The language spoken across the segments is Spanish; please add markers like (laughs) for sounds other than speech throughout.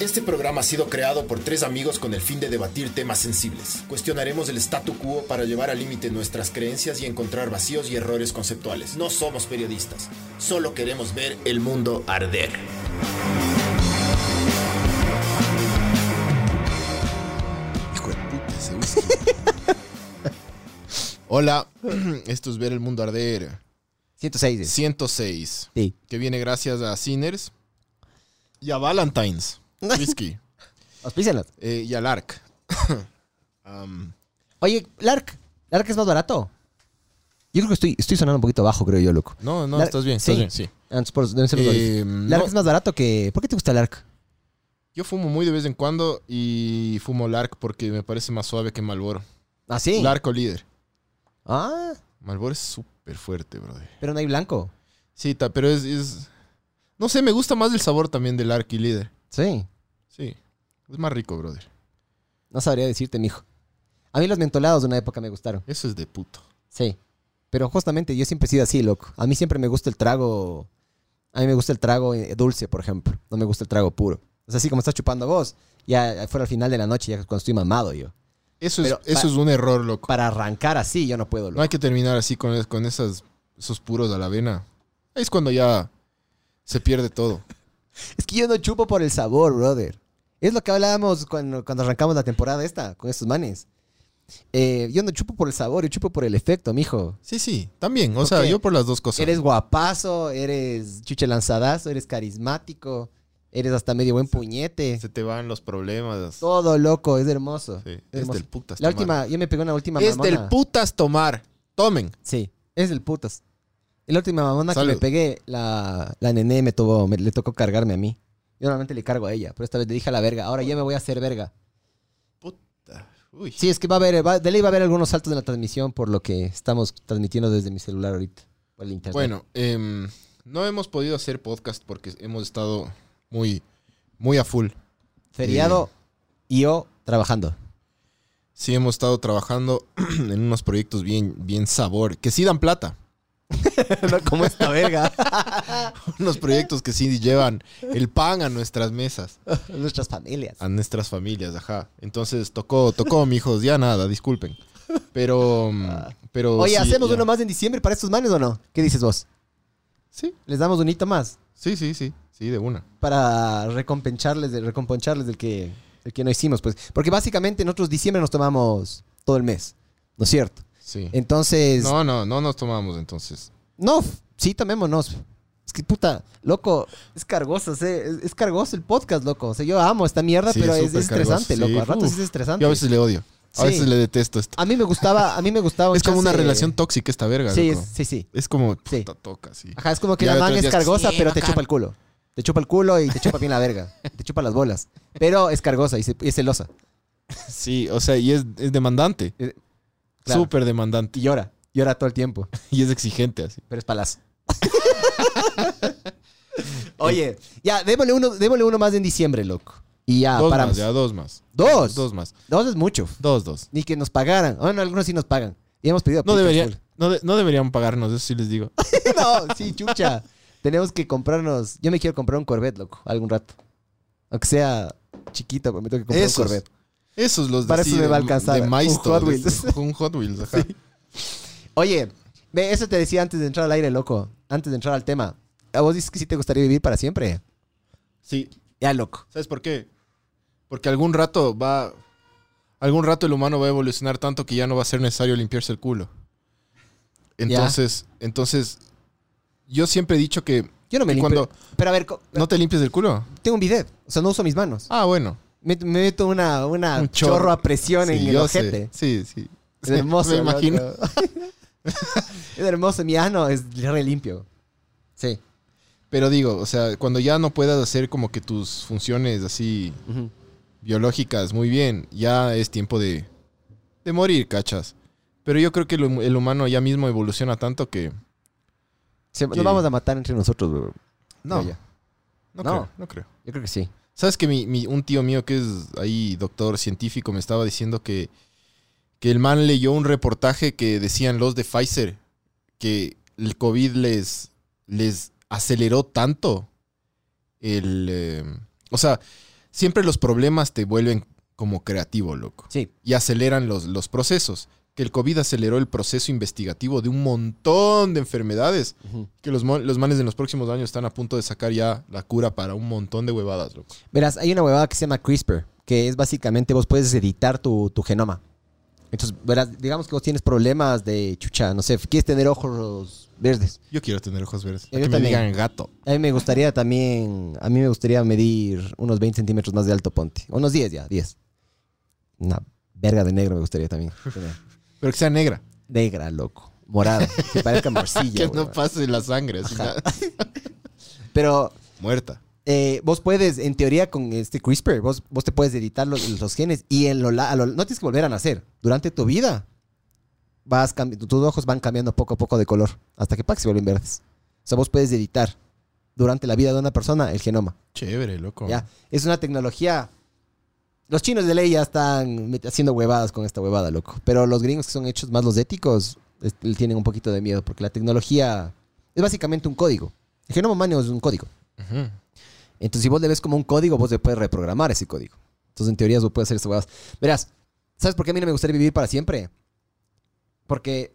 Este programa ha sido creado por tres amigos con el fin de debatir temas sensibles. Cuestionaremos el statu quo para llevar al límite nuestras creencias y encontrar vacíos y errores conceptuales. No somos periodistas, solo queremos ver el mundo arder. Hijo de puta, ese whisky. (laughs) Hola, (clears throat) esto es Ver el Mundo Arder 106. 106, Sí. que viene gracias a Sinners y a Valentine's (laughs) Whisky Auspícianos. eh, y a Lark. Am, Oye, Lark. Lark es más barato. Yo creo que estoy, estoy sonando un poquito bajo, creo yo, loco. no, no, Lark- estás bien, estás sí. bien, sí. Antes por- deben ser los dólares. Eh, Lark no, es más barato que. ¿Por qué te gusta Lark? yo fumo muy de vez en cuando y fumo Lark porque me parece más suave que Malboro. Ah, sí. Lark o líder. Ah, Malboro es súper fuerte, brother. pero no hay blanco. Sí, ta- pero es, es- No sé, me gusta más el sabor también del Lark y líder. Sí. Sí, es más rico, brother. No sabría decirte, mijo. A mí los mentolados de una época me gustaron. Eso es de puto. Sí. Pero justamente yo siempre he sido así, loco. A mí siempre me gusta el trago. A mí me gusta el trago eh, dulce, por ejemplo. No me gusta el trago puro. O sea, así como estás chupando vos, ya fuera al final de la noche, ya cuando estoy mamado yo. Eso, es, eso es un error, loco. Para arrancar así, yo no puedo, No loco. hay que terminar así con, con esas, esos puros a la avena. Ahí es cuando ya se pierde todo. Es que yo no chupo por el sabor, brother. Es lo que hablábamos cuando, cuando arrancamos la temporada esta, con estos manes. Eh, yo no chupo por el sabor, yo chupo por el efecto, mijo. Sí, sí, también. O sea, yo por las dos cosas. Eres guapazo, eres chuche lanzadazo, eres carismático, eres hasta medio buen puñete. Se te van los problemas. Todo loco, es hermoso. Sí, Es es hermoso. del putas La tomar. última, yo me pegué una última Es mamona. del putas tomar. Tomen. Sí, es del putas. La última mamona Salud. que me pegué, la, la nené me, tuvo, me- le tocó cargarme a mí. Yo normalmente le cargo a ella, pero esta vez le dije a la verga, ahora yo me voy a hacer verga. Puta. Uy. Sí, es que va a haber, va- de ley va a haber algunos saltos en la transmisión por lo que estamos transmitiendo desde mi celular ahorita, por el internet. Bueno, em, no hemos podido hacer podcast porque hemos estado muy, muy a full. Feriado y yo trabajando. Sí, hemos estado trabajando (clears throat) en unos proyectos bien, bien sabor, que sí dan plata. (laughs) no como esta verga. (laughs) Unos proyectos que sí llevan el pan a nuestras mesas, Nuestras familias. a nuestras familias, ajá. Entonces tocó, tocó, mijos, ya nada, disculpen. Pero, mm, pero. Oye, sí, ¿hacemos ya. uno más en diciembre para estos manes o no? ¿Qué dices vos? Sí, ¿Les damos un hito más? sí, sí, sí, sí, de una. Para recompensarles, recompensarles del que, el que no hicimos, pues. Porque básicamente nosotros diciembre nos tomamos todo el mes, ¿no es cierto? Sí. Entonces, no, No, no, no nos tomamos entonces. f- sí, tomémonos. Es que puta, loco, es cargoso, ¿sí? es, es cargoso el podcast, loco. O sea, yo amo esta mierda, Sí, pero es estresante, sí. loco. A ratos Uf. es estresante. Yo a veces le odio. A Sí. veces le detesto esto. A mí me gustaba, a mí me gustaba. (laughs) un Es como una relación tóxica esta verga, Sí, loco. es- sí, sí. Es como, Sí. puta, toca, sí. Ajá, es como que Ya la man es cargosa, sí, pero te chupa el culo. Te chupa el culo y te chupa bien la verga. Te chupa las bolas. Pero es cargosa y, se- y es celosa. Sí, o sea, y es, es demandante. Claro. Súper demandante. Y llora. Llora todo el tiempo. (laughs) Y es exigente así. Pero es palazo. (laughs) Oye, ya, démosle uno, démosle uno más en diciembre, loco. Y ya, dos paramos. más, ya, dos más. ¿Dos? Dos más. Dos es mucho. Dos, dos. Ni que nos pagaran. Bueno, algunos sí nos pagan. Y hemos pedido. No, picas debería, full. no, de- no deberían pagarnos, eso sí les digo. (laughs) no, sí, chucha. Tenemos que comprarnos. Yo me quiero comprar un Corvette, loco, algún rato. Aunque sea chiquito, pero me tengo que comprar Esos. un Corvette. Esos los de, Para así eso me de- va a alcanzar. De Un Hot de- Wheels. (laughs) Un Hot Wheels, ajá. Oye, ve, eso te decía antes de entrar al aire, loco. Antes de entrar al tema. ¿A vos dices que sí te gustaría vivir para siempre? Sí. Ya, loco. ¿Sabes por qué? Porque algún rato va. Algún rato el humano va a evolucionar tanto que ya no va a ser necesario limpiarse el culo. Entonces, entonces, yo siempre he dicho que Yo no me limpio. cuando- Pero a ver, no te limpies el culo. tengo un bidet. O sea, no uso mis manos. Ah, bueno. Me, me meto una, una Un chorro. chorro. a presión Sí, en el sé. ojete. Sí, sí. Es hermoso. Me imagino. (laughs) es hermoso. Mi ano es re limpio. Sí. Pero digo, o sea, cuando ya no puedas hacer como que tus funciones así biológicas muy bien, ya es tiempo de, de morir, cachas. Pero yo creo que el, hum- el humano ya mismo evoluciona tanto que... Se- Nos vamos a matar entre nosotros, bro. No, no, No. creo, no creo. Yo creo que sí. ¿Sabes que mi, mi- un tío mío que es ahí doctor científico me estaba diciendo que, que el man leyó un reportaje que decían los de Pfizer que el COVID les, les aceleró tanto el... eh, o sea, siempre los problemas te vuelven como creativo, loco. Sí. Y aceleran los, los procesos. Que el COVID aceleró el proceso investigativo de un montón de enfermedades. Que los, los manes en los próximos años están a punto de sacar ya la cura para un montón de huevadas, loco. Verás, hay una huevada que se llama CRISPR, que es básicamente vos puedes editar tu, tu genoma. Entonces, verás, digamos que vos tienes problemas de chucha, no sé, quieres tener ojos verdes. Yo quiero tener ojos verdes. Yo que me también. digan gato. A mí me gustaría también, a mí me gustaría medir unos 20 centímetros más de alto, ponte. Unos 10 ya, 10. Una verga de negro me gustaría también. Pero que sea negra. Negra, loco. Morada. Que parezca (laughs) morcilla. que no pase la sangre. (laughs) Pero Muerta. eh, vos puedes, en teoría, con este CRISPR, vos, vos te puedes editar los, los genes y en lo, la- a lo- no tienes que volver a nacer. Durante tu vida, vas tus ojos van cambiando poco a poco de color hasta que pac, se vuelven verdes. O sea, vos puedes editar durante la vida de una persona el genoma. Chévere, loco. ¿ya? Es una tecnología. Los chinos de ley ya están haciendo huevadas con esta huevada, loco. Pero los gringos que son hechos más los éticos es- tienen un poquito de miedo porque la tecnología es básicamente un código. El genoma humano es un código. Entonces, si vos le ves como un código, vos le puedes reprogramar ese código. Entonces, en teoría, vos puedes hacer esas huevadas. Verás, ¿sabes por qué a mí no me gustaría vivir para siempre? Porque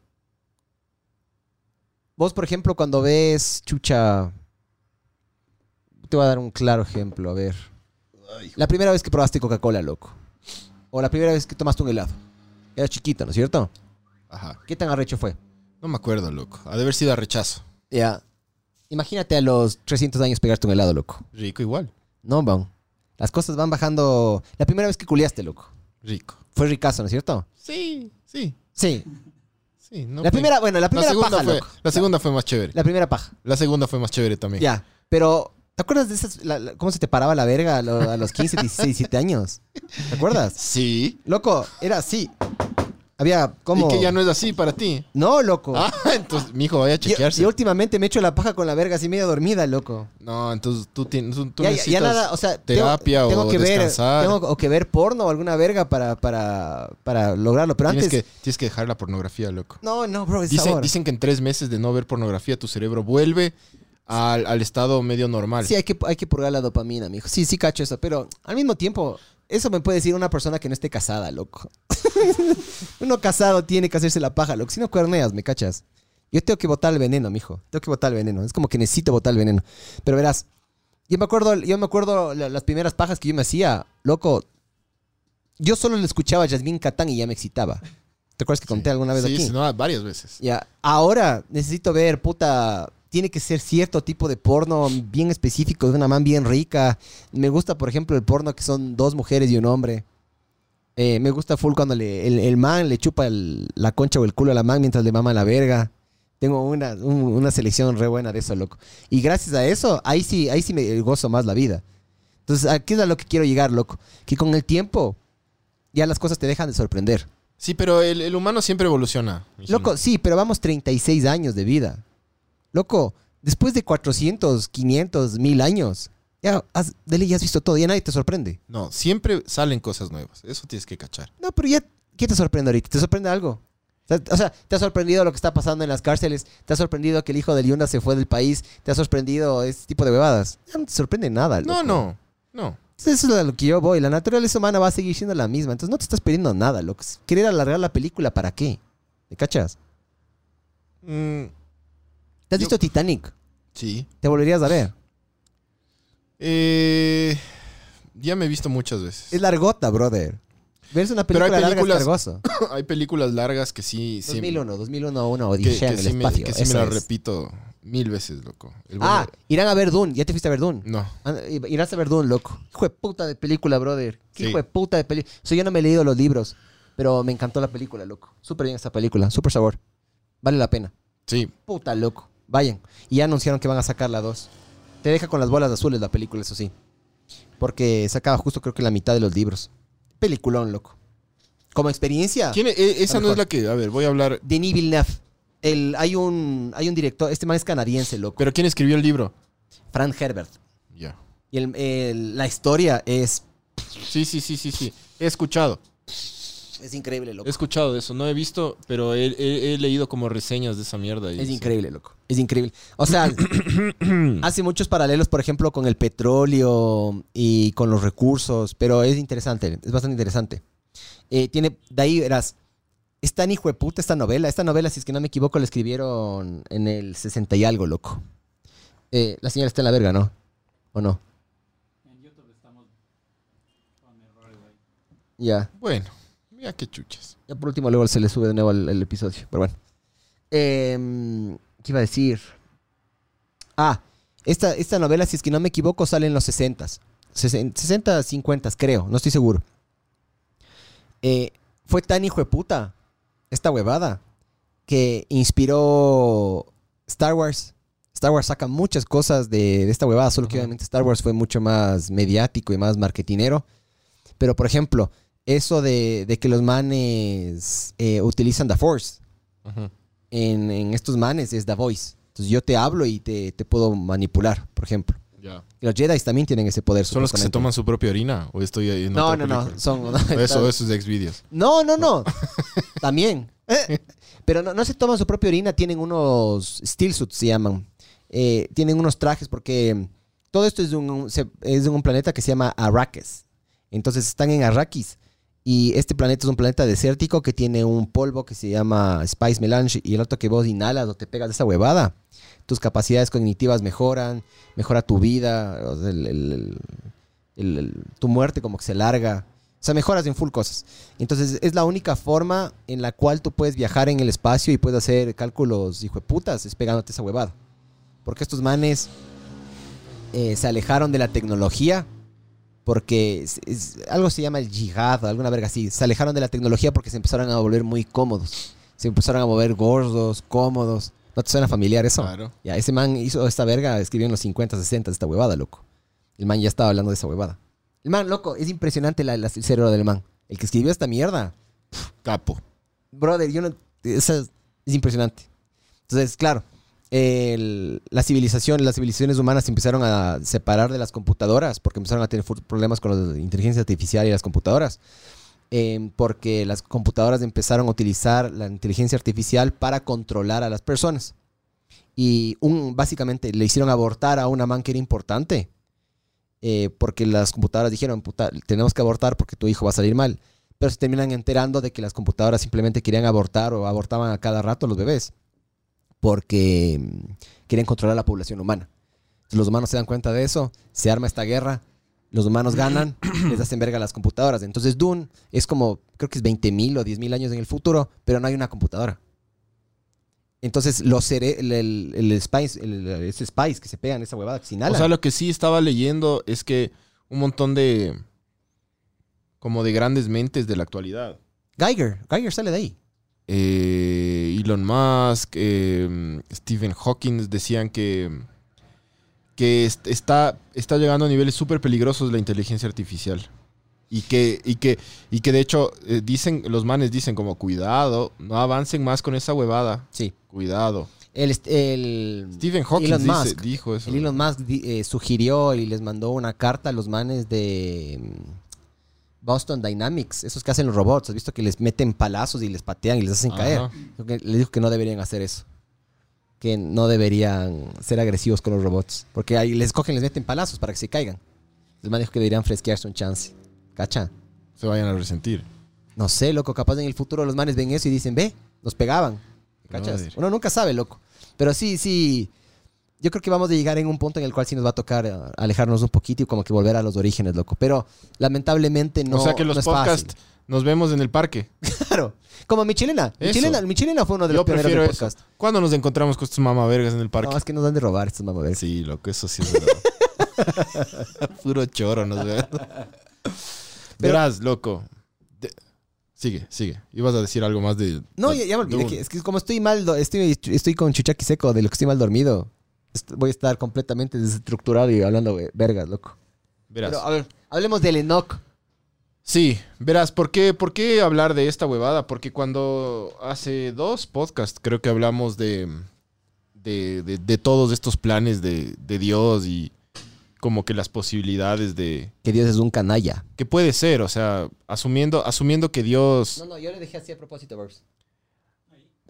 vos, por ejemplo, cuando ves chucha... Te voy a dar un claro ejemplo, a ver. La primera vez que probaste Coca-Cola, loco. O la primera vez que tomaste un helado. Eras chiquito, ¿no es cierto? Ajá. ¿Qué tan arrecho fue? No me acuerdo, loco. Ha de haber sido a rechazo. Ya. Imagínate a los 300 años pegarte un helado, loco. Rico igual. No, van. Las cosas van bajando. La primera vez que culiaste, loco. Rico. Fue ricazo, ¿no es cierto? Sí, sí. Sí. Sí, no la primera, bueno, la La primera segunda, paja, fue, loco. la segunda fue más chévere. La primera paja. La segunda fue más chévere también. Ya. Pero, ¿te acuerdas de esas? la- la- ¿Cómo se te paraba la verga a, lo- a los 15, 16, 17 años? ¿Te acuerdas? Sí. Loco, era así. Había como. Y que ya no es así para ti. No, loco. Ah, (laughs) entonces, mijo, vaya a chequearse. yo últimamente me echo la paja con la verga así medio dormida, loco. No, entonces tú, tienes, tú, ya, necesitas ya nada, o sea, terapia tengo, o que ver, descansar. tengo o que ver porno o alguna verga para, para, para lograrlo. Pero tienes, antes, que, tienes que dejar la pornografía, loco. no, no, bro, es Dicen, sabor. dicen que en tres meses de no ver pornografía tu cerebro vuelve al, al estado medio normal. Sí, hay que, hay que purgar la dopamina, mijo. Sí, sí, cacho eso. Pero al mismo tiempo, eso me puede decir una persona que no esté casada, loco. (laughs) Uno casado tiene que hacerse la paja, loco. Si no cuerneas, ¿me cachas? Yo tengo que botar el veneno, mijo. Tengo que botar el veneno. Es como que necesito botar el veneno. Pero verás, yo me acuerdo, yo me acuerdo la- las primeras pajas que yo me hacía, loco. Yo solo le escuchaba a Jasmine Catán y ya me excitaba. ¿Te acuerdas que conté alguna vez sí, aquí? sí, no, varias veces. Ya, ahora necesito ver, puta, tiene que ser cierto tipo de porno bien específico, de una man bien rica. Me gusta, por ejemplo, el porno que son dos mujeres y un hombre. Eh, me gusta full cuando le- el, el man le chupa el- la concha o el culo a la man mientras le mama la verga. Tengo una, un- una selección re buena de eso, loco. Y gracias a eso, ahí sí, ahí sí me gozo más la vida. Entonces, aquí es a lo que quiero llegar, loco. Que con el tiempo ya las cosas te dejan de sorprender. Sí, pero el, el humano siempre evoluciona. Loco, sí, pero vamos 36 años de vida. Loco, después de 400, 500, 1000 años, ya has, de ley ya has visto todo, ya nadie te sorprende. No, siempre salen cosas nuevas. Eso tienes que cachar. No, pero ya, ¿qué te sorprende ahorita? ¿Te sorprende algo? O sea, ¿te ha sorprendido lo que está pasando en las cárceles? ¿Te ha sorprendido que el hijo de Yunda se fue del país? ¿Te ha sorprendido este tipo de bebadas? Ya no te sorprende nada, No, loco. no, no. Eso es a lo que yo voy. La naturaleza humana va a seguir siendo la misma. Entonces no te estás pidiendo nada, loco. Querer alargar la película, ¿para qué? ¿Me cachas? Mm, ¿Te has Yo- visto Titanic? sí. ¿Te volverías a ver? Eh, ya me he visto muchas veces. Es largota, brother. Verse una Pero hay película larga es películas-. (coughs) Hay películas largas que sí... sí 2001, 2001, una que, odisea que en el sí me, espacio. que sí me esa la es. repito mil veces, loco. El Ah, bueno- irán a ver Dune. ¿Ya te fuiste a ver Dune? No. Ah, Irás a ver Dune, loco. Hijo de puta de película, brother. Qué Sí. Hijo de puta de película. O sea, yo no me he leído los libros, pero me encantó la película, loco. Súper bien esta película. Súper sabor. Vale la pena. Sí. Puta, loco. Vayan. Y ya anunciaron que van a sacar la 2. Te deja con las bolas azules la película, eso sí. Porque sacaba justo creo que la mitad de los libros. Peliculón, loco. Como experiencia. ¿Quién es? Eh, esa no es la que... A ver, voy a hablar... Denis Villeneuve. El, hay, un, hay un director, este man es canadiense, loco. ¿Pero quién escribió el libro? Frank Herbert. Ya. Y el- el- la historia es. Sí, sí, sí, sí, sí. He escuchado. Es increíble, loco. He escuchado de eso, no he visto, pero he, he- he leído como reseñas de esa mierda. y Es sí. increíble, loco. Es increíble. O sea, (clears throat) hace muchos paralelos, por ejemplo, con el petróleo y con los recursos, pero es interesante, es bastante interesante. Eh, tiene, de ahí verás, es tan hijo de puta esta novela. Esta novela, si es que no me equivoco, la escribieron en el 60 y algo, loco. Eh, la señal está en la verga, ¿no? ¿O no? Ya. Bueno, mira qué chuchas. Ya por último, luego se le sube de nuevo el, el episodio. Pero bueno. Em, ¿Qué iba a decir? Ah, esta, esta novela, si es que no me equivoco, sale en los 60. 60, 50, creo. No estoy seguro. Eh, fue tan hijo de puta esta huevada que inspiró Star Wars. Star Wars saca muchas cosas de, de esta huevada, solo que obviamente Star Wars fue mucho más mediático y más marketinero. Pero, por ejemplo, eso de, de que los manes eh, utilizan The Force Ajá. en, en estos manes es The Voice. Entonces yo te hablo y te, te puedo manipular, por ejemplo. Ya. Los Jedi también tienen ese poder. ¿Son los que se toman su propia orina? ¿O estoy en No, no, no. Son, (laughs) Eso, eso es de Xvideos. No, no, no. (laughs) También. Eh, (laughs) Pero no, no se toman su propia orina, tienen unos steel suits, se llaman. Eh, tienen unos trajes porque todo esto es de un, es de un planeta que se llama Arrakis. Entonces están en Arrakis. Y este planeta es un planeta desértico que tiene un polvo que se llama Spice Melange y el otro que vos inhalas o te pegas de esa huevada. Tus capacidades cognitivas mejoran, mejora tu vida, el- tu muerte como que se larga. O sea, mejoras en full cosas. Entonces, es la única forma en la cual tú puedes viajar en el espacio y puedes hacer cálculos, hijo de putas, es pegándote esa huevada. Porque estos manes eh, se alejaron de la tecnología porque es- es- algo se llama el yihad o alguna verga así. Se alejaron de la tecnología porque se empezaron a volver muy cómodos. Se empezaron a mover gordos, cómodos. ¿No te suena familiar eso? Claro. Ya, ese man hizo esta verga, escribió en los 50, 60 esta huevada, loco. El man ya estaba hablando de esa huevada. El man, loco, es impresionante la, la- el cerebro del man. El que escribió esta mierda. Capo. Brother, yo no. Es impresionante. Entonces, claro, la civilización, las civilizaciones humanas se empezaron a separar de las computadoras porque empezaron a tener problemas con la inteligencia artificial y las computadoras. Em, porque las computadoras empezaron a utilizar la inteligencia artificial para controlar a las personas. Y básicamente le hicieron abortar a una man que era importante. eh, porque las computadoras dijeron, tenemos que abortar porque tu hijo va a salir mal pero se terminan enterando de que las computadoras simplemente querían abortar o abortaban a cada rato los bebés porque mm, querían controlar la población humana. Entonces, los humanos se dan cuenta de eso, se arma esta guerra, los humanos (clears throat) ganan, les hacen verga las computadoras. Entonces Dune es como, creo que es 20.000 o 10.000 años en el futuro, pero no hay una computadora. Entonces los cere- el, el, el spice, el- ese spice que se pegan, esa huevada que se inhala. O sea, lo que sí estaba leyendo es que un montón de. como de grandes mentes de la actualidad. Geiger, Geiger sale de ahí. Eh, Elon Musk, eh, Stephen Hawking decían que, que est- está, está llegando a niveles súper peligrosos la inteligencia artificial. Y que, y que, y que de hecho eh, dicen, los manes dicen como cuidado, no avancen más con esa huevada. Sí. Cuidado. El, el, Stephen Hawking Elon dice- Musk. dijo eso. El Elon Musk eh, sugirió y les mandó una carta a los manes de mm, Boston Dynamics, esos que hacen los robots. ¿Has visto que les meten palazos y les patean y les hacen Ajá. caer? Les dijo que no deberían hacer eso. Que no deberían ser agresivos con los robots. Porque ahí les cogen, les meten palazos para que se caigan. El man dijo que deberían fresquearse un chance. ¿Cacha? Se vayan a resentir. No sé, loco. Capaz en el futuro los manes ven eso y dicen, ve, nos pegaban. ¿Cachas? Brother. Uno nunca sabe, loco. Pero sí, sí. Yo creo que vamos a llegar en un punto en el cual sí nos va a tocar eh, alejarnos un poquito y como que volver a los orígenes, loco. Pero lamentablemente no. o sea que los no podcasts nos vemos en el parque. (laughs) Claro. Como mi chilena. Mi chilena, mi chilena fue uno de los Yo pioneros del eso. podcast. ¿Cuándo nos encontramos con estos mamavergas en el parque? No, es que nos dan de robar estos mamavergas. Sí, loco, eso sí es verdad. (laughs) Puro choro, nos ve. Verás, loco. De- Sigue, sigue. Ibas a decir algo más de. No, ya, ya me olvidé. Que- es que como estoy mal, estoy, estoy con chuchaqui seco de lo que estoy mal dormido. Voy a estar completamente desestructurado y hablando vergas, loco. Verás. Pero a ver, hablemos del Enoch. Sí, verás, ¿por qué, ¿por qué hablar de esta huevada? Porque cuando hace dos podcasts creo que hablamos de, de, de- de todos estos planes de, de Dios y como que las posibilidades de... Que Dios es un canalla. Que puede ser, o sea, asumiendo, asumiendo que Dios... No, no, yo le dejé así a propósito, Burbs.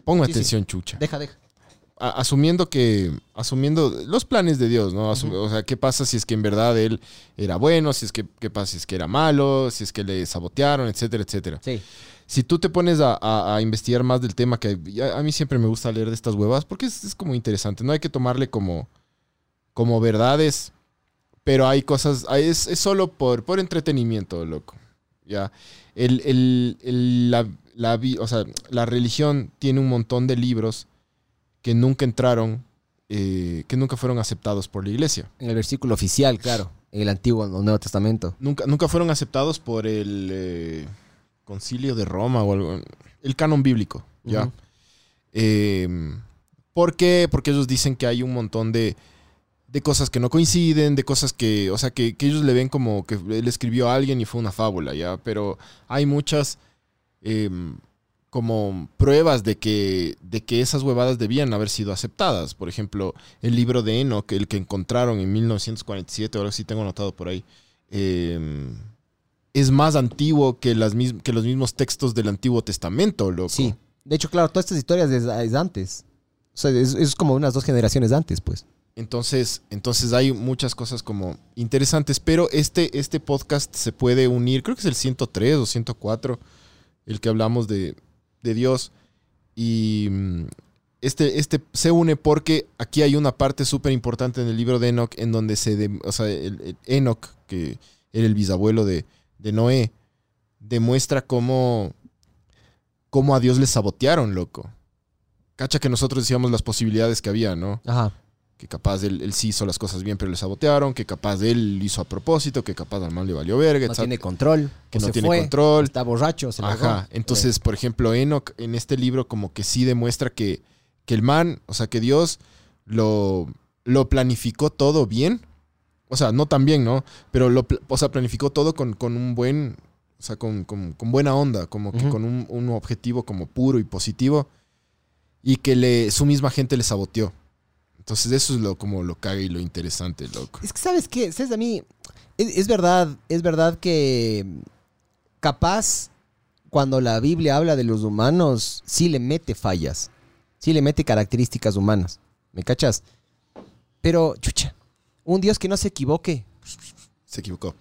Ponga Sí, sí. atención, chucha. Deja, deja. A- asumiendo que asumiendo los planes de Dios, ¿no? O sea, ¿qué pasa si es que en verdad él era bueno, si es que qué pasa si es que era malo, si es que le sabotearon, etcétera, etcétera. Sí. Si tú te pones a, a- a investigar más del tema, que a mí siempre me gusta leer de estas huevas, porque es, es como interesante, no hay que tomarle como, como verdades, pero hay cosas, es, es solo por, por entretenimiento, loco. Ya. El, el- el- la, la o sea, la religión tiene un montón de libros que nunca entraron, eh, que nunca fueron aceptados por la iglesia. En el versículo oficial, claro. En el Antiguo o Nuevo Testamento. Nunca, nunca fueron aceptados por el eh, concilio de Roma o algo. El canon bíblico, ¿ya? Eh, ¿Por qué? Porque ellos dicen que hay un montón de, de cosas que no coinciden, de cosas que, o sea, que, que ellos le ven como que él escribió a alguien y fue una fábula, ¿ya? Pero hay muchas eh, como pruebas de que, de que esas huevadas debían haber sido aceptadas. Por ejemplo, el libro de Enoch, el que encontraron en 1947, ahora sí tengo anotado por ahí, eh, es más antiguo que, las que los mismos textos del Antiguo Testamento, loco. Sí. De hecho, claro, todas estas historias es, es antes. O sea, es, es como unas dos generaciones antes, pues. Entonces, entonces hay muchas cosas como interesantes, pero este, este podcast se puede unir, creo que es el 103 o 104, el que hablamos de, de Dios. Y mm, este, este se une porque aquí hay una parte súper importante en el libro de Enoch, en donde se, o sea, el Enoch, que era el bisabuelo de, de Noé, demuestra cómo, cómo a Dios le sabotearon, loco. Cacha que nosotros decíamos las posibilidades que había, ¿no? Ajá. Que capaz él, él sí hizo las cosas bien, pero le sabotearon, que capaz él hizo a propósito, que capaz al man le valió verga, No etc. tiene control. que no se tiene fue, control. Está borracho, se. Ajá. Entonces, por ejemplo, Enoch en este libro como que sí demuestra que, que el man, o sea, que Dios lo, lo planificó todo bien. O sea, no tan bien, ¿no? Pero lo, o sea, planificó todo con, con un buen, o sea, con, con- con buena onda, como que con un, un objetivo como puro y positivo. Y que le, su misma gente le saboteó. Entonces eso es lo como lo caga y lo interesante, loco. Es que, ¿sabes qué? ¿Sabes a mí? Es, es verdad, es verdad que capaz cuando la Biblia habla de los humanos, sí le mete fallas. Sí le mete características humanas. ¿Me cachas? Pero, chucha, un Dios que no se equivoque. Se equivocó.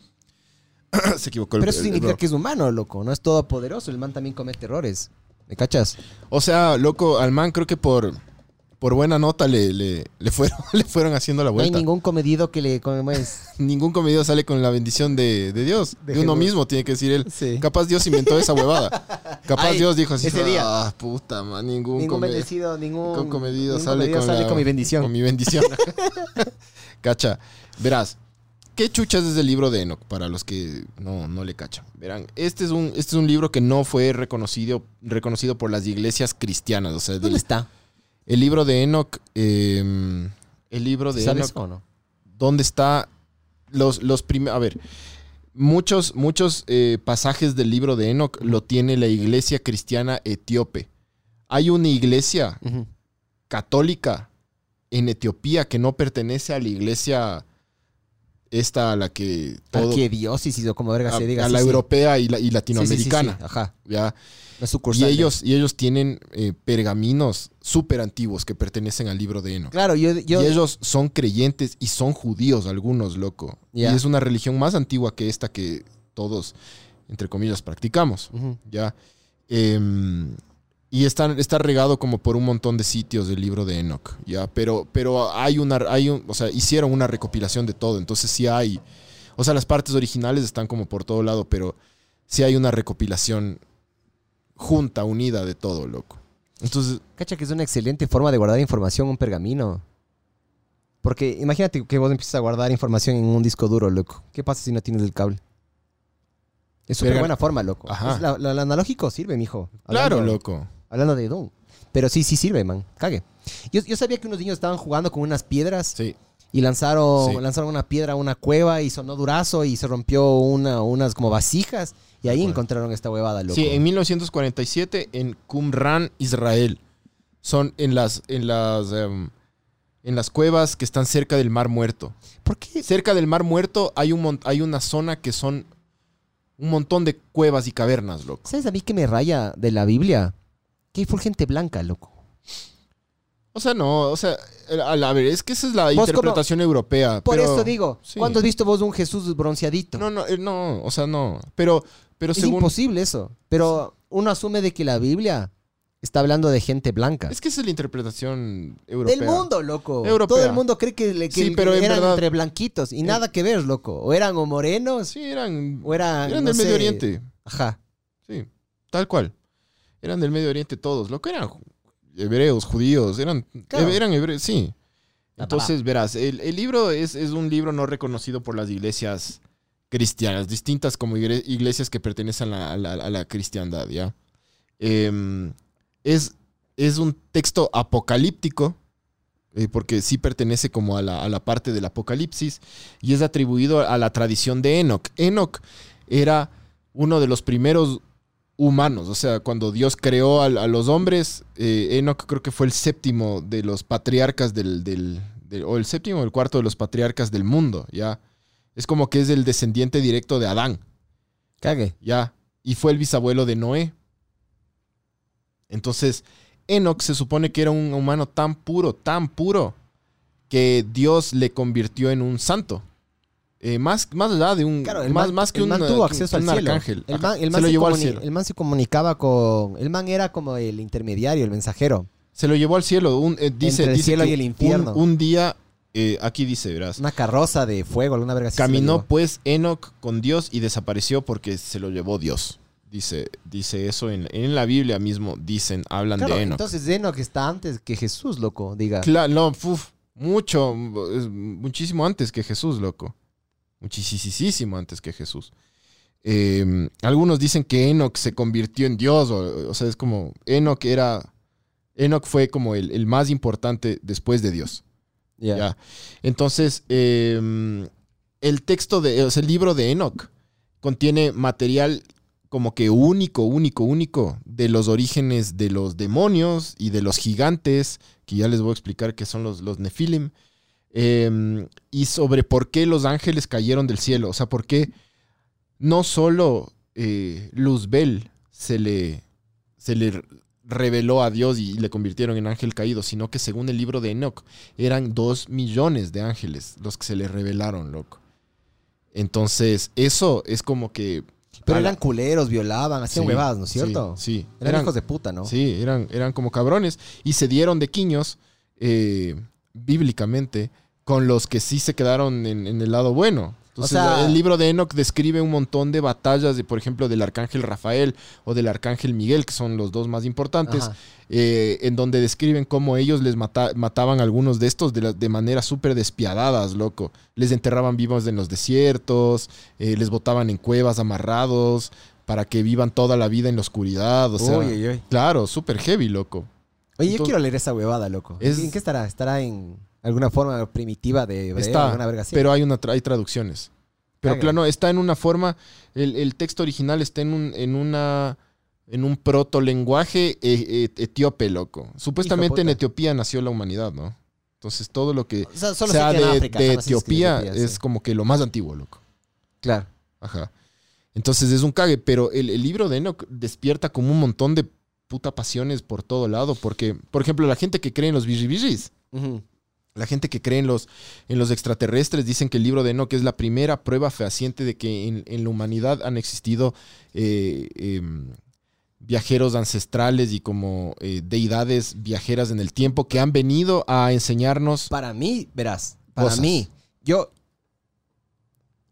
(clears throat) Se equivocó. el- Pero eso el- el significa que es humano, loco. No es todopoderoso. El man también comete errores. ¿Me cachas? O sea, loco, al man creo que por, por buena nota le, le, le fueron, (laughs) le fueron haciendo la No hay vuelta. ningún comedido que le... Es. (laughs) Ningún comedido sale con la bendición de, de Dios. De, De uno mismo, tiene que decir él. Sí. Capaz Dios inventó esa huevada. (laughs) Capaz Ay, Dios dijo así. ese día. Ah, puta, man, ningún, Ningún come- bendecido, ningún... comedido ningún sale, con, sale la- con mi bendición. Con mi bendición. Cacha. Verás, ¿qué chuchas es el libro de Enoch? Para los que no, no le cachan. Verán, este es, un, este es un libro que no fue reconocido, reconocido por las iglesias cristianas. O sea, ¿Dónde del- está? El libro de Enoch. eh, el libro de ¿Sabes Enoch. o no? ¿Dónde está los, los primeros? A ver, muchos, muchos eh, pasajes del libro de Enoch lo tiene la iglesia cristiana etíope. Hay una iglesia católica en Etiopía que no pertenece a la iglesia esta a la que todo Arquidiócesis o como verga a, se diga. a la sí. europea y, la, y latinoamericana. sí, Ajá. Y ellos, y ellos tienen eh, pergaminos súper antiguos que pertenecen al libro de Enoch. Claro, yo... yo y ellos son creyentes y son judíos algunos, loco. Y es una religión más antigua que esta que todos, entre comillas, practicamos. Ujú. ¿ya? Em, y está, está regado como por un montón de sitios del libro de Enoch, ¿ya? Pero, pero hay una, hay un, o sea, hicieron una recopilación de todo, entonces sí hay, o sea, las partes originales están como por todo lado, pero sí hay una recopilación junta, unida de todo, loco. Entonces, Cacha que es una excelente forma de guardar información un pergamino. Porque imagínate que vos empiezas a guardar información en un disco duro, loco. ¿Qué pasa si no tienes el cable? Es súper buena forma, loco. Ajá. Es la- la- el analógico sirve, mijo. claro, loco. Hablando de Doom. Pero sí, sí sirve, man. Cague. Yo, yo sabía que unos niños estaban jugando con unas piedras Sí. y lanzaron, Sí. lanzaron una piedra a una cueva y sonó durazo y se rompió una, unas como vasijas y ahí encontraron esta huevada, loco. Sí, en 1947 en Qumran, Israel. Son en las, en las, em, en las cuevas que están cerca del Mar Muerto. ¿Por qué? Cerca del Mar Muerto hay, un, hay una zona que son un montón de cuevas y cavernas, loco. ¿Sabes a mí que me raya de la Biblia? Que hay full gente blanca, loco. O sea, no, o sea, a la- ver, es que esa es la como- interpretación europea. Por pero- eso digo, sí. ¿cuándo has visto vos un Jesús bronceadito? No, no, eh, no, o sea, no. Pero, pero es según. imposible eso. Pero uno asume de que la Biblia está hablando de gente blanca. Es que esa es la interpretación europea. Del mundo, loco. Europea. Todo el mundo cree que, le- que Sí, pero en eran verdad- entre blanquitos y nada que ver, loco. O eran o morenos Sí, eran. o eran, Eran no del Medio. Oriente. Ajá. Sí, tal cual. Eran del Medio Oriente todos. Lo que eran hebreos, judíos, eran, Claro. eran hebreos, sí. Entonces, verás, el, el libro es, es un libro no reconocido por las iglesias cristianas, distintas como iglesias que pertenecen a la, a la- a la cristiandad, ¿ya? Em, es, es un texto apocalíptico, eh, porque sí pertenece como a la, a la parte del apocalipsis, y es atribuido a la tradición de Enoch. Enoch era uno de los primeros humanos, o sea, cuando Dios creó a, los hombres, eh, Enoch creo que fue el séptimo de los patriarcas del, del- del- o el séptimo o el cuarto de los patriarcas del mundo, ya. Es como que es el descendiente directo de Adán, Cague. ya. Y fue el bisabuelo de Noé. Entonces, Enoch se supone que era un humano tan puro, tan puro, que Dios le convirtió en un santo. Eh, más, más allá de un. Claro, el más, man, más que el un, man tuvo eh, acceso un al cielo. arcángel. El man, el se man lo se llevó al comuni- cielo. el man se comunicaba con... El man era como el intermediario, el mensajero. Se lo llevó al cielo. Un, eh, dice, Entre el dice cielo que y el infierno. Un, día, eh, aquí dice, verás. Una carroza de fuego, alguna verga Caminó pues Enoch con Dios y desapareció porque se lo llevó Dios. Dice, dice eso en, en la Biblia mismo, dicen, hablan Claro, de Enoch. entonces Enoch está antes que Jesús, loco, diga. Claro, no, uf, mucho, es muchísimo antes que Jesús, loco. Muchísimo antes que Jesús. Eh, algunos dicen que Enoch se convirtió en Dios, o, o sea, es como, Enoch era, Enoch fue como el, el más importante después de Dios. Ya. Ya. Entonces, eh, el texto de, o sea, el libro de Enoch contiene material como que único, único, único de los orígenes de los demonios y de los gigantes, que ya les voy a explicar que son los, los Nefilim, eh, y sobre por qué los ángeles cayeron del cielo. O sea, por qué no solo eh, Luzbel se le, se le reveló a Dios y le convirtieron en ángel caído, sino que según el libro de Enoch, eran dos millones de ángeles los que se le revelaron, loco. Entonces, eso es como que... Pero la- eran culeros, violaban, hacían Sí, huevadas, ¿no es cierto? Sí, sí. Eran, hijos de puta, ¿no? Sí, eran, eran como cabrones. Y se dieron de quiños, eh, bíblicamente, con los que sí se quedaron en, en el lado bueno. Entonces, sea- el libro de Enoch describe un montón de batallas, de, por ejemplo, del arcángel Rafael o del arcángel Miguel, que son los dos más importantes, eh, en donde describen cómo ellos les mata- mataban a algunos de estos de, la- de manera súper despiadadas, loco. Les enterraban vivos en los desiertos, eh, les botaban en cuevas amarrados para que vivan toda la vida en la oscuridad. O sea, Uy, uy, uy. claro, súper heavy, loco. Oye, yo quiero leer esa huevada, loco. Es- ¿En qué estará? ¿Estará en alguna forma primitiva de hebreo? Está, pero hay, una tra- hay traducciones. Pero Cague. claro, está en una forma, el, el texto original está en un, en una, en un proto lenguaje etíope, loco. Supuestamente en. Etiopía nació la humanidad, ¿no? Entonces todo lo que O sea, solo sea de, África, de es Etiopía es sí. como que lo más antiguo, loco. Claro. Ajá. Entonces es un cague, pero el, el libro de Enoch despierta como un montón de puta pasiones por todo lado, porque, por ejemplo, la gente que cree en los biribirris, Ujú. La gente que cree en los, en los extraterrestres dicen que el libro de Enoch es la primera prueba fehaciente de que en, en la humanidad han existido eh, em, viajeros ancestrales y como eh, deidades viajeras en el tiempo que han venido a enseñarnos. Para mí, verás, para Cosas. mí, yo,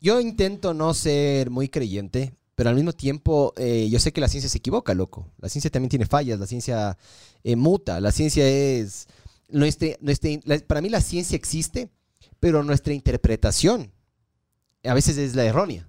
yo intento no ser muy creyente, pero al mismo tiempo eh, yo sé que la ciencia se equivoca, loco. La ciencia también tiene fallas, la ciencia eh, muta, la ciencia es... Nuestra, nuestra- la- para mí la ciencia existe, pero nuestra interpretación a veces es la errónea.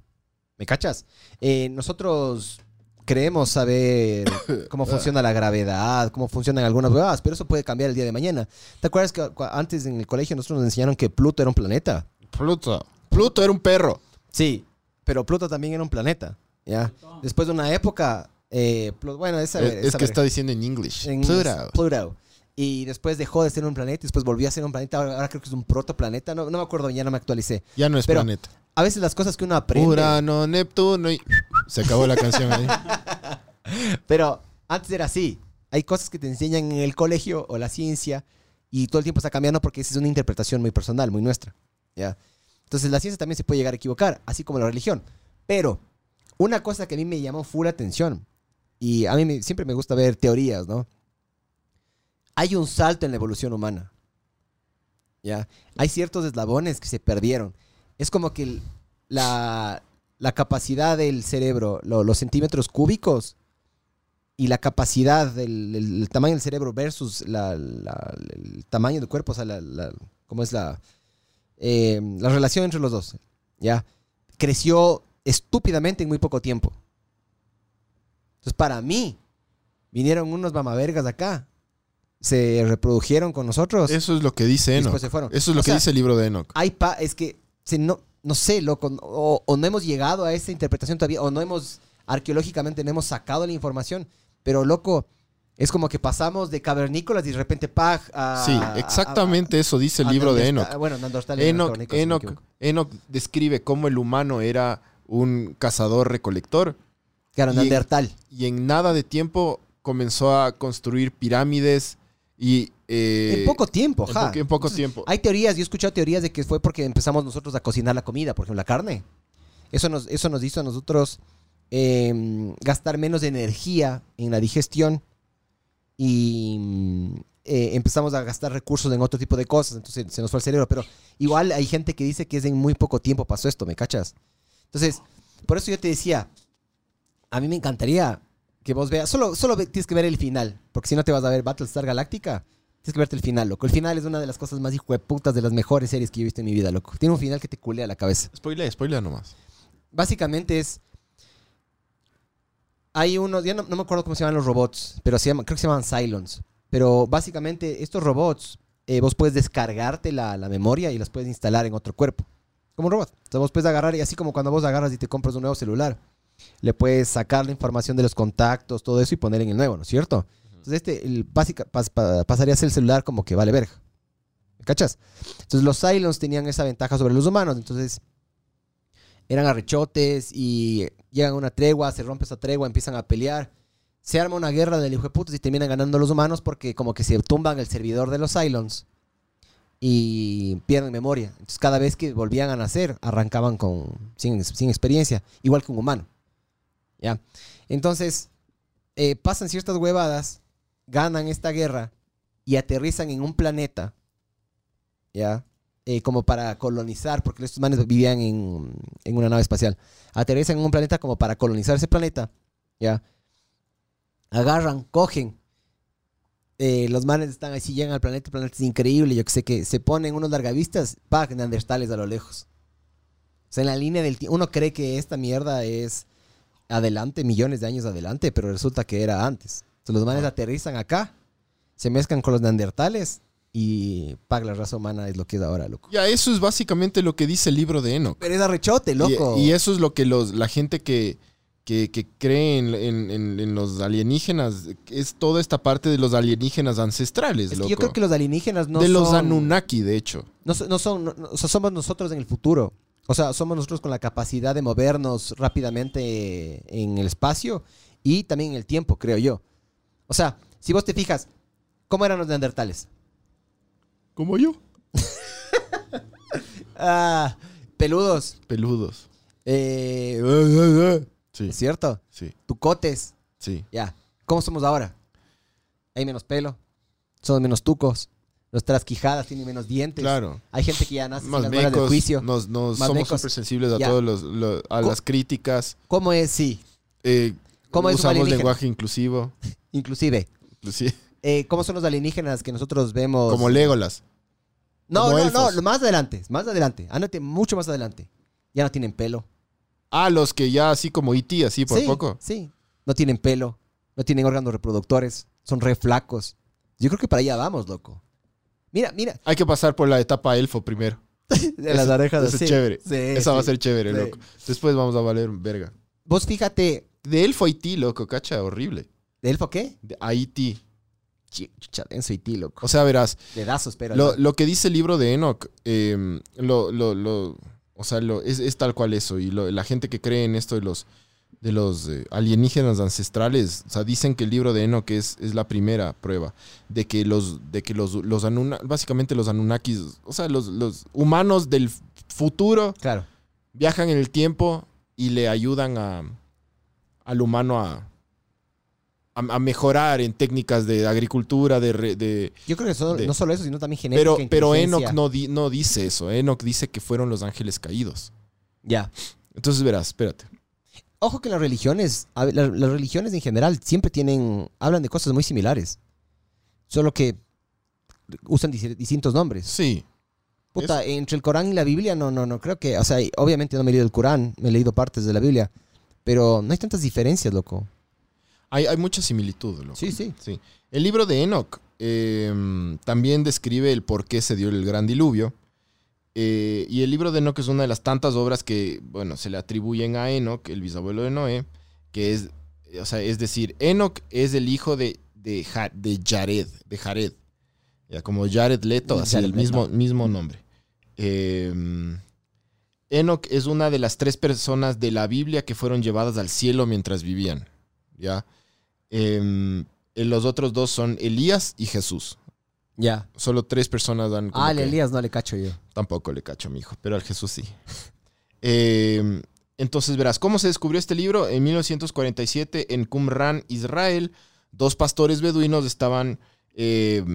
¿Me cachas? Eh, nosotros creemos saber (coughs) cómo funciona la gravedad, cómo funcionan algunas huevadas, pero eso puede cambiar el día de mañana. ¿Te acuerdas que antes en el colegio nosotros nos enseñaron que Pluto era un planeta? Pluto. Pluto era un perro. Sí, pero Pluto también era un planeta. ¿ya? Después de una época, eh, bueno, esa, Es, que verga. está diciendo en. En- Pluto. Pluto. Y después dejó de ser un planeta, y después volvió a ser un planeta. Ahora, ahora creo que es un protoplaneta. No, no me acuerdo, ya no me actualicé. Ya no es Pero- planeta. A veces las cosas que uno aprende. Urano, Neptuno y... Se acabó la canción ahí. (laughs) Pero antes era así. Hay cosas que te enseñan en el colegio o la ciencia y todo el tiempo está cambiando porque esa es una interpretación muy personal, muy nuestra. ¿ya? Entonces la ciencia también se puede llegar a equivocar, así como la religión. Pero una cosa que a mí me llamó full atención y a mí me- siempre me gusta ver teorías, ¿no? Hay un salto en la evolución humana. ¿ya? Hay ciertos eslabones que se perdieron. Es como que la, capacidad del cerebro, lo- los centímetros cúbicos y la capacidad del el- el tamaño del cerebro versus el tamaño del cuerpo, o sea, ¿cómo es la, eh, la relación entre los dos? ¿Ya? Creció estúpidamente en muy poco tiempo. Entonces, para mí, vinieron unos mamavergas acá, se reprodujeron con nosotros Eso es lo que dice Enoch. se fueron. Eso es lo O que sea, dice el libro de Enoch. hay pa es que se no, no sé, loco, o, o no hemos llegado a esa interpretación todavía, o no hemos, arqueológicamente no hemos sacado la información, pero loco, es como que pasamos de cavernícolas y de repente pag a... Sí, a- exactamente eso dice el libro de Enoch. Bueno, Enoch, cavernícolas, si Enoch. Enoch describe cómo el humano era un cazador-recolector Claro, y- Neandertal. y en nada de tiempo comenzó a construir pirámides y... eh, en poco tiempo, en ja. po- en poco tiempo. Hay teorías, yo he escuchado teorías de que fue porque empezamos nosotros a cocinar la comida, por ejemplo, la carne. Eso nos, eso nos hizo a nosotros eh, gastar menos energía en la digestión y eh, empezamos a gastar recursos en otro tipo de cosas, entonces se nos fue el cerebro. Pero igual hay gente que dice que es en muy poco tiempo pasó esto, ¿me cachas? Entonces, por eso yo te decía, a mí me encantaría que vos veas, solo, solo tienes que ver el final, porque si no te vas a ver Battlestar Galactica. Tienes que verte el final, loco. El final es una de las cosas más hijo de putas de las mejores series que yo he visto en mi vida, loco. Tiene un final que te culea la cabeza. Spoiler, spoiler nomás. Básicamente es. Hay unos, ya no, no me acuerdo cómo se llaman los robots, pero se llaman, creo que se llaman Cylons. Pero básicamente estos robots, eh, vos puedes descargarte la, la memoria y las puedes instalar en otro cuerpo. Como un robot. Entonces vos puedes agarrar, y así como cuando vos agarras y te compras un nuevo celular, le puedes sacar la información de los contactos, todo eso y poner en el nuevo, ¿no es cierto? Entonces este el básica, pas- pa- pasaría a ser el celular como que vale verga. ¿Me cachas? Entonces los Cylons tenían esa ventaja sobre los humanos. Entonces eran arrechotes y llegan a una tregua, se rompe esa tregua, empiezan a pelear. Se arma una guerra del hijo de putas y terminan ganando los humanos porque como que se tumban el servidor de los Cylons y pierden memoria. Entonces cada vez que volvían a nacer arrancaban con sin, sin experiencia, igual que un humano. Entonces eh, pasan ciertas huevadas, ganan esta guerra y aterrizan en un planeta, ¿ya? Eh, como para colonizar, porque estos manes vivían en, en una nave espacial. Aterrizan en un planeta como para colonizar ese planeta, ¿ya? Agarran, cogen. eh, los manes están así, llegan al planeta, el planeta es increíble, yo que sé que se ponen unos largavistas, pa, neandertales a lo lejos. O sea, en la línea del tiempo, uno cree que esta mierda es adelante, millones de años adelante, pero resulta que era antes. Entonces los manes aterrizan acá, se mezclan con los neandertales y paga la raza humana es lo que es ahora, loco. Ya, eso es básicamente lo que dice el libro de Enoch. Pero es arrechote, loco. Y, y eso es lo que los, la gente que, que, que cree en, en- en- en los alienígenas, es toda esta parte de los alienígenas ancestrales, Es que loco. yo creo que los alienígenas no de son... los Anunnaki, de hecho. No, no son, no- no- o sea, somos nosotros en el futuro. O sea, somos nosotros con la capacidad de movernos rápidamente en el espacio y también en el tiempo, creo yo. O sea, si vos te fijas, ¿cómo eran los neandertales? Como yo. (laughs) Ah, peludos. Peludos. Eh, Sí, ¿Es cierto? sí, Tucotes. sí. Ya. ¿Cómo somos ahora? Hay menos pelo. Somos menos tucos. Nuestras quijadas tienen menos dientes. Claro. Hay gente que ya nace sin Más las muelas del mecos, juicio. nos, nos Más somos súper sensibles a Ya. todos los, a las críticas. ¿Cómo es? Sí. eh, ¿Cómo es usamos lenguaje inclusivo. (laughs) Inclusive. inclusive, eh, ¿Cómo son los alienígenas que nosotros vemos? Como Legolas. No, como no, elfos. no, más adelante, más adelante. Ándate mucho más adelante. Ya no tienen pelo. Ah, los que ya así como E.T., así por sí, poco. Sí. No tienen pelo. No tienen órganos reproductores. Son re flacos. Yo creo que para allá vamos, loco. Mira, mira. Hay que pasar por la etapa elfo primero. (laughs) De las orejas así. es chévere. Sí, Esa va a ser chévere, loco. Después vamos a valer verga. Vos fíjate, De elfo a E.T., loco, cacha, horrible. ¿de elfo qué? De E.T. Chucha, denso ti, loco. O sea, verás, Dedazos, pero. lo, lo que dice el libro de Enoch, eh, lo, lo, lo- o sea, lo, es, es tal cual eso. Y la gente que cree en esto de los, de los eh, alienígenas ancestrales, o sea, dicen que el libro de Enoch es, es la primera prueba de que los, de que los, los Anuna- básicamente los Anunnakis, o sea, los, los humanos del futuro Claro. viajan en el tiempo y le ayudan a, al humano a, a, a mejorar en técnicas de agricultura, de, re- de, Yo creo que De- no solo eso, sino también genética. pero, pero. Enoch no, di- no dice eso. Enoch dice que fueron los ángeles caídos. Ya. Entonces verás, espérate. Ojo que las religiones, las religiones en general siempre tienen, hablan de cosas muy similares. Solo que usan dis- distintos nombres. Sí. Puta, entre el Corán y la Biblia, no, no, no creo que, o sea, obviamente no me he leído el Corán, me he leído partes de la Biblia, pero no hay tantas diferencias, loco. Hay, hay mucha similitud. loco. Sí, sí. Sí. El libro de Enoch eh, también describe el por qué se dio el gran diluvio. Eh, y el libro de Enoch es una de las tantas obras que, bueno, se le atribuyen a Enoch, el bisabuelo de Noé, que es, o sea, es decir, Enoch es el hijo de, de, Ja- de Jared, de Jared. Ya, como Jared Leto, así, el mismo, mismo nombre. Eh, Enoch es una de las tres personas de la Biblia que fueron llevadas al cielo mientras vivían. ¿Ya? Em, eh, los otros dos son Elías y Jesús. Ya. Solo tres personas dan. como Ah, al Elías no le cacho yo. Tampoco le cacho a mi hijo, pero al Jesús sí. (laughs) Eh, entonces verás, ¿cómo se descubrió este libro? En 1947 en Qumran, Israel, dos pastores beduinos estaban eh,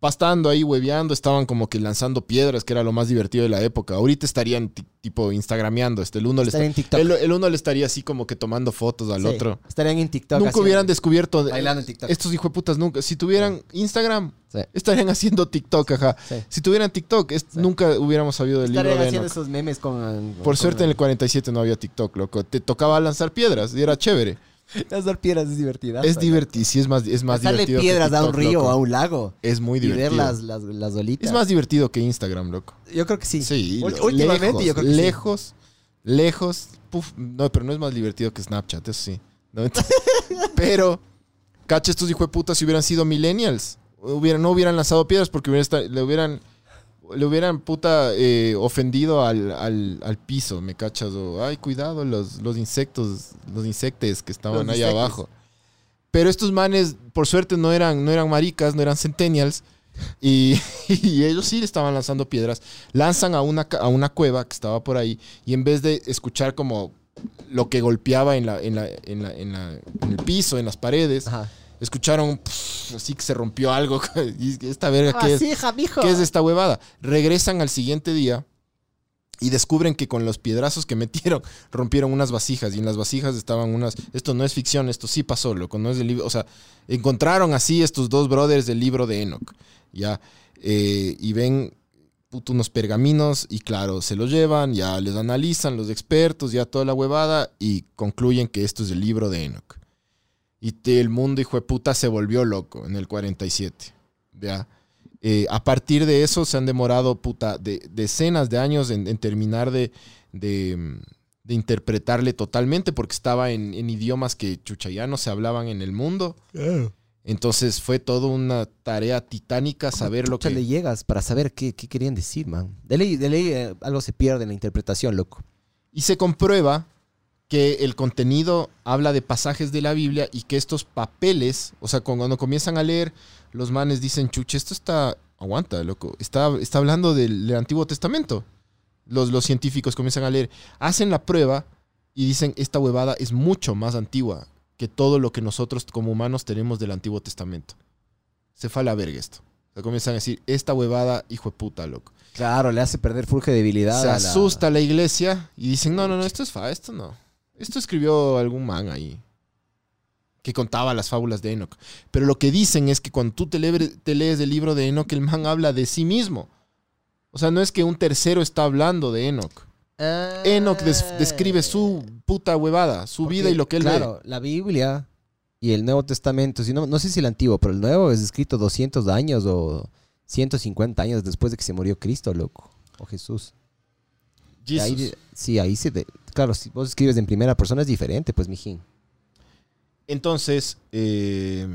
pastando ahí, hueveando, estaban como que lanzando piedras, que era lo más divertido de la época. Ahorita estarían ti- tipo instagrameando, este, el uno le Estarían esta- en TikTok. el, el uno le estaría así como que tomando fotos al Sí, otro. Estarían en TikTok. Nunca haciendo- hubieran descubierto Bailando en TikTok. estos hijueputas nunca. Si tuvieran Instagram, Sí. estarían haciendo TikTok, ajá. Sí. Si tuvieran TikTok, es- nunca hubiéramos sabido del libro Estarían de haciendo Enoch. esos memes con... Por suerte en el 47 no había TikTok, loco. Te tocaba lanzar piedras y era chévere. Lanzar piedras es divertida. Es divertido, sí, es más, es más Darle divertido. que piedras a un río loco. o a un lago. Es muy Y divertido. ver las, las, las olitas. Es más divertido que Instagram, loco. Yo creo que sí. Sí, Ult- Últimamente lejos, yo creo que sí. lejos, lejos. Puf, no, pero no es más divertido que Snapchat, eso sí. No, (laughs) pero, cacha, estos hijos de putas si hubieran sido millennials, hubieran, no hubieran lanzado piedras porque hubieran le hubieran le hubieran puta eh, ofendido al, al, al piso, me cachas, o ay, cuidado, los, los insectos, los insectes que estaban Los ahí abajo. Pero estos manes, por suerte, no eran, no eran maricas, no eran centennials. Y, (laughs) y ellos sí le estaban lanzando piedras. Lanzan a una, a una cueva que estaba por ahí. Y en vez de escuchar como lo que golpeaba en, la, en, la, en, la- en la- en el piso, en las paredes, Ajá. Escucharon pff, así que se rompió algo. (laughs) Y esta verga, ¿qué Ah, es? sí, hija. ¿Qué es esta huevada? Regresan al siguiente día y descubren que con los piedrazos que (laughs) metieron rompieron unas vasijas y en las vasijas estaban unas... Esto no es ficción, esto sí pasó, loco, no es del libro... O sea, encontraron así estos dos brothers del libro de Enoch, ¿ya? Eh, y ven puto, unos pergaminos y claro, se los llevan, ya les analizan los expertos, ya toda la huevada y concluyen que esto es el libro de Enoch. Y te- el mundo, hijo de puta, se volvió loco en el 47, ¿ya? Eh, a partir de eso se han demorado puta, de, decenas de años en, en terminar de, de, de interpretarle totalmente porque estaba en, en idiomas que chucha ya no se hablaban en el mundo. Entonces fue toda una tarea titánica saber lo Chucha, le que... llegas para saber qué, qué querían decir, man. De ley, de ley eh, algo se pierde en la interpretación, loco. Y se comprueba que el contenido habla de pasajes de la Biblia y que estos papeles, o sea, cuando comienzan a leer, los manes dicen, chuche, esto está, aguanta, loco, está, está hablando del, del Antiguo Testamento. Los, los científicos comienzan a leer, hacen la prueba y dicen, esta huevada es mucho más antigua que todo lo que nosotros como humanos tenemos del Antiguo Testamento. Se fue a la verga esto. O sea, comienzan a decir, esta huevada, hijo de puta, loco. Claro, le hace perder full credibilidad. Se a la- asusta la iglesia y dicen, no, no, no, esto es fa, esto no. Esto escribió algún man ahí que contaba las fábulas de Enoch. Pero lo que dicen es que cuando tú te, lees- te lees el libro de Enoch, el man habla de sí mismo. O sea, no es que un tercero está hablando de Enoch. Ah. Enoch des- describe su puta huevada, su Porque, vida y lo que él Claro, la Biblia y el Nuevo Testamento, si no, no sé si el Antiguo, pero el Nuevo es escrito 200 años o 150 años después de que se murió Cristo, loco. O Jesús. ahí sí, ahí se... de- claro, si vos escribes en primera persona es diferente, pues, mijín. Entonces, eh,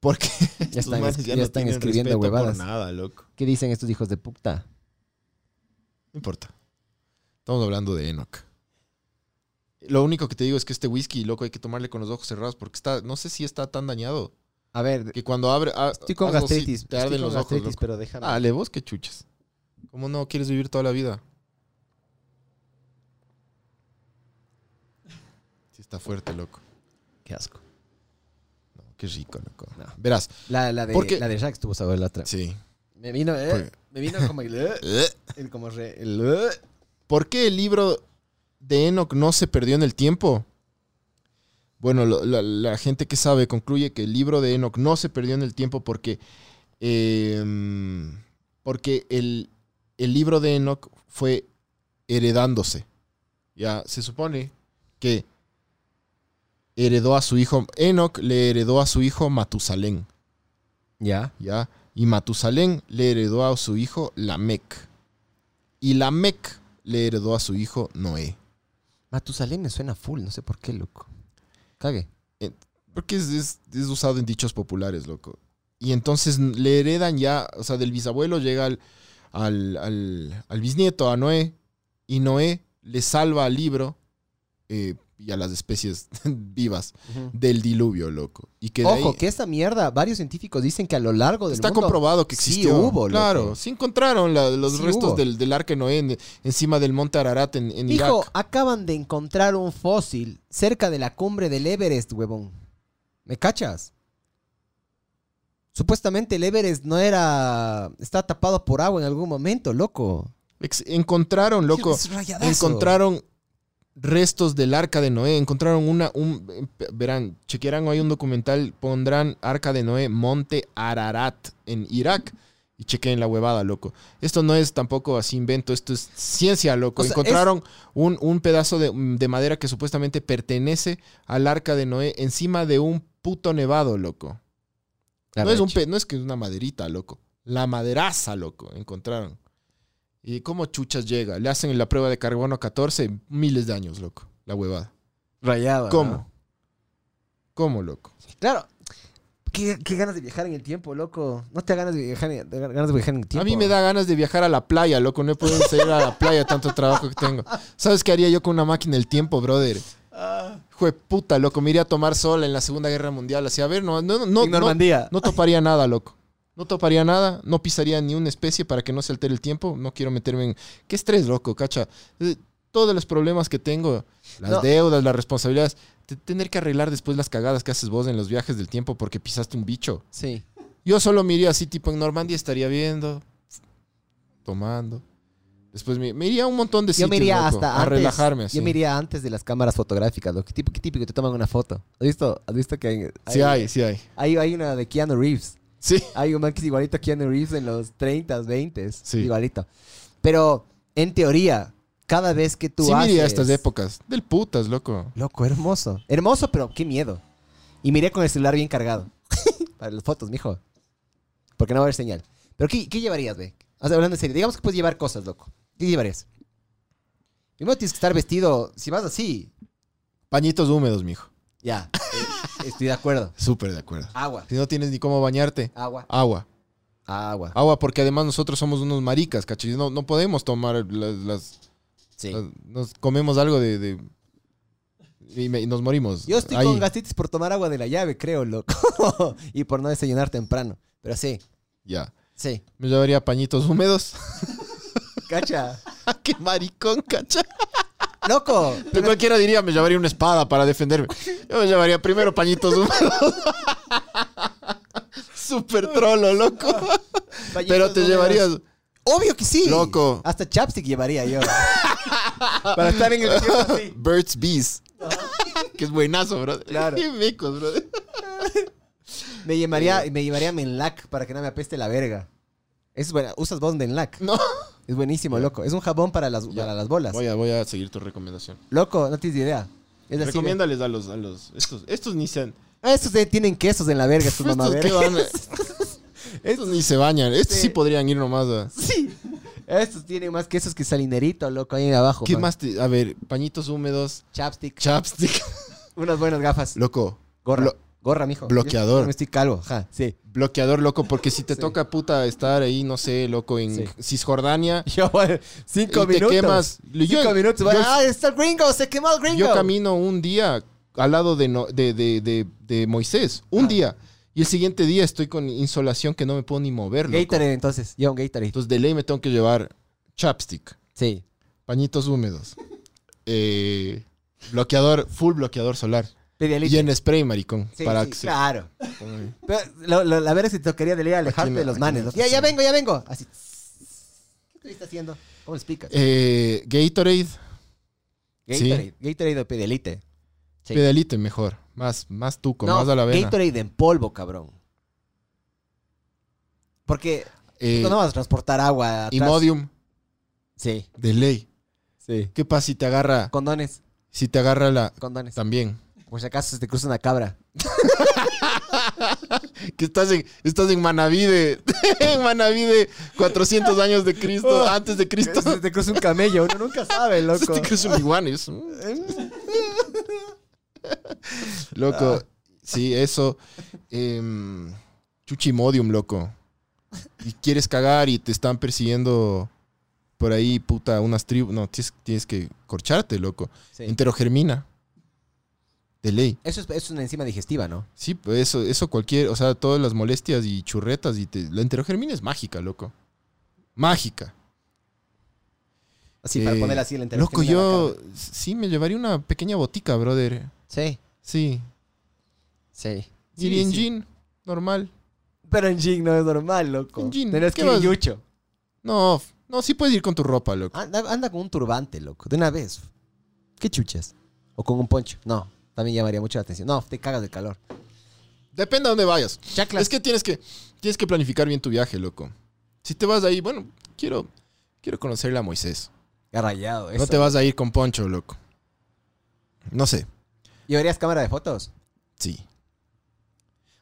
Porque (laughs) Ya están, es- ya no están escribiendo huevadas. nada, loco. ¿Qué dicen estos hijos de puta? No importa. Estamos hablando de Enoch. Lo único que te digo es que este whisky, loco, hay que tomarle con los ojos cerrados porque está, no sé si está tan dañado A ver, que cuando abre, ah, estoy con gastritis. te estoy arden con los ojos. loco. pero déjame. Dale, vos qué chuchas. ¿Cómo no quieres vivir toda la vida? Está fuerte, loco. Qué asco. No, qué rico, loco. No. Verás, La, la de, Porque- la de Jack estuvo sabor la otra. sí. Me vino, eh, Porque- me vino como el, (laughs) eh, el como re- el, eh. ¿Por qué el libro de Enoch no se perdió en el tiempo? Bueno, lo- la, la gente que sabe concluye que el libro de Enoch no se perdió en el tiempo porque, eh, porque el, el libro de Enoch fue heredándose. Ya se supone que heredó a su hijo, Enoch le heredó a su hijo Matusalén, Ya. ¿ya? Y Matusalén le heredó a su hijo Lamec. Y Lamec le heredó a su hijo Noé. Matusalén me suena full, no sé por qué, loco. Cague. Porque es, es- es usado en dichos populares, loco. Y entonces le heredan ya, o sea, del bisabuelo llega al, al, al- al bisnieto, a Noé, y Noé le salva al libro eh, y a las especies (laughs) vivas del diluvio, loco. Y que Ojo, ahí- que esta mierda, varios científicos dicen que a lo largo del Está mundo... comprobado que sí existió. hubo, loco. Claro, sí encontraron la- los Sí restos del, del arca Noé en- encima del monte Ararat en, en Hijo, Irak. acaban de encontrar un fósil cerca de la cumbre del Everest, huevón. ¿Me cachas? Supuestamente el Everest no era... Está tapado por agua en algún momento, loco. Ex- encontraron, loco. Encontraron restos del arca de Noé, encontraron una, un, verán, chequearán, hay un documental, pondrán arca de Noé, monte Ararat en Irak. Y chequeen la huevada, loco. Esto no es tampoco así invento, esto es ciencia, loco. O sea, Encontraron un, un pedazo de, de madera que supuestamente pertenece al arca de Noé encima de un puto nevado, loco. No es, un pe- no es que es una maderita, loco. La maderaza, loco, encontraron. ¿Y cómo chuchas llega? Le hacen la prueba de carbono 14, miles de años, loco. La huevada. Rayado. ¿Cómo? ¿no? ¿Cómo, loco? Claro. ¿Qué, qué ganas de viajar en el tiempo, loco. No te da ganas de viajar, en- de ganas de viajar en el tiempo. A mí me da ganas de viajar a la playa, loco. No he podido salir a la playa, tanto trabajo que tengo. ¿Sabes qué haría yo con una máquina del tiempo, brother? Jue puta, loco. Me iría a tomar sol en la Segunda Guerra Mundial. Así, a ver, no, no, no, en no, Normandía. no toparía nada, loco. No toparía nada, no pisaría ni una especie para que no se altere el tiempo. No quiero meterme en... ¿Qué estrés, loco, cacha? Eh, Todos los problemas que tengo, las No. deudas, las responsabilidades, te- tener que arreglar después las cagadas que haces vos en los viajes del tiempo porque pisaste un bicho. Sí. Yo solo me iría así, tipo en Normandía, estaría viendo, tomando. Después me, me iría a un montón de Yo sitios, me iría loco, hasta a antes. relajarme así. Yo me iría antes de las cámaras fotográficas, lo que típico te toman una foto. ¿Has visto? ¿Has visto que hay, Sí hay, sí hay. hay, hay una de Keanu Reeves? Sí. Hay un man que es igualito a Keanu Reeves en los 30, 20. Sí. Igualito. Pero, en teoría, cada vez que tú sí haces... a estas épocas. Del putas, loco. Loco, hermoso. Hermoso, pero qué miedo. Y miré con el celular bien cargado. (laughs) Para las fotos, mijo. Porque no va a haber señal. Pero ¿qué, qué llevarías, ve? O sea, hablando en serio. Digamos que puedes llevar cosas, loco. ¿Qué llevarías? Primero tienes que estar vestido... Si vas así, Pañitos húmedos, mijo. ya. (laughs) estoy de acuerdo. Súper de acuerdo. Agua. Si no tienes ni cómo bañarte, Agua. agua. Agua. Agua, porque además nosotros somos unos maricas, ¿cachai? No, no podemos tomar las... las- Sí. las- nos comemos algo de... de- y, me- y nos morimos. Yo estoy Ahí. con gastritis por tomar agua de la llave, creo, loco. (laughs) y por no desayunar temprano. Pero sí, Ya. sí. Me llevaría pañitos húmedos. Cacha. (laughs) ¡Qué maricón, cacha! Loco. De cualquiera diría, me llevaría una espada para defenderme. Yo me llevaría primero pañitos húmedos. (laughs) Súper trolo, loco. Pero te llevarías... Obvio que sí. Loco. Hasta chapstick llevaría yo. (laughs) Para estar en el tiempo así. Burt's Bees. que es buenazo, bro. Claro. Qué mecos, bro. (laughs) Me llevaría, me llevaría Menlac para que no me apeste la verga. Es buena. ¿Usas vos Menlac? No. Es buenísimo, loco. Es un jabón para las, para las bolas. Voy a, voy a seguir tu recomendación. Loco, no tienes idea. Es. Recomiéndales a los, a los... Estos, estos ni se... de- Ah, Estos de- tienen quesos en la verga, estos (laughs) mamavergas. ¿qué van a- (laughs) estos ni se bañan. Estos sí. Sí. podrían ir nomás a... Sí. Estos tienen más quesos que salinerito, loco, ahí abajo. ¿Qué man. más? te- A ver, pañitos húmedos, Chapstick. chapstick. (laughs) Unas buenas gafas. Loco. Gorra. lo- Gorra, mijo. Bloqueador. Yo me estoy calvo, ajá, sí. Bloqueador, loco, porque si te Sí. toca, puta, estar ahí, no sé, loco, en Sí. Cisjordania, (laughs) Yo, cinco y te minutos. quemas. Yo- Cinco minutos. yo- ah, está el gringo, se quemó el gringo. Yo camino un día al lado de, no- de, de- de- de Moisés, un Ah. día. Y el siguiente día estoy con insolación que no me puedo ni mover, loco. Gatorade, entonces. Yo, un Gatorade. Entonces de ley me tengo que llevar chapstick, Sí. pañitos húmedos, eh, bloqueador, full bloqueador solar. Pedialite. Y en spray, maricón. Sí, para sí, que se- claro. Pero lo, lo- la verdad es que te tocaría de ley alejarte no, de los manes. Ya, ya vengo, ya vengo. Así. ¿Qué te estás haciendo? ¿Cómo le explicas? Eh, Gatorade, sí. Gatorade. Gatorade o Pedialite. Sí. pedalite mejor. Más, más tuco, No, más a la vena. Gatorade en polvo, cabrón. Porque Eh, no vas a transportar agua atrás. Imodium, Sí, de ley. sí. ¿Qué pasa si te agarra, Condones, si te agarra la... condones. También. Por si acaso se te cruza una cabra. (laughs) Que estás en, estás en Manaví de... (laughs) en Manaví de 400 años de Cristo, Oh. antes de Cristo. Se te cruza un camello, uno nunca sabe, (laughs) Se loco. te cruza un iguana Loco, sí, eso. em, chuchimodium, loco. Y quieres cagar y te están persiguiendo por ahí, puta, unas tribus. No, tienes, tienes que corcharte, loco. Sí. Enterogermina. De ley. Eso es, eso es una enzima digestiva, ¿no? Sí, pues eso, eso cualquier, o sea, todas las molestias y churretas y te- la enterogermina es mágica, loco. Mágica. Así, para Eh, poner así el Loco, yo sí me llevaría una pequeña botica, brother. Sí, Sí. sí. Iría en jean, normal. Pero en jean no es normal, loco. En jean, ¿qué que ir vas? yucho. No, no, sí puedes ir con tu ropa, loco. Anda, anda con un turbante, loco. De una vez. ¿Qué chuchas? O con un poncho. No, también llamaría mucho la atención. No, te cagas de calor. Depende a dónde vayas. Chaclas. Es que tienes que tienes que planificar bien tu viaje, loco. Si te vas ahí, bueno, quiero quiero conocerle a Moisés. Rayado, eso. No te vas a ir con Poncho, loco. No sé. ¿Llevarías cámara de fotos? Sí.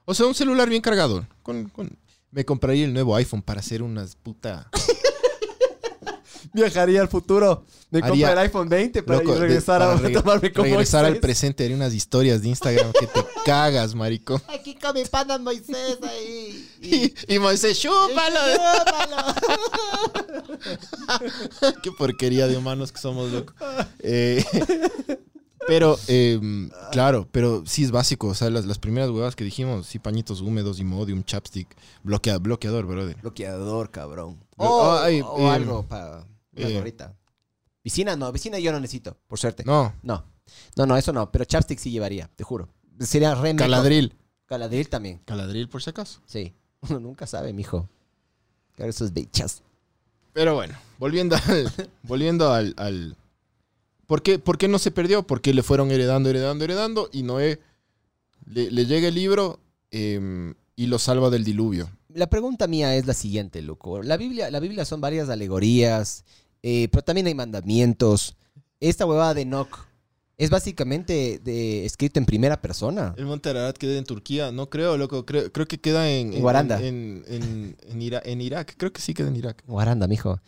O sea, un celular bien cargado. Con, con- Me compraría el nuevo iPhone para hacer unas puta. (laughs) Viajaría al futuro. Me Haría- el iPhone 20 para Loco, de- regresar para a re- tomarme como regresar al presente. Haría unas historias de Instagram que te (laughs) cagas, marico. Aquí con mi pana Moisés ahí. (laughs) Y, y Moisés, chúpalo. (laughs) Qué porquería de humanos que somos, loco. Eh, pero, eh, claro, pero sí es básico. O sea, las, las primeras huevas que dijimos, sí, pañitos húmedos, Imodium, chapstick, bloquea, bloqueador, brother. Bloqueador, cabrón. Ay, o eh, algo para una eh. gorrita. Piscina no, piscina yo no necesito, por suerte. No. No, no, no, eso no. Pero chapstick sí llevaría, te juro. Sería re meco. caladril. Caladril también, Caladril, por si acaso. sí. (laughs) Uno nunca sabe, mijo. Claro, esos bichas. Pero bueno, volviendo al. (laughs) volviendo al. al- ¿Por, qué, por qué no se perdió? Porque le fueron heredando, heredando, heredando. Y Noé le, le llega el libro em, y lo salva del diluvio. La pregunta mía es la siguiente, loco. La Biblia, la Biblia son varias alegorías, eh, pero también hay mandamientos. Esta huevada de Enoch es básicamente de, escrito en primera persona. El monte Ararat queda en Turquía. No creo, loco. Creo, creo que queda en. En Guaranda. En, en- en Ira- en Irak. Creo que sí queda en Irak. Guaranda, mijo.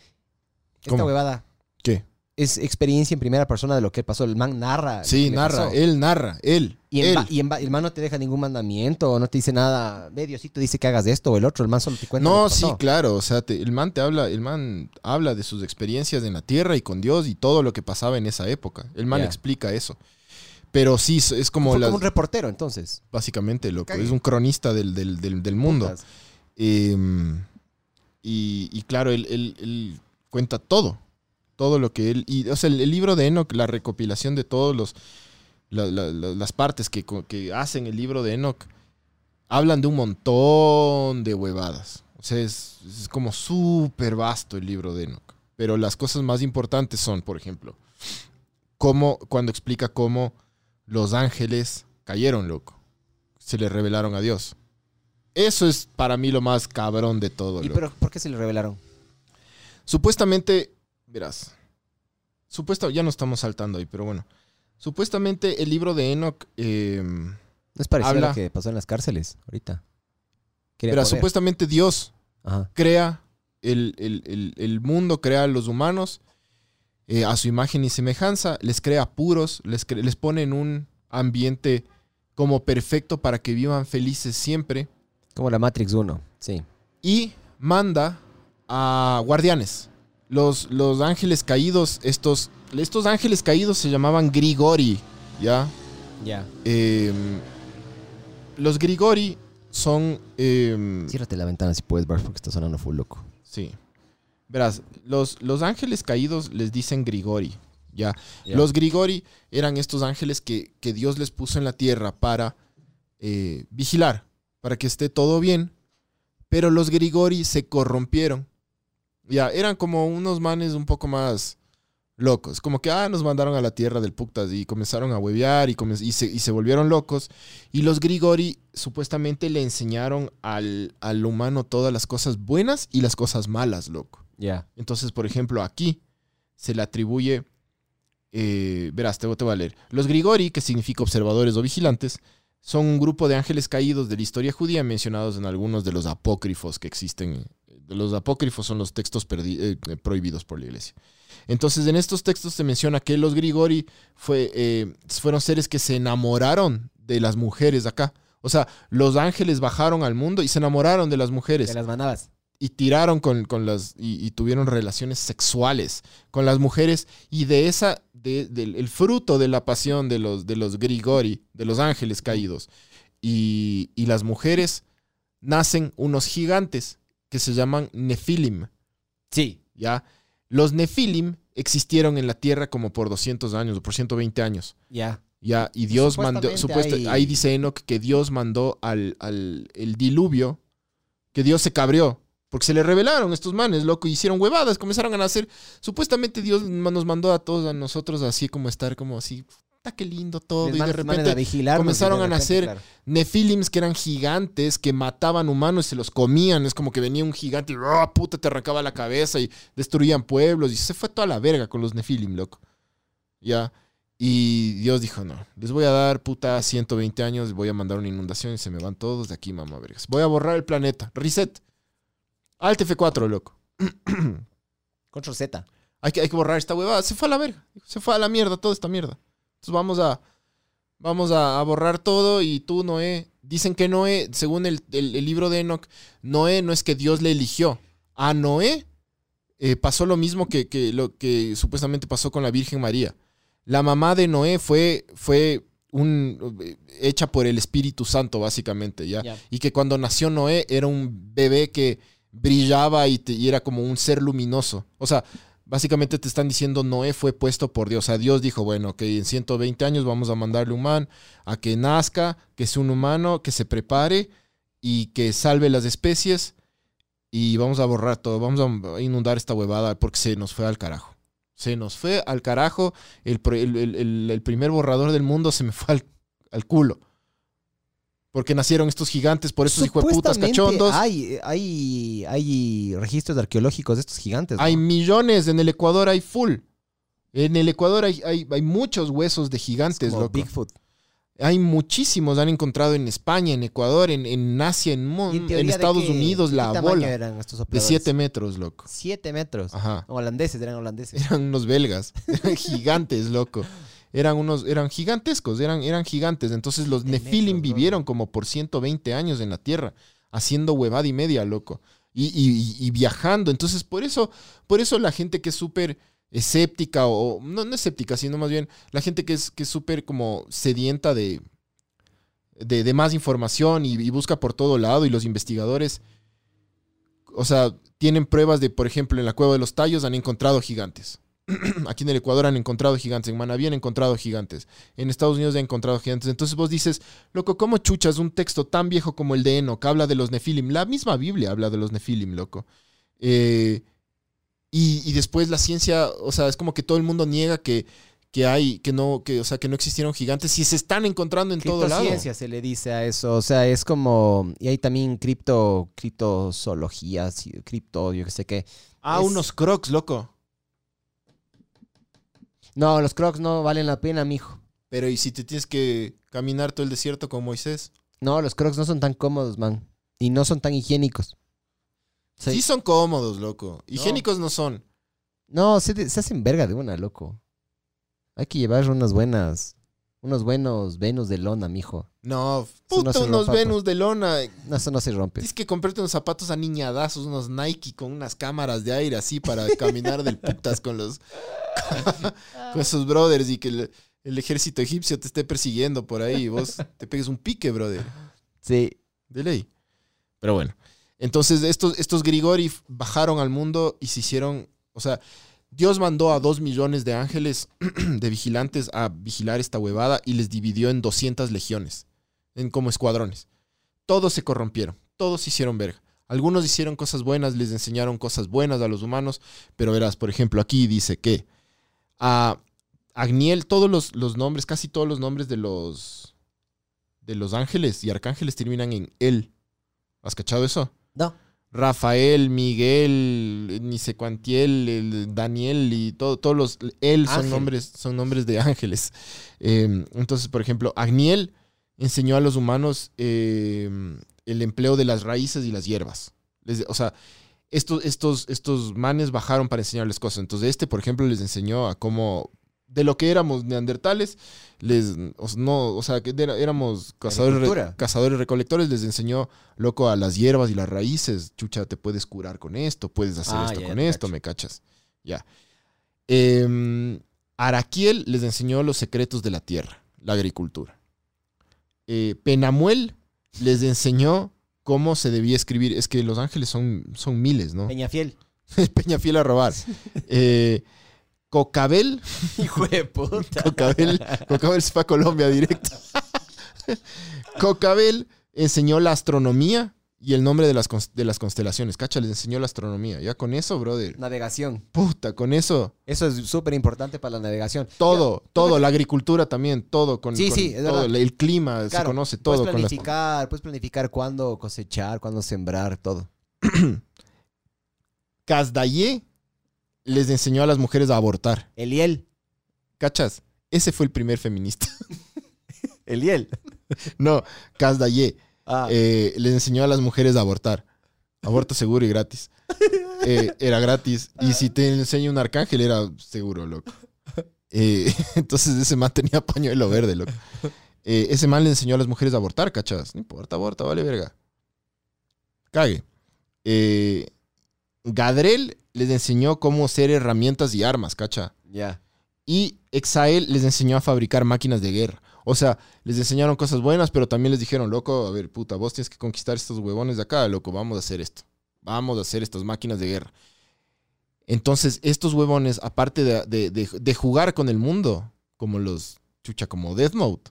Esta ¿Cómo? huevada ¿Qué? es experiencia en primera persona de lo que pasó. El man narra. Sí, narra. pasó. Él narra. Él. Y, en ba- y en ba- el man no te deja ningún mandamiento, no te dice nada. Ve, Diosito dice que hagas esto o el otro. El man solo te cuenta. lo No, que sí, pasó. claro. O sea, te- el man te habla, el man habla de sus experiencias en la tierra y con Dios y todo lo que pasaba en esa época. El man Ya. explica eso. Pero sí, es- es como Fue las, como un reportero, entonces. básicamente, loco. Cague. Es un cronista del, del- del- del mundo. Putas. Eh, y, y claro, él, él- él cuenta todo. Todo lo que él. Y, o sea, el, el libro de Enoch, la recopilación de todos los. La- la- la- las partes que, que hacen el libro de Enoch hablan de un montón de huevadas. O sea, es, es como súper vasto el libro de Enoch. Pero las cosas más importantes son, por ejemplo, cómo, cuando explica cómo los ángeles cayeron, loco. Se le revelaron a Dios. Eso es para mí lo más cabrón de todo. ¿Y loco. pero por qué se le revelaron? Supuestamente, verás, supuesto, ya no estamos saltando ahí, pero bueno. Supuestamente el libro de Enoch, eh, No es parecido a Habla. lo que pasó en las cárceles ahorita. Poder. supuestamente Dios Ajá. crea el, el- el- el mundo, crea a los humanos eh, a su imagen y semejanza, les crea puros, les, cre- les pone en un ambiente como perfecto para que vivan felices siempre. Como la Matrix 1, sí. Y manda a guardianes. Los, los ángeles caídos, estos, estos ángeles caídos se llamaban Grigori, ¿ya? Ya. Em, los Grigori son... em, Ciérrate la ventana si puedes, Bars, porque está sonando full loco. Sí. Verás, los, los ángeles caídos les dicen Grigori. ¿ya? Ya. Los Grigori eran estos ángeles que, que Dios les puso en la tierra para eh, vigilar, para que esté todo bien. Pero los Grigori se corrompieron. Ya, eran como unos manes un poco más locos. Como que, ah, nos mandaron a la tierra del Puctas y comenzaron a huevear y, y, se, y se volvieron locos. Y los Grigori supuestamente le enseñaron al, al humano todas las cosas buenas y las cosas malas, loco. Ya. Entonces, por ejemplo, aquí se le atribuye, eh, verás, te, te voy a leer. Los Grigori, que significa observadores o vigilantes, son un grupo de ángeles caídos de la historia judía mencionados en algunos de los apócrifos que existen. Los apócrifos son los textos eh, prohibidos por la iglesia. Entonces, en estos textos se menciona que los Grigori fue, eh, fueron seres que se enamoraron de las mujeres de acá. O sea, los ángeles bajaron al mundo y se enamoraron de las mujeres Te las mandabas. y tiraron con, con las y, y tuvieron relaciones sexuales con las mujeres y de esa de- del el fruto de la pasión de los de los grigori de los ángeles caídos y, y las mujeres nacen unos gigantes que se llaman nefilim Sí. ya los nefilim existieron en la tierra como por 200 años o por 120 años Ya. ya, y Dios mandó, supuesto, hay- ahí dice Enoch que Dios mandó al, al el diluvio, que Dios se cabrió, porque se le revelaron estos manes, loco, y hicieron huevadas, comenzaron a nacer. Supuestamente Dios nos mandó a todos, a nosotros, así como estar como así, qué lindo todo, Les y de a repente comenzaron a nacer claro. Nefilims que eran gigantes, que mataban humanos y se los comían. Es como que venía un gigante y ¡ah, puta, te arrancaba la cabeza y destruían pueblos. Y se fue toda la verga con los Nefilim, loco. Ya. Y Dios dijo, no, les voy a dar puta 120 años, voy a mandar una inundación y se me van todos de aquí, mamá vergas. Voy a borrar el planeta. Reset. Alt F4, loco. Control Z. Hay que, hay que borrar esta huevada. Se fue a la verga. Se fue a la mierda toda esta mierda. Entonces vamos a, vamos a, a borrar todo y tú, Noé. Dicen que Noé, según el, el- el libro de Enoch, Noé no es que Dios le eligió. A Noé eh, pasó lo mismo que, que lo que supuestamente pasó con la Virgen María. La mamá de Noé fue, fue un, eh, hecha por el Espíritu Santo, básicamente, ¿ya? Ya. Y que cuando nació Noé era un bebé que brillaba y, te- y era como un ser luminoso. O sea, básicamente te están diciendo Noé fue puesto por Dios. O sea, Dios dijo, bueno, que en 120 años vamos a mandarle un man a que nazca, que sea un humano, que se prepare y que salve las especies y vamos a borrar todo, vamos a inundar esta huevada porque se nos fue al carajo. Se nos fue al carajo, el, primer borrador del mundo se me fue al culo. Porque nacieron estos gigantes, por estos hijueputas cachondos. Hay, hay, hay registros arqueológicos de estos gigantes. ¿no? Hay millones, en el Ecuador hay full. En el Ecuador hay, hay, hay muchos huesos de Es gigantes, como loco. Bigfoot. Hay muchísimos, han encontrado en España, en Ecuador, en, en Asia, en, mo- ¿Y en en Estados Unidos, la bola. eran estos De operadores? 7 metros, loco. Siete metros. Ajá. Holandeses, eran holandeses. Eran unos belgas. (laughs) Eran gigantes, loco. Eran unos, eran gigantescos, eran, eran gigantes. Entonces los Nefilim vivieron como por 120 años en la Tierra, haciendo huevada y media, loco. Y, y- y viajando. Entonces, por eso, por eso la gente que es súper escéptica, o no, no escéptica, sino más bien la gente que es que es súper como sedienta de, de, de más información y, y busca por todo lado, y los investigadores, o sea, tienen pruebas de, por ejemplo, en la cueva de los tallos han encontrado gigantes. (clears throat) Aquí en el Ecuador han encontrado gigantes, en Manaví han encontrado gigantes, en Estados Unidos han encontrado gigantes. Entonces vos dices, loco, ¿cómo chuchas un texto tan viejo como el de Enoch habla de los Nefilim? La misma Biblia habla de los Nefilim, loco. Eh, y, y después la ciencia, o sea, es como que todo el mundo niega que, que hay, que no, que, o sea, que no existieron gigantes y se están encontrando en todo lado. Criptociencia se le dice a eso. O sea, es como. Y hay también cripto, criptozoología, sí, cripto, yo qué sé qué. Ah, Es- unos crocs, loco. No, los crocs no valen la pena, mijo. Pero ¿y si te tienes que caminar todo el desierto con Moisés? No, los crocs no son tan cómodos, man. Y no son tan higiénicos. Sí. Sí son cómodos, loco. Higiénicos no son. No, se, se hacen verga de una, loco. Hay que llevar unas buenas. Unos buenos Venus de lona, mijo. No, no puta, se unos rompa, Venus de lona. No, eso no se rompe. Tienes que comprarte unos zapatos aniñadazos, unos Nike con unas cámaras de aire así para (laughs) caminar del putas con los (laughs) con esos brothers y que el, el ejército egipcio te esté persiguiendo por ahí y vos te pegues un pique, brother. Sí. De ley. Pero bueno. Entonces, estos, estos Grigori bajaron al mundo y se hicieron. O sea, Dios mandó a dos millones de ángeles (clears throat) de vigilantes a vigilar esta huevada y les dividió en 200 legiones, en como escuadrones. Todos se corrompieron, todos hicieron verga. Algunos hicieron cosas buenas, les enseñaron cosas buenas a los humanos, pero verás, por ejemplo, aquí dice que a Agniel, todos los, los nombres, casi todos los nombres de los, de los ángeles y arcángeles terminan en él. ¿Has cachado eso? No. Rafael, Miguel, ni sé cuantiel, el Daniel y todo, todos los él son Ángel. nombres, son nombres de ángeles. Eh, entonces, por ejemplo, Agniel enseñó a los humanos eh, el empleo de las raíces y las hierbas. Les- o sea, estos, estos, estos manes bajaron para enseñarles cosas. Entonces, este, por ejemplo, les enseñó a cómo, de lo que éramos neandertales, les, no, o sea, que éramos cazadores, re- cazadores recolectores, les enseñó, loco, a las hierbas y las raíces. Chucha, te puedes curar con esto, puedes hacer Ah, esto con esto, cacho. ¿me cachas? Ya. Em, Araquiel les enseñó los secretos de la tierra, la agricultura. Eh, Penamuel les enseñó cómo se debía escribir. Es que los ángeles son, son miles, ¿no? Peñafiel. (laughs) Peñafiel a robar. (laughs) Eh, Cocabel, (laughs) Hijo de puta. Cocabel, Cocabel se fue a Colombia directo. (laughs) Cocabel enseñó la astronomía y el nombre de las, de las constelaciones. Cacha, les enseñó la astronomía. Ya con eso, brother. Navegación. Puta, con eso. Eso es súper importante para la navegación. Todo, todo, la agricultura también, todo con, Sí, con sí, es todo, verdad. el clima, se conoce Puedes todo con las planificar, puedes planificar cuándo cosechar, cuándo sembrar, todo. (clears throat) Casdayé les enseñó a las mujeres a abortar. Eliel. ¿Cachas? Ese fue el primer feminista. (laughs) Eliel. no, Casdayé Ah, eh, les enseñó a las mujeres a abortar. Aborto seguro y gratis. (laughs) Eh, era gratis. Y si te enseña un arcángel, era seguro, loco. Eh, (laughs) entonces ese man tenía pañuelo verde, loco. Ese man le enseñó a las mujeres a abortar, ¿cachas? No importa, aborta, vale verga. Cague. Eh, Gadrel les enseñó cómo hacer herramientas y armas, ¿cacha? ya. Y Exael les enseñó a fabricar máquinas de guerra. O sea, les enseñaron cosas buenas, pero también les dijeron, loco, a ver, puta, vos tienes que conquistar estos huevones de acá, loco, vamos a hacer esto. Vamos a hacer estas máquinas de guerra. Entonces, estos huevones, aparte de, de- de- de jugar con el mundo, como los, chucha, como Death Mode,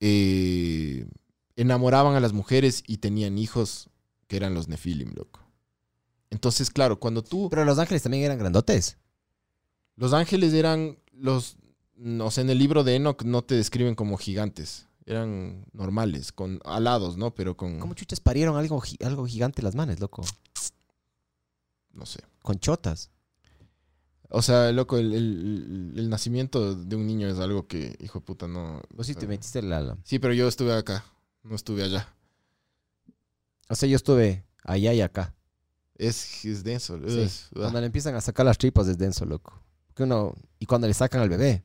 eh, enamoraban a las mujeres y tenían hijos que eran los Nephilim, loco. Entonces, claro, cuando tú... Pero los ángeles también eran grandotes. Los ángeles eran los. O sea, en el libro de Enoch no te describen como gigantes. Eran normales, con alados, ¿no? Pero con. ¿Cómo chuchas parieron algo, algo gigante las manes, loco? No sé. Con chotas. O sea, loco, el, el- el nacimiento de un niño es algo que, hijo de puta, no. Vos sí te metiste la, la- Sí, pero yo estuve acá. No estuve allá. O sea, yo estuve allá y acá. Es, es denso. Sí. es- Cuando le empiezan a sacar las tripas es denso, loco. Que uno, y cuando le sacan al bebé.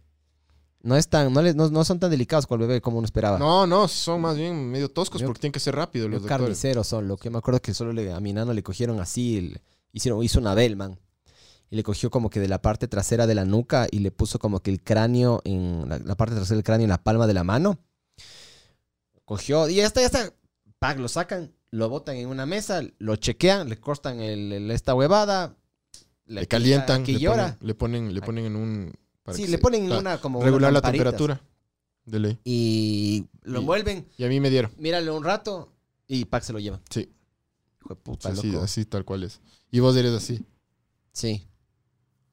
No es tan, no, le- no, no son tan delicados con el bebé como uno esperaba. No, no, son más bien medio toscos Yo- porque tienen que ser rápido los carniceros son, lo que me acuerdo que solo le, a mi nano le cogieron así, el- hicieron, hizo una Bellman. Y le cogió como que de la parte trasera de la nuca y le puso como que el cráneo en la, la parte trasera del cráneo en la palma de la mano. Cogió, y ya está, ya está. Pac, lo sacan, lo botan en una mesa, lo chequean, le cortan el, el- esta huevada. Le calientan, Que le llora. le ponen, le ponen en un. para Sí, le ponen en una como. regular la temperatura. De ley. Y lo Y- envuelven, Y a mí me dieron. mírale un rato y Pac se lo lleva. Sí. Hijo de puta, Sí, así, loco. así tal cual es. Y vos eres así. Sí.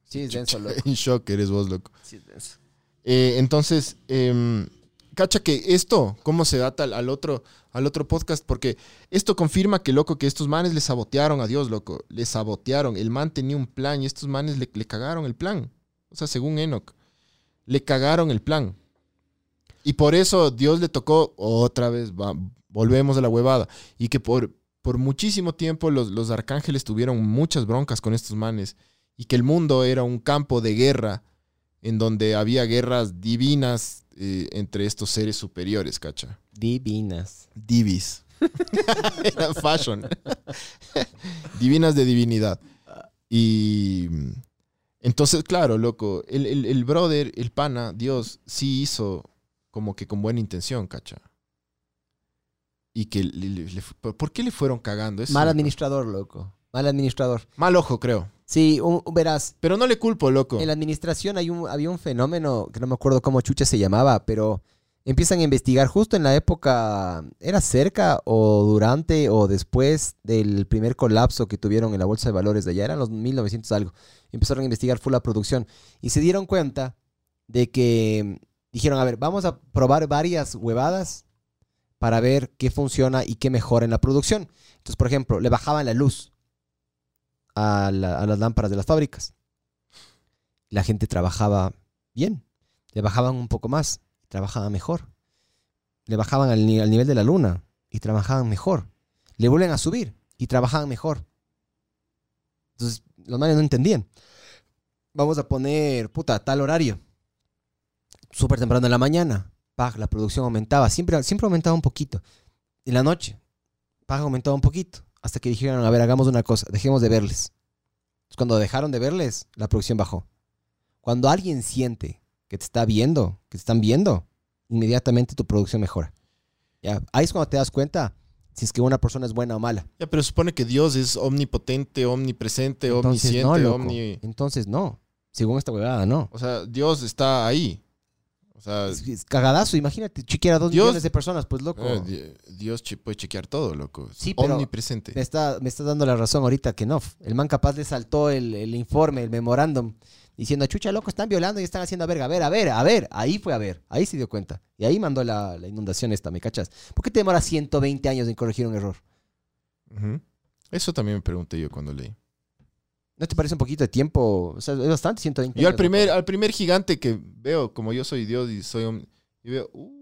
Sí, es denso, loco. (laughs) En shock eres vos, loco. Sí, es denso. Eh, entonces, em, cacha que esto, ¿cómo se data al, al otro, al otro podcast? Porque esto confirma que, loco, que estos manes le sabotearon a Dios, loco. Le sabotearon. El man tenía un plan y estos manes le, le cagaron el plan. O sea, según Enoch, le cagaron el plan. Y por eso Dios le tocó otra vez, va, volvemos a la huevada. Y que por, por muchísimo tiempo los, los arcángeles tuvieron muchas broncas con estos manes. Y que el mundo era un campo de guerra en donde había guerras divinas eh, entre estos seres superiores, ¿cacha? Divinas. Divis. (laughs) Era fashion. (laughs) Divinas de divinidad. Y entonces, claro, loco, el, el- el brother, el pana, Dios, sí hizo como que con buena intención, ¿cacha? Y que le- le- le fu- ¿Por qué le fueron cagando? Eso Mal administrador, loco. Mal administrador. Mal ojo, creo. Sí, un- verás, Pero no le culpo, loco. en la administración hay un, había un fenómeno que no me acuerdo cómo chucha se llamaba, pero empiezan a investigar justo en la época, era cerca o durante o después del primer colapso que tuvieron en la bolsa de valores de allá, eran los 1900 algo. Empezaron a investigar full la producción y se dieron cuenta de que dijeron, a ver, vamos a probar varias huevadas para ver qué funciona y qué mejora en la producción. Entonces, por ejemplo, le bajaban la luz a, la- a las lámparas de las fábricas. La gente trabajaba bien. Le bajaban un poco más trabajaba mejor. Le bajaban al nivel de la luna y trabajaban mejor. Le vuelven a subir y trabajaban mejor. Entonces, los manes no entendían. Vamos a poner, puta, tal horario. Súper temprano en la mañana. Pag, la producción aumentaba. Siempre, siempre aumentaba un poquito. En la noche, Pag aumentaba un poquito. Hasta que dijeron, a ver, hagamos una cosa. Dejemos de verles. Entonces, cuando dejaron de verles, la producción bajó. Cuando alguien siente que te está viendo, que te están viendo, inmediatamente tu producción mejora. ¿Ya? Ahí es cuando te das cuenta si es que una persona es buena o mala. Ya, pero supone que Dios es omnipotente, omnipresente, Entonces omnisciente, no, loco. omni... Entonces no. Según esta huevada, no. O sea, Dios está ahí. O sea, Es, es cagadazo, imagínate, chequear a dos Dios- millones de personas, pues loco. eh, di- Dios che- puede chequear todo, loco. Sí, pero- omnipresente. Me está, me está dando la razón ahorita que no. El man capaz le saltó el, el informe, el memorándum, diciendo, chucha, loco, están violando y están haciendo verga. A ver, a ver, a ver. Ahí fue a ver. Ahí se dio cuenta. Y ahí mandó la, la inundación esta, ¿me cachas? ¿Por qué te demora 120 años en corregir un error? Eso también me pregunté yo cuando leí. ¿No te parece un poquito de tiempo? O sea, es bastante 120 Yo al primer, al primer gigante que veo, como yo soy Dios y soy omni- y veo, uh,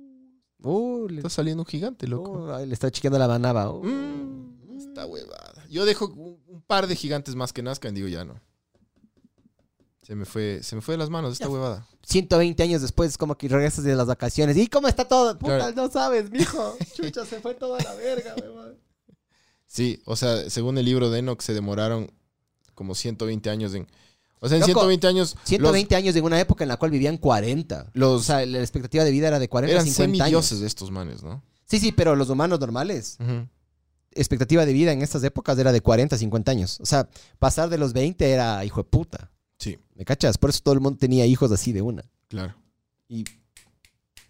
Uh, está saliendo un gigante, loco. uh, le está chequeando la manaba. Uh. Mm, esta huevada. Yo dejo un, un par de gigantes más que nazcan y digo, ya no. Se me fue, se me fue de las manos esta Ya. huevada. 120 años después, como que regresas de las vacaciones. ¿Y cómo está todo? Puta, Claro. no sabes, mijo. (laughs) Chucha, se fue toda la verga, weón. Sí, o sea, según el libro de Enoch se demoraron como 120 años en... O sea, en Loco, 120 años... 120 años en una época en la cual vivían 40. Los, O sea, la expectativa de vida era de 40 a eran 50 semidioses años. de estos manes, ¿no? Sí, sí, pero los humanos normales, Ujú. expectativa de vida en estas épocas era de 40 a 50 años. O sea, pasar de los 20 era hijo de puta. Sí, ¿Me cachas? Por eso todo el mundo tenía hijos así de una. claro. Y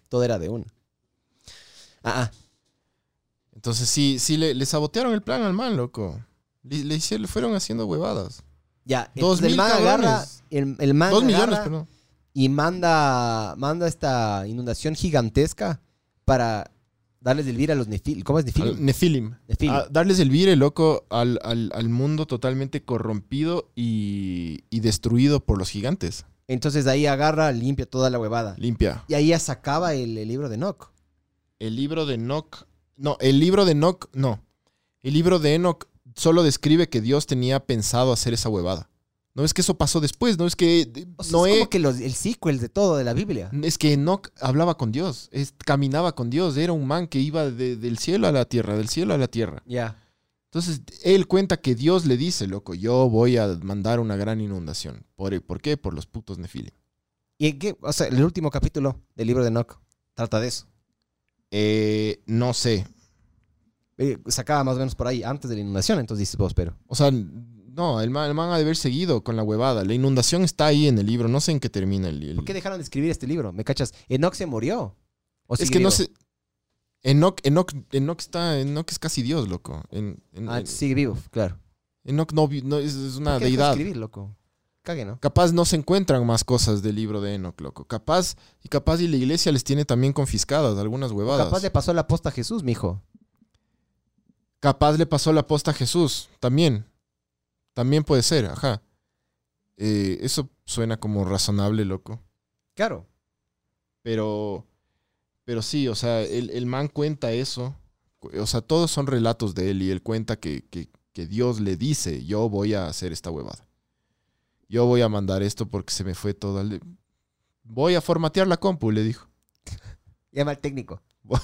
todo era de una. Ah, ah. Entonces sí, sí le, le sabotearon el plan al man, loco. Le, le hicieron, le fueron haciendo huevadas. Ya, Dos entonces el mil man agarra, el, el man Dos millones, perdón. y manda, manda esta inundación gigantesca para darles el vir a los Nefil. ¿Cómo es Nefilim? Al- Nefilim. Nefilim. A darles el vire, loco, al, al- al mundo totalmente corrompido y, y destruido por los gigantes. Entonces de ahí agarra, limpia toda la huevada. Limpia. Y ahí ya sacaba el, el libro de Enoch. El libro de Enoch. No, el libro de Enoch, no. El libro de Enoch solo describe que Dios tenía pensado hacer esa huevada. No es que eso pasó después, no es que O sea, Noé. es como que los- el sequel de todo de la Biblia. Es que Enoch hablaba con Dios, es- caminaba con Dios, era un man que iba de- del cielo a la tierra, del cielo a la tierra. Ya. Entonces, él cuenta que Dios le dice, loco, yo voy a mandar una gran inundación. ¿Por, ¿por qué? Por los putos Nefilim. ¿Y en qué? O sea, el último capítulo del libro de Enoch trata de eso. Eh, no sé. Eh, sacaba más o menos por ahí antes de la inundación, entonces dices vos, pero. O sea, no, el man, el man ha de haber seguido con la huevada. La inundación está ahí en el libro, no sé en qué termina el... el- ¿Por qué dejaron de escribir este libro? ¿Me cachas? Enoch se murió. ¿O es que no sé... Enoch, Enoch, Enoch está... Enoch es casi Dios, loco. En, en- Ah, en- sigue vivo, claro. Enoch no, no es, es una ¿Por qué dejó de deidad. escribir, loco? Cague, ¿no? Capaz no se encuentran más cosas del libro de Enoch, loco. Capaz, y capaz y la iglesia les tiene también confiscadas algunas huevadas. Capaz le pasó la posta a Jesús, mijo. Capaz le pasó la posta a Jesús, también. También puede ser, ajá. Eh, eso suena como razonable, loco. Claro. Pero, pero sí, o sea, el, el man cuenta eso. O sea, todos son relatos de él y él cuenta que, que- que Dios le dice, yo voy a hacer esta huevada. Yo voy a mandar esto porque se me fue todo voy a formatear la compu, le dijo. Llama al técnico. (laughs) Voy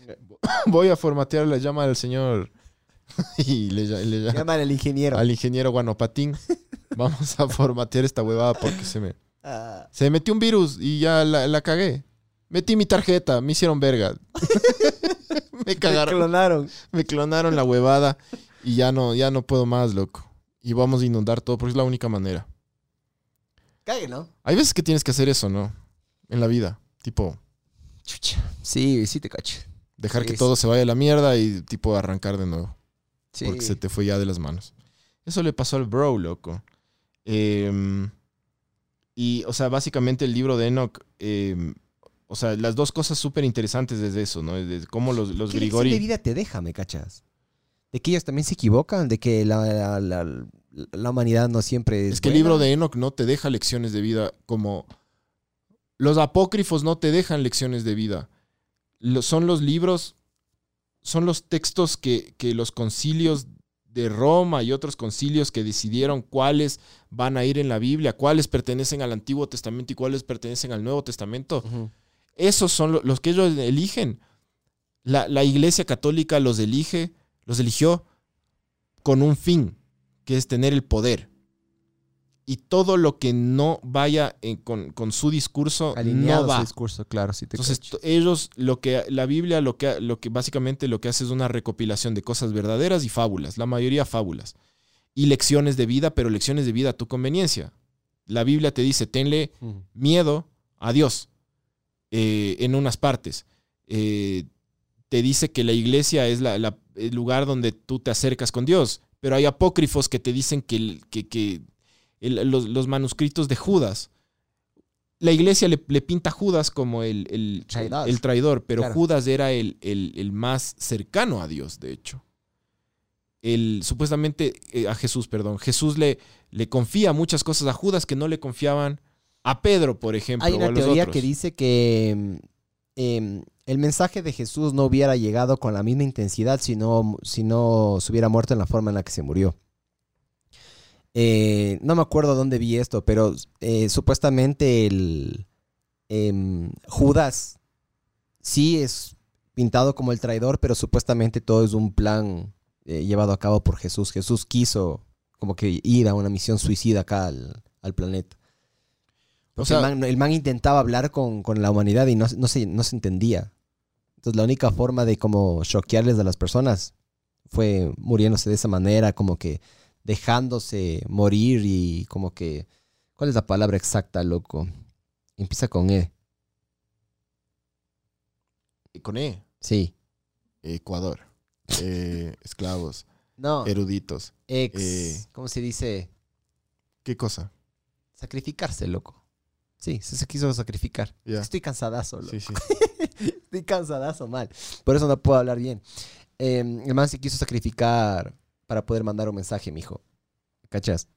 (coughs) a formatear la llama del señor (laughs) y le, ll- le llama Llama al ingeniero. al ingeniero Guanopatín. (laughs) Vamos a formatear esta huevada porque se me, Ah, se me metió un virus y ya la, la cagué. Metí mi tarjeta, me hicieron verga. me (laughs) me cagaron, clonaron. me clonaron la huevada y ya no, ya no puedo más, loco. Y vamos a inundar todo porque es la única manera. Cague, ¿no? Hay veces que tienes que hacer eso, ¿no? En la vida. Tipo, Chucha. Sí, sí te cacho. Dejar Sí, que sí. todo se vaya a la mierda y tipo arrancar de nuevo. Sí. Porque se te fue ya de las manos. Eso le pasó al bro, loco. Em, y, o sea, básicamente el libro de Enoch, em, o sea, las dos cosas súper interesantes desde eso, ¿no? De cómo los, los ¿Qué Grigori... de vida te deja, me cachas? De que ellos también se equivocan, de que la, la- la- la humanidad no siempre es Es que el libro de Enoch no te deja lecciones de vida como... Los apócrifos no te dejan lecciones de vida. Lo- son los libros, son los textos que, que los concilios de Roma y otros concilios que decidieron cuáles van a ir en la Biblia, cuáles pertenecen al Antiguo Testamento y cuáles pertenecen al Nuevo Testamento. Esos son lo- los que ellos eligen. La, la Iglesia Católica los elige, los eligió con un fin, que es tener el poder. Y todo lo que no vaya en- con, con su discurso Alineado no va. su discurso, claro, sí te Entonces, ellos, lo que la Biblia, lo que, lo que básicamente lo que hace es una recopilación de cosas verdaderas y fábulas, la mayoría fábulas. Y lecciones de vida, pero lecciones de vida a tu conveniencia. La Biblia te dice, tenle miedo a Dios eh, en unas partes. Eh, te dice que la iglesia es la- la- el lugar donde tú te acercas con Dios, pero hay apócrifos que te dicen que, el- que- que el- los, los manuscritos de Judas, la iglesia le, le pinta a Judas como el, el- Traidor. el traidor, pero Claro. Judas era el, más cercano a Dios, de hecho. El, supuestamente eh, a Jesús, perdón. Jesús le, le confía muchas cosas a Judas que no le confiaban a Pedro, por ejemplo. Hay o a una los teoría otros. que dice que mm, em, el mensaje de Jesús no hubiera llegado con la misma intensidad si no, si no se hubiera muerto en la forma en la que se murió. Eh, no me acuerdo dónde vi esto, pero eh, supuestamente el em, Judas sí es pintado como el traidor, pero supuestamente todo es un plan eh, llevado a cabo por Jesús. Jesús quiso como que ir a una misión suicida acá al, al planeta. O Porque sea- el, man, el man intentaba hablar con, con la humanidad y no, no, se, no se entendía. Entonces la única forma de como choquearles a las personas fue muriéndose de esa manera, como que dejándose morir y como que... ¿Cuál es la palabra exacta, loco? Empieza con E. Con E, Sí. Ecuador. Eh, (laughs) esclavos, No, eruditos. ex... eh. ¿Cómo se dice? ¿Qué cosa? Sacrificarse, loco. Sí, se, se quiso sacrificar. Estoy cansadazo, loco. Sí, sí. (laughs) Estoy cansadazo, mal. Por eso no puedo hablar bien. Eh, el man se quiso sacrificar para poder mandar un mensaje, mijo. ¿Me cachas?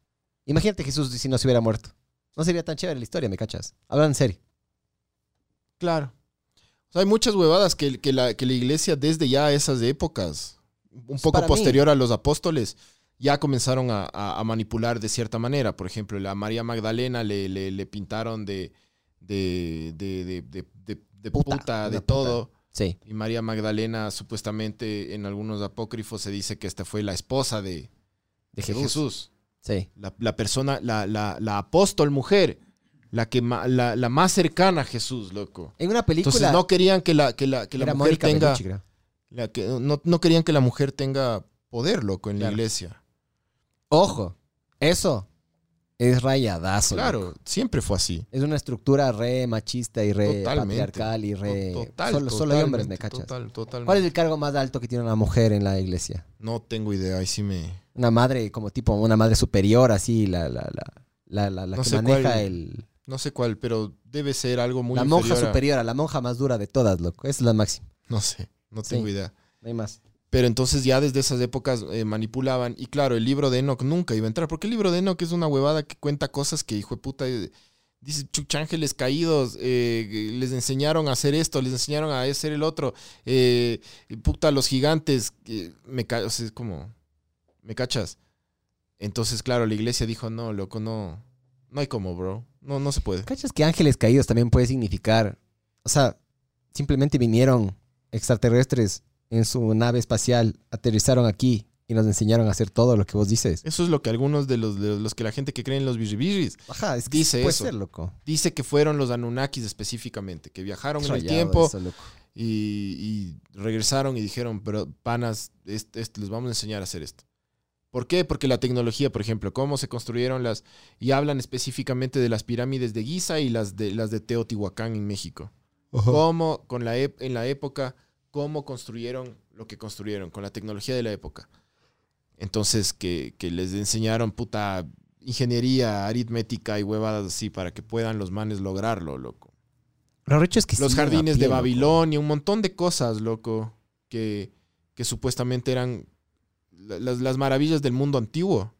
Imagínate Jesús si no se hubiera muerto. No sería tan chévere la historia, ¿me cachas? Hablan en serio. Claro. O sea, hay muchas huevadas que, que la, que la iglesia desde ya esas épocas, un poco Para mí. posterior a los apóstoles, ya comenzaron a, a- a manipular de cierta manera. Por ejemplo, la María Magdalena le, le- le pintaron de, de, de, Puta, de puta. todo. Sí. Y María Magdalena, supuestamente en algunos apócrifos se dice que esta fue la esposa de, De Jesús. Jesús. Sí. La, la persona, la, la, la apóstol mujer, la, que ma- la, la más cercana a Jesús, loco. En una película... Entonces no querían que la, que la, que mujer Mónica tenga. Bellucci, la que- no, no querían que la mujer tenga poder, loco, en la iglesia. Ojo, eso es rayadazo. loco. Claro, siempre fue así. Es una estructura re machista y re Totalmente. patriarcal y re... Total, solo, solo hay hombres, ¿me cachas? Total, totalmente. ¿Cuál es el cargo más alto que tiene una mujer en la iglesia? No tengo idea, ahí sí me. Una madre, como tipo una madre superior, así, la, la, la, la, la, la No que maneja cuál- el... No sé cuál, pero debe ser algo muy la monja a- superior, la monja más dura de todas, loco. Esa es la máxima. No sé, no tengo Sí. idea. No hay más. Pero entonces ya desde esas épocas eh, manipulaban. Y claro, el libro de Enoch nunca iba a entrar. Porque el libro de Enoch es una huevada que cuenta cosas que, hijo de puta, eh, dice chuchángeles caídos, eh, les enseñaron a hacer esto, les enseñaron a hacer el otro. eh, puta, los gigantes. me es como, ¿me cachas? Entonces, claro, la iglesia dijo, no, loco, no, No hay como, bro. No, no se puede. ¿Cachas que ángeles caídos también puede significar? O sea, simplemente vinieron extraterrestres en su nave espacial, aterrizaron aquí y nos enseñaron a hacer todo lo que vos dices. Eso es lo que algunos de los, de los que la gente que cree en los biribirris Ajá, es que Dice puede eso. ser, loco. dice que fueron los Anunnakis específicamente, que viajaron en el tiempo eso, y, y regresaron y dijeron, pero panas, est- est- les vamos a enseñar a hacer esto. ¿Por qué? Porque la tecnología, por ejemplo, cómo se construyeron las... Y hablan específicamente de las pirámides de Giza y las de, las de Teotihuacán en México. Cómo, con la en la época, cómo construyeron lo que construyeron, con la tecnología de la época. Entonces, que, que les enseñaron puta ingeniería, aritmética y huevadas así para que puedan los manes lograrlo, loco. Lo recho es que Los jardines pie, de loco. Babilonia, un montón de cosas, loco, que, que supuestamente eran la- las, las maravillas del mundo antiguo.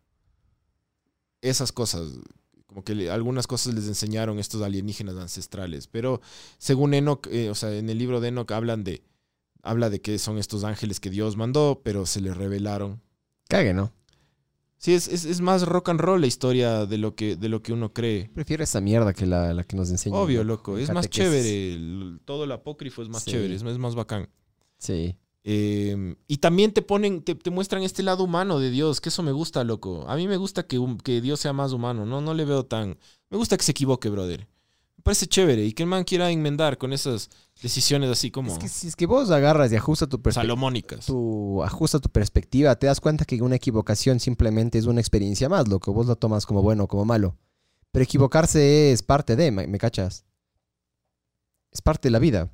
Esas cosas, como que le- algunas cosas les enseñaron estos alienígenas ancestrales. Pero según Enoch, eh, o sea, en el libro de Enoch hablan de, habla de que son estos ángeles que Dios mandó, pero se les revelaron. Cague, ¿no? Sí, es, es, es más rock and roll la historia de lo que, de lo que uno cree. Prefiero esa mierda que la, la que nos enseñan. Obvio, loco. Es más chévere. el- todo el apócrifo es más Sí. chévere, es, es más bacán. Sí. Eh, y también te ponen, te, te muestran este lado humano de Dios, que eso me gusta, loco. A mí me gusta que, que Dios sea más humano, no, no le veo tan... Me gusta que se equivoque, brother. Me parece chévere y que el man quiera enmendar con esas decisiones así como Es que si es que vos agarras y ajustas tu perspectiva. salomónicas. tu ajusta tu perspectiva, te das cuenta que una equivocación simplemente es una experiencia más, lo que vos lo tomas como bueno o como malo. Pero equivocarse es parte de, ¿me, me cachas? Es parte de la vida.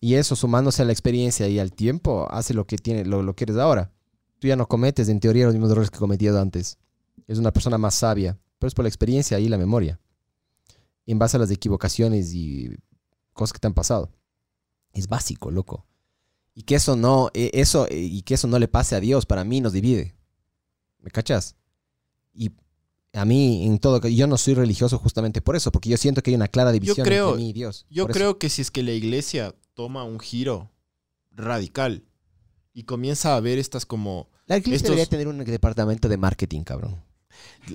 Y eso, sumándose a la experiencia y al tiempo, hace lo que, tiene, lo, lo que eres ahora. Tú ya no cometes en teoría los mismos errores que cometías antes. Es una persona más sabia, pero es por la experiencia y la memoria. En base a las equivocaciones y cosas que te han pasado. Es básico, loco. Y que eso no, eh, eso, eh, y que eso no le pase a Dios, para mí nos divide. ¿Me cachas? Y a mí, en todo, yo no soy religioso justamente por eso, porque yo siento que hay una clara división creo- entre mí y Dios. Yo eso. creo que si es que la iglesia toma un giro radical y comienza a ver estas como... La iglesia estos- debería tener un departamento de marketing, cabrón.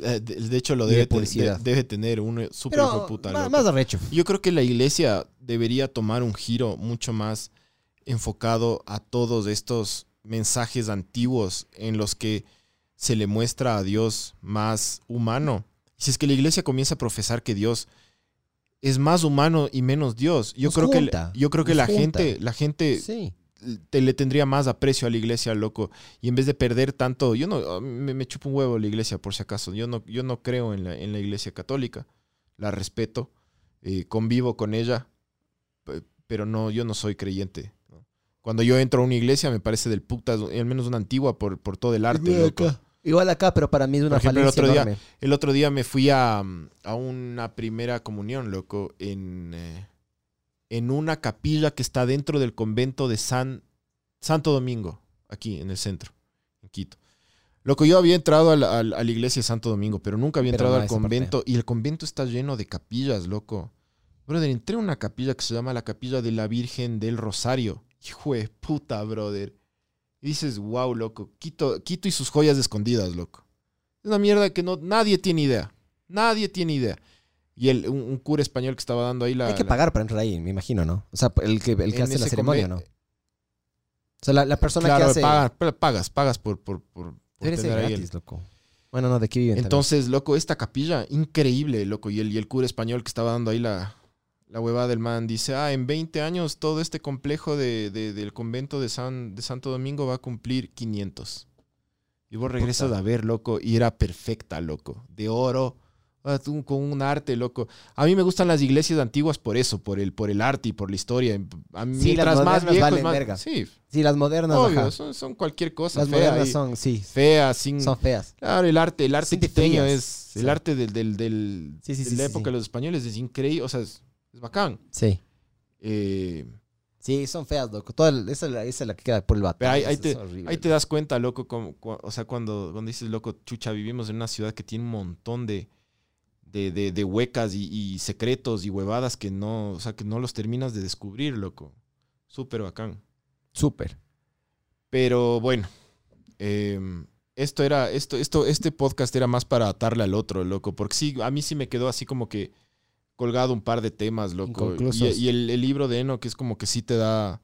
Eh, De, hecho, lo de debe, de- debe tener un super hijo de Pero puta. más, arrecho. Yo creo que la iglesia debería tomar un giro mucho más enfocado a todos estos mensajes antiguos en los que se le muestra a Dios más humano. Si es que la iglesia comienza a profesar que Dios es más humano y menos Dios, yo Nos creo que yo creo que nos la junta. gente la gente Sí. Te, le tendría más aprecio a la iglesia, loco. Y en vez de perder tanto, yo no, a mí me, me chupo un huevo la iglesia, por si acaso. Yo no, yo no creo en la, en la iglesia católica. La respeto, eh, convivo con ella, pe- pero no, yo no soy creyente. ¿no? Cuando yo entro a una iglesia me parece del puta, al menos una antigua por, por todo el arte, loco. Igual acá, pero para mí es una el otro día- enorme. El otro día me fui a, a una primera comunión, loco, en, eh, en una capilla que está dentro del convento de San Santo Domingo, aquí en el centro, en Quito. Loco, yo había entrado a la, a iglesia de Santo Domingo, pero nunca había Pero entrado no al parte. convento. Y el convento está lleno de capillas, loco. Brother, entré a una capilla que se llama la Capilla de la Virgen del Rosario. Hijo de puta, brother. Y dices, wow, loco. Quito, Quito y sus joyas escondidas, loco. Es una mierda que no, nadie tiene idea. Nadie tiene idea. Y el, un, un cura español que estaba dando ahí la. Hay que pagar para entrar ahí, me imagino, ¿no? O sea, el que, el que hace la ceremonia, ¿no? O sea, la, la persona Claro, que hace... pagas, pagas, pagas por, por, por, ahí el- gratis, loco. Bueno, no, ¿de qué viven? también? Entonces, loco, esta capilla, increíble, loco. Y el, y el cura español que estaba dando ahí la, la huevada del man dice, ah, en 20 años todo este complejo de, de- del convento de, San, de Santo Domingo va a cumplir 500. Y vos regresas Puta. a ver, loco, y era perfecta, loco. De oro, con un arte, loco. A mí me gustan las iglesias antiguas por eso, por el, por el arte y por la historia. A mí, Sí, mientras las más modernas viejos, valen más... verga. Sí, Sí, las modernas, obvio, ajá. son, son cualquier cosa Las fea. modernas y- son, sí, fea, sin... son feas. Claro, el arte, el arte quiteño es, el arte del, del, del- Sí, sí, de la época de los españoles es increíble, o sea, es, es bacán. Sí. Eh, Sí, son feas, loco. Toda el- esa, es la, esa es la que queda por el batalla. pero ahí, te, horrible. ahí te das cuenta, loco, como- o sea, cuando, cuando dices, loco, chucha, vivimos en una ciudad que tiene un montón de, de, de- de huecas y, y secretos y huevadas que no, o sea, que no los terminas de descubrir, loco. Súper bacán. Súper. Pero bueno, eh, esto era, esto, esto, este podcast era más para atarle al otro, loco. Porque sí, a mí sí me quedó así como que colgado un par de temas, loco. Y, el, el libro de Enoch es como que sí te da.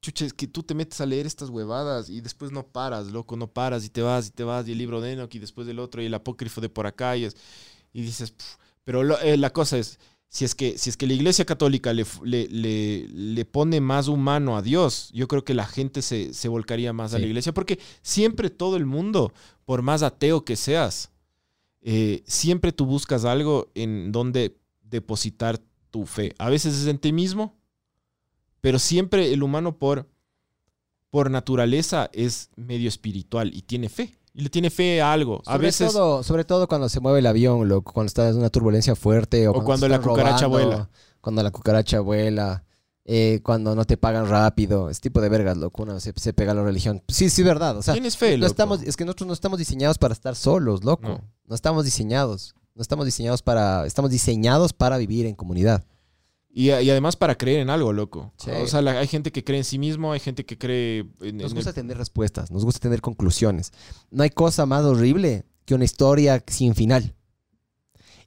Chucha, es que tú te metes a leer estas huevadas y después no paras, loco, no paras y te vas y te vas. Y el libro de Enoch y después del otro y el apócrifo de por acá. Y, es- y dices, pero lo- eh, la cosa es. Si es, que, si es que la iglesia católica le, le, le- le pone más humano a Dios, yo creo que la gente se, se volcaría más a la iglesia. Porque siempre todo el mundo, por más ateo que seas, eh, siempre tú buscas algo en donde depositar tu fe. A veces es en ti mismo, pero siempre el humano por, por naturaleza es medio espiritual y tiene fe. Y le tiene fe a algo. A Sobre veces... todo, sobre todo cuando se mueve el avión, loco, cuando está en una turbulencia fuerte. O, O cuando la cucaracha robando, vuela. Cuando la cucaracha vuela. eh, cuando no te pagan rápido. Ese tipo de vergas, loco. Uno se, se pega a la religión. Sí, sí, verdad. O sea, Tienes fe, no loco. estamos, es que nosotros no estamos diseñados para estar solos, loco. No. No, estamos diseñados. No estamos diseñados para. Estamos diseñados para vivir en comunidad. Y, y además para creer en algo, loco. Sí. O sea, la- hay gente que cree en sí mismo, hay gente que cree en, Nos en gusta el- tener respuestas, nos gusta tener conclusiones. No hay cosa más horrible que una historia sin final.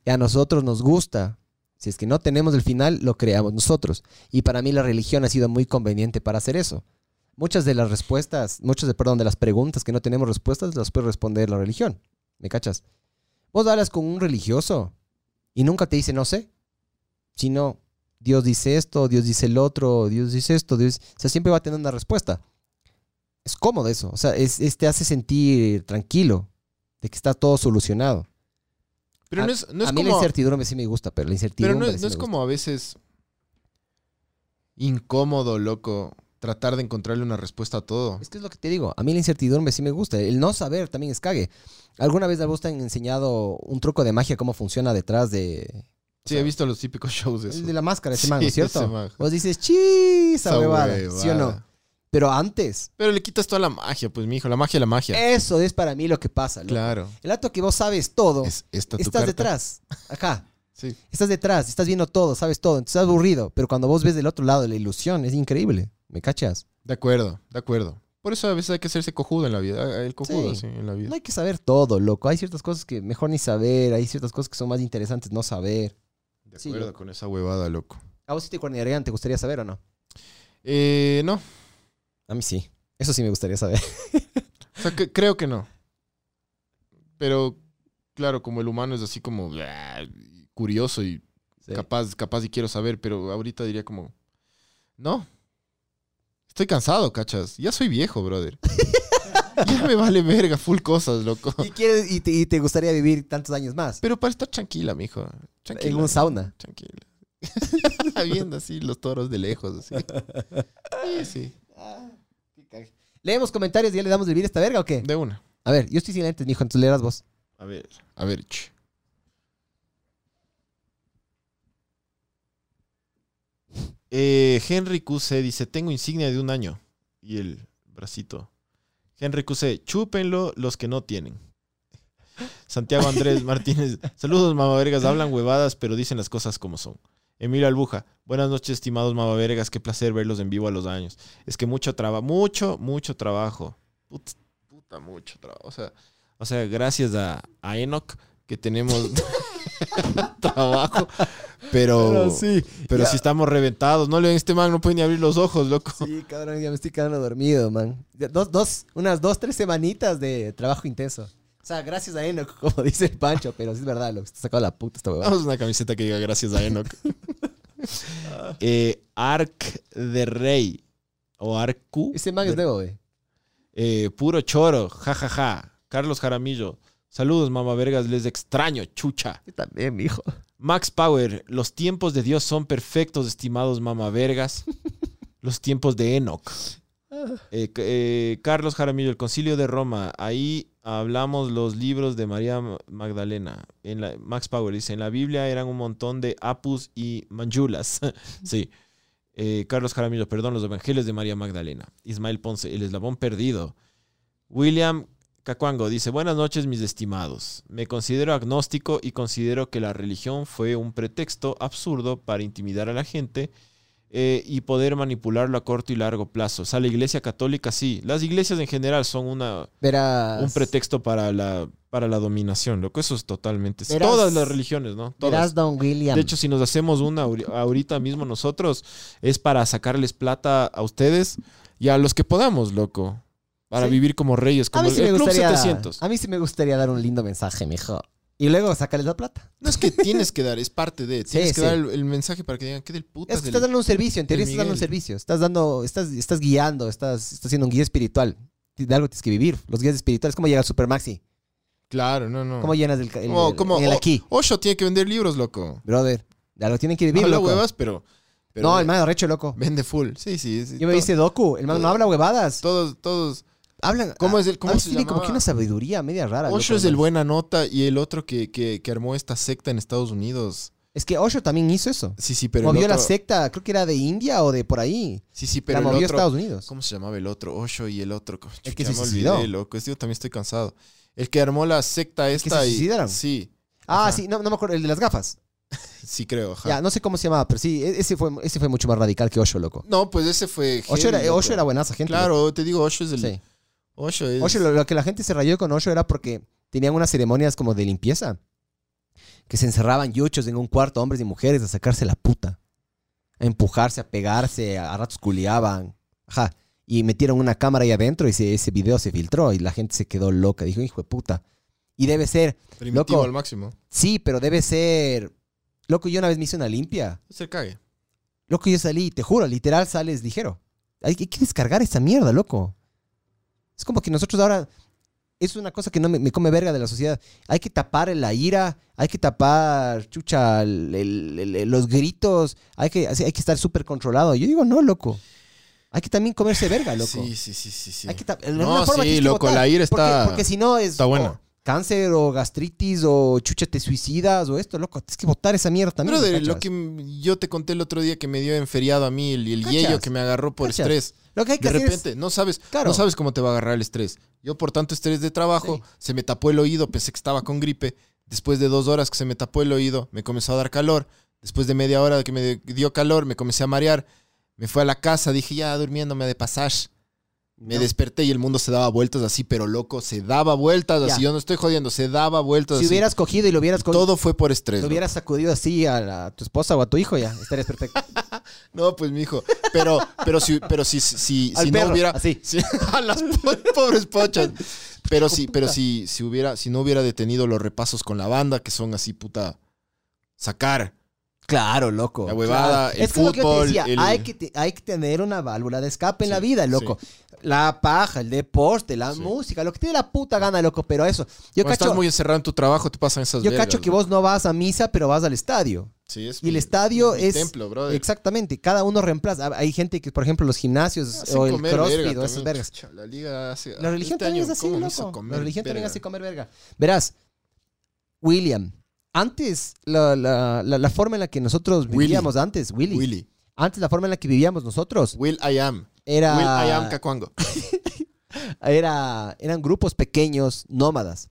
Y a nosotros nos gusta. Si es que no tenemos el final, lo creamos nosotros. Y para mí la religión ha sido muy conveniente para hacer eso. Muchas de las respuestas, muchas de, perdón, de las preguntas que no tenemos respuestas, las puede responder la religión. ¿Me cachas? Vos hablas con un religioso y nunca te dice no sé, sino Dios dice esto, Dios dice el otro, Dios dice esto, Dios... O sea, siempre va a tener una respuesta. Es cómodo eso. O sea, es, es- te hace sentir tranquilo de que está todo solucionado. Pero a, no es, no es a mí la como... incertidumbre sí me gusta, pero la Pero incertidumbre no, sí no me es como a veces incómodo, loco, tratar de encontrarle una respuesta a todo. Es que es lo que te digo. A mí la incertidumbre sí me gusta. El no saber también es cague. ¿Alguna vez a vos te han enseñado un truco de magia, cómo funciona detrás de... Sí, sea, he visto los típicos (laughs) shows de eso. El de la máscara, ese Sí, man, ¿no es cierto? ese. Vos dices, chis, huevada, ¿sí o no? Pero antes, Pero le quitas toda la magia, pues, mi hijo. La magia la magia. eso es para mí lo que pasa. loco. claro. El acto que vos sabes todo, Es esta estás carta. detrás, acá. (laughs) Sí. Estás detrás, estás viendo todo, sabes todo, entonces estás aburrido. Pero cuando vos ves del otro lado la ilusión, es increíble. ¿Me cachas? De acuerdo, de acuerdo. Por eso a veces hay que hacerse cojudo en la vida. El cojudo, Sí. sí, en la vida. No hay que saber todo, loco. Hay ciertas cosas que mejor ni saber, hay ciertas cosas que son más interesantes no saber. De Sí, acuerdo loco. con esa huevada, loco. ¿A vos si te cuernearían, te gustaría saber o no? Eh, no. A mí sí. Eso sí me gustaría saber. O sea, que- creo que no. Pero, claro, como el humano es así como ah, curioso y capaz, capaz y quiero saber, pero ahorita diría como, no. Estoy cansado, cachas. Ya soy viejo, brother. (laughs) ya me vale verga, full cosas, loco. ¿Y, quieres, y, te, y te gustaría vivir tantos años más? Pero para estar tranquila, mijo. Tranquila. En un sauna. Tranquila. (laughs) Viendo así los toros de lejos, así. Sí, sí. ¿Leemos comentarios y ya le damos de vivir esta verga o qué? De una. A ver, yo estoy sin lentes, mijo, entonces leerás vos. A ver, a ver. ch. Eh, Henry QC dice, tengo insignia de un año. Y el bracito. Henry QC, chúpenlo los que no tienen. Santiago Andrés Martínez, saludos mamavergas, hablan huevadas, pero dicen las cosas como son. Emilio Albuja, buenas noches estimados mamavergas, qué placer verlos en vivo a los años. Es que mucho trabajo, mucho, mucho trabajo. Put- puta, mucho trabajo. O sea, o sea, gracias a, a Enoch que tenemos (laughs) trabajo, pero, pero, sí. si estamos reventados, no este man, no puede ni abrir los ojos, loco. Sí, cabrón, ya me estoy quedando dormido, man. Dos, dos, unas dos, tres semanitas de trabajo intenso. O sea, gracias a Enoch, (laughs) como dice el Pancho, pero sí es verdad, lo que está sacado la puta esta huevada. Vamos a una camiseta que diga gracias a Enoch. (laughs) eh, Arc de Rey o Arcu. Ese man es nuevo, güey. Eh, puro choro, jajaja. Ja, ja. Carlos Jaramillo. Saludos, mamá vergas, les extraño, chucha. Yo también, mijo. Max Power, los tiempos de Dios son perfectos, estimados mamá vergas. Los tiempos de Enoch. Eh, eh, Carlos Jaramillo, el Concilio de Roma. Ahí hablamos los libros de María Ma- Magdalena. En la, Max Power dice, en la Biblia eran un montón de apus y manjulas. (laughs) sí. Eh, Carlos Jaramillo, perdón, los evangelios de María Magdalena. Ismael Ponce, el eslabón perdido. William Cacuango dice, buenas noches mis estimados. Me considero agnóstico y considero que la religión fue un pretexto absurdo para intimidar a la gente eh, y poder manipularlo a corto y largo plazo. O sea, la iglesia católica sí. Las iglesias en general son una, Verás. un pretexto para la, para la dominación, loco. Eso es totalmente... Verás- todas las religiones, ¿no? Todas. Verás, Don William. De hecho, si nos hacemos una ahori- ahorita mismo nosotros, es para sacarles plata a ustedes y a los que podamos, loco. Para Sí. vivir como reyes, a como mí, el, sí me el Club gustaría, 700. a mí sí me gustaría dar un lindo mensaje, mijo. Y luego sacarles la plata. No es que tienes que dar, es parte de. (laughs) Tienes que sí. dar el, el mensaje para que digan, ¿qué del putas? Es que del-?" estás dando un servicio, en teoría estás dando un servicio. Estás dando, estás, estás guiando, estás, estás siendo un guía espiritual. De algo tienes que vivir. Los guías espirituales, ¿cómo llega el Supermaxi? Claro, no, no. ¿Cómo llenas el, el, Como- el- como- en el o- aquí? Osho tiene que vender libros, loco. Brother, de algo tienen que vivir, Habla loco. huevas, pero. pero no, el man recho, loco. Vende full. Sí, sí. sí. Yo me To- dice Doku, el man no habla huevadas. Todos, todos. Hablan. ¿Cómo ah, es el- cómo se tiene como que una sabiduría media rara. Osho loco, es el buena nota y el otro que, que, que armó esta secta en Estados Unidos. Es que Osho también hizo eso. Sí, sí, pero. el Movió la secta, creo que era de India o de por ahí. Sí, sí, pero la el movió a. Estados Unidos. ¿Cómo se llamaba el otro? Osho y el otro. El que Chucha, se olvidé, loco. Este, yo también estoy cansado. El que armó la secta que esta se y. suicidaron? Sí, Ah, Ajá. sí, no, no me acuerdo, el de las gafas. (laughs) sí creo. ajá. Ya, no sé cómo se llamaba, pero sí, e- ese fue, ese fue mucho más radical que Osho, loco. No, pues ese fue. Osho era, heavy. Osho era buenaza gente. Claro, te digo, Osho es el. Sí. Osho es. Osho, lo, lo que la gente se rayó con Osho era porque tenían unas ceremonias como de limpieza. Que se encerraban yuchos en un cuarto, hombres y mujeres, a sacarse la puta. A empujarse, a pegarse, a, a ratos culiaban. Ajá. Y metieron una cámara ahí adentro y se- ese video se filtró y la gente se quedó loca. Dijo, hijo de puta. Y debe ser, primitivo loco. al máximo. sí, pero debe ser. Loco, yo una vez me hice una limpia. Se cague. Loco, yo salí, te juro, literal sales ligero. Hay, hay que descargar esa mierda, loco. Es como que nosotros ahora. Es una cosa que no me, me come verga de la sociedad. Hay que tapar la ira, hay que tapar, chucha, el- el- el- los gritos, hay que, hay que estar súper controlado. Yo digo, no, loco. Hay que también comerse verga, loco. Sí, sí, sí, sí. sí. Hay que No, sí, que loco, la ira Porque- está- Porque, si no es. está buena. Cáncer o gastritis o chucha, te suicidas o esto, loco. Tienes que botar esa mierda también. Brother, ¿cachas? lo que yo te conté el otro día que me dio en feriado a mí, el, el yello que me agarró por ¿Cachas? estrés. Lo que hay que De hacer es- repente, no sabes, Claro. no sabes cómo te va a agarrar el estrés. Yo por tanto estrés de trabajo, Sí. se me tapó el oído, pensé que estaba con gripe. Después de dos horas que se me tapó el oído, me comenzó a dar calor. Después de media hora que me dio calor, me comencé a marear. Me fui a la casa, dije, ya durmiéndome de pasaje. Me No. desperté y el mundo se daba vueltas así, pero loco, se daba vueltas Ya. así. Yo no estoy jodiendo, se daba vueltas Si así. hubieras cogido y lo hubieras, co- Todo fue por estrés. lo hubieras sacudido así a, la- a tu esposa o a tu hijo, ya estarías perfecto. (laughs) No, pues mi hijo. Pero, pero si, pero si, si, Al si perro, no hubiera. así. (laughs) si- a las po- pobres pochas. Pero sí, pero si, si hubiera, si no hubiera detenido los repasos con la banda, que son así, puta. Sacar. Claro, loco. La huevada, el es que lo que yo te fútbol, decía, el- hay, que te- hay que tener una válvula de escape en Sí, la vida, loco. La paja, el deporte, la Sí. música, lo que dé la puta gana, loco. Pero eso, yo Cuando cacho, estás muy encerrado en tu trabajo, te pasan esas yo vergas, cacho que vos no vas a misa, pero vas al estadio. Sí, es Y el mi- estadio es... templo, brother. Exactamente, cada uno reemplaza. Hay gente que, por ejemplo, los gimnasios Hacen o el crossfit verga o esas también. vergas. La liga hace. La religión este también es así, ¿cómo me hizo loco. La religión también verga? hace comer verga. Verás, William, antes, la, la- la- la forma en la que nosotros Willy. vivíamos antes, Willy, Willy. antes la forma en la que vivíamos nosotros Will I am. Era, Will I am Cacuango. (laughs) era, eran grupos pequeños, nómadas.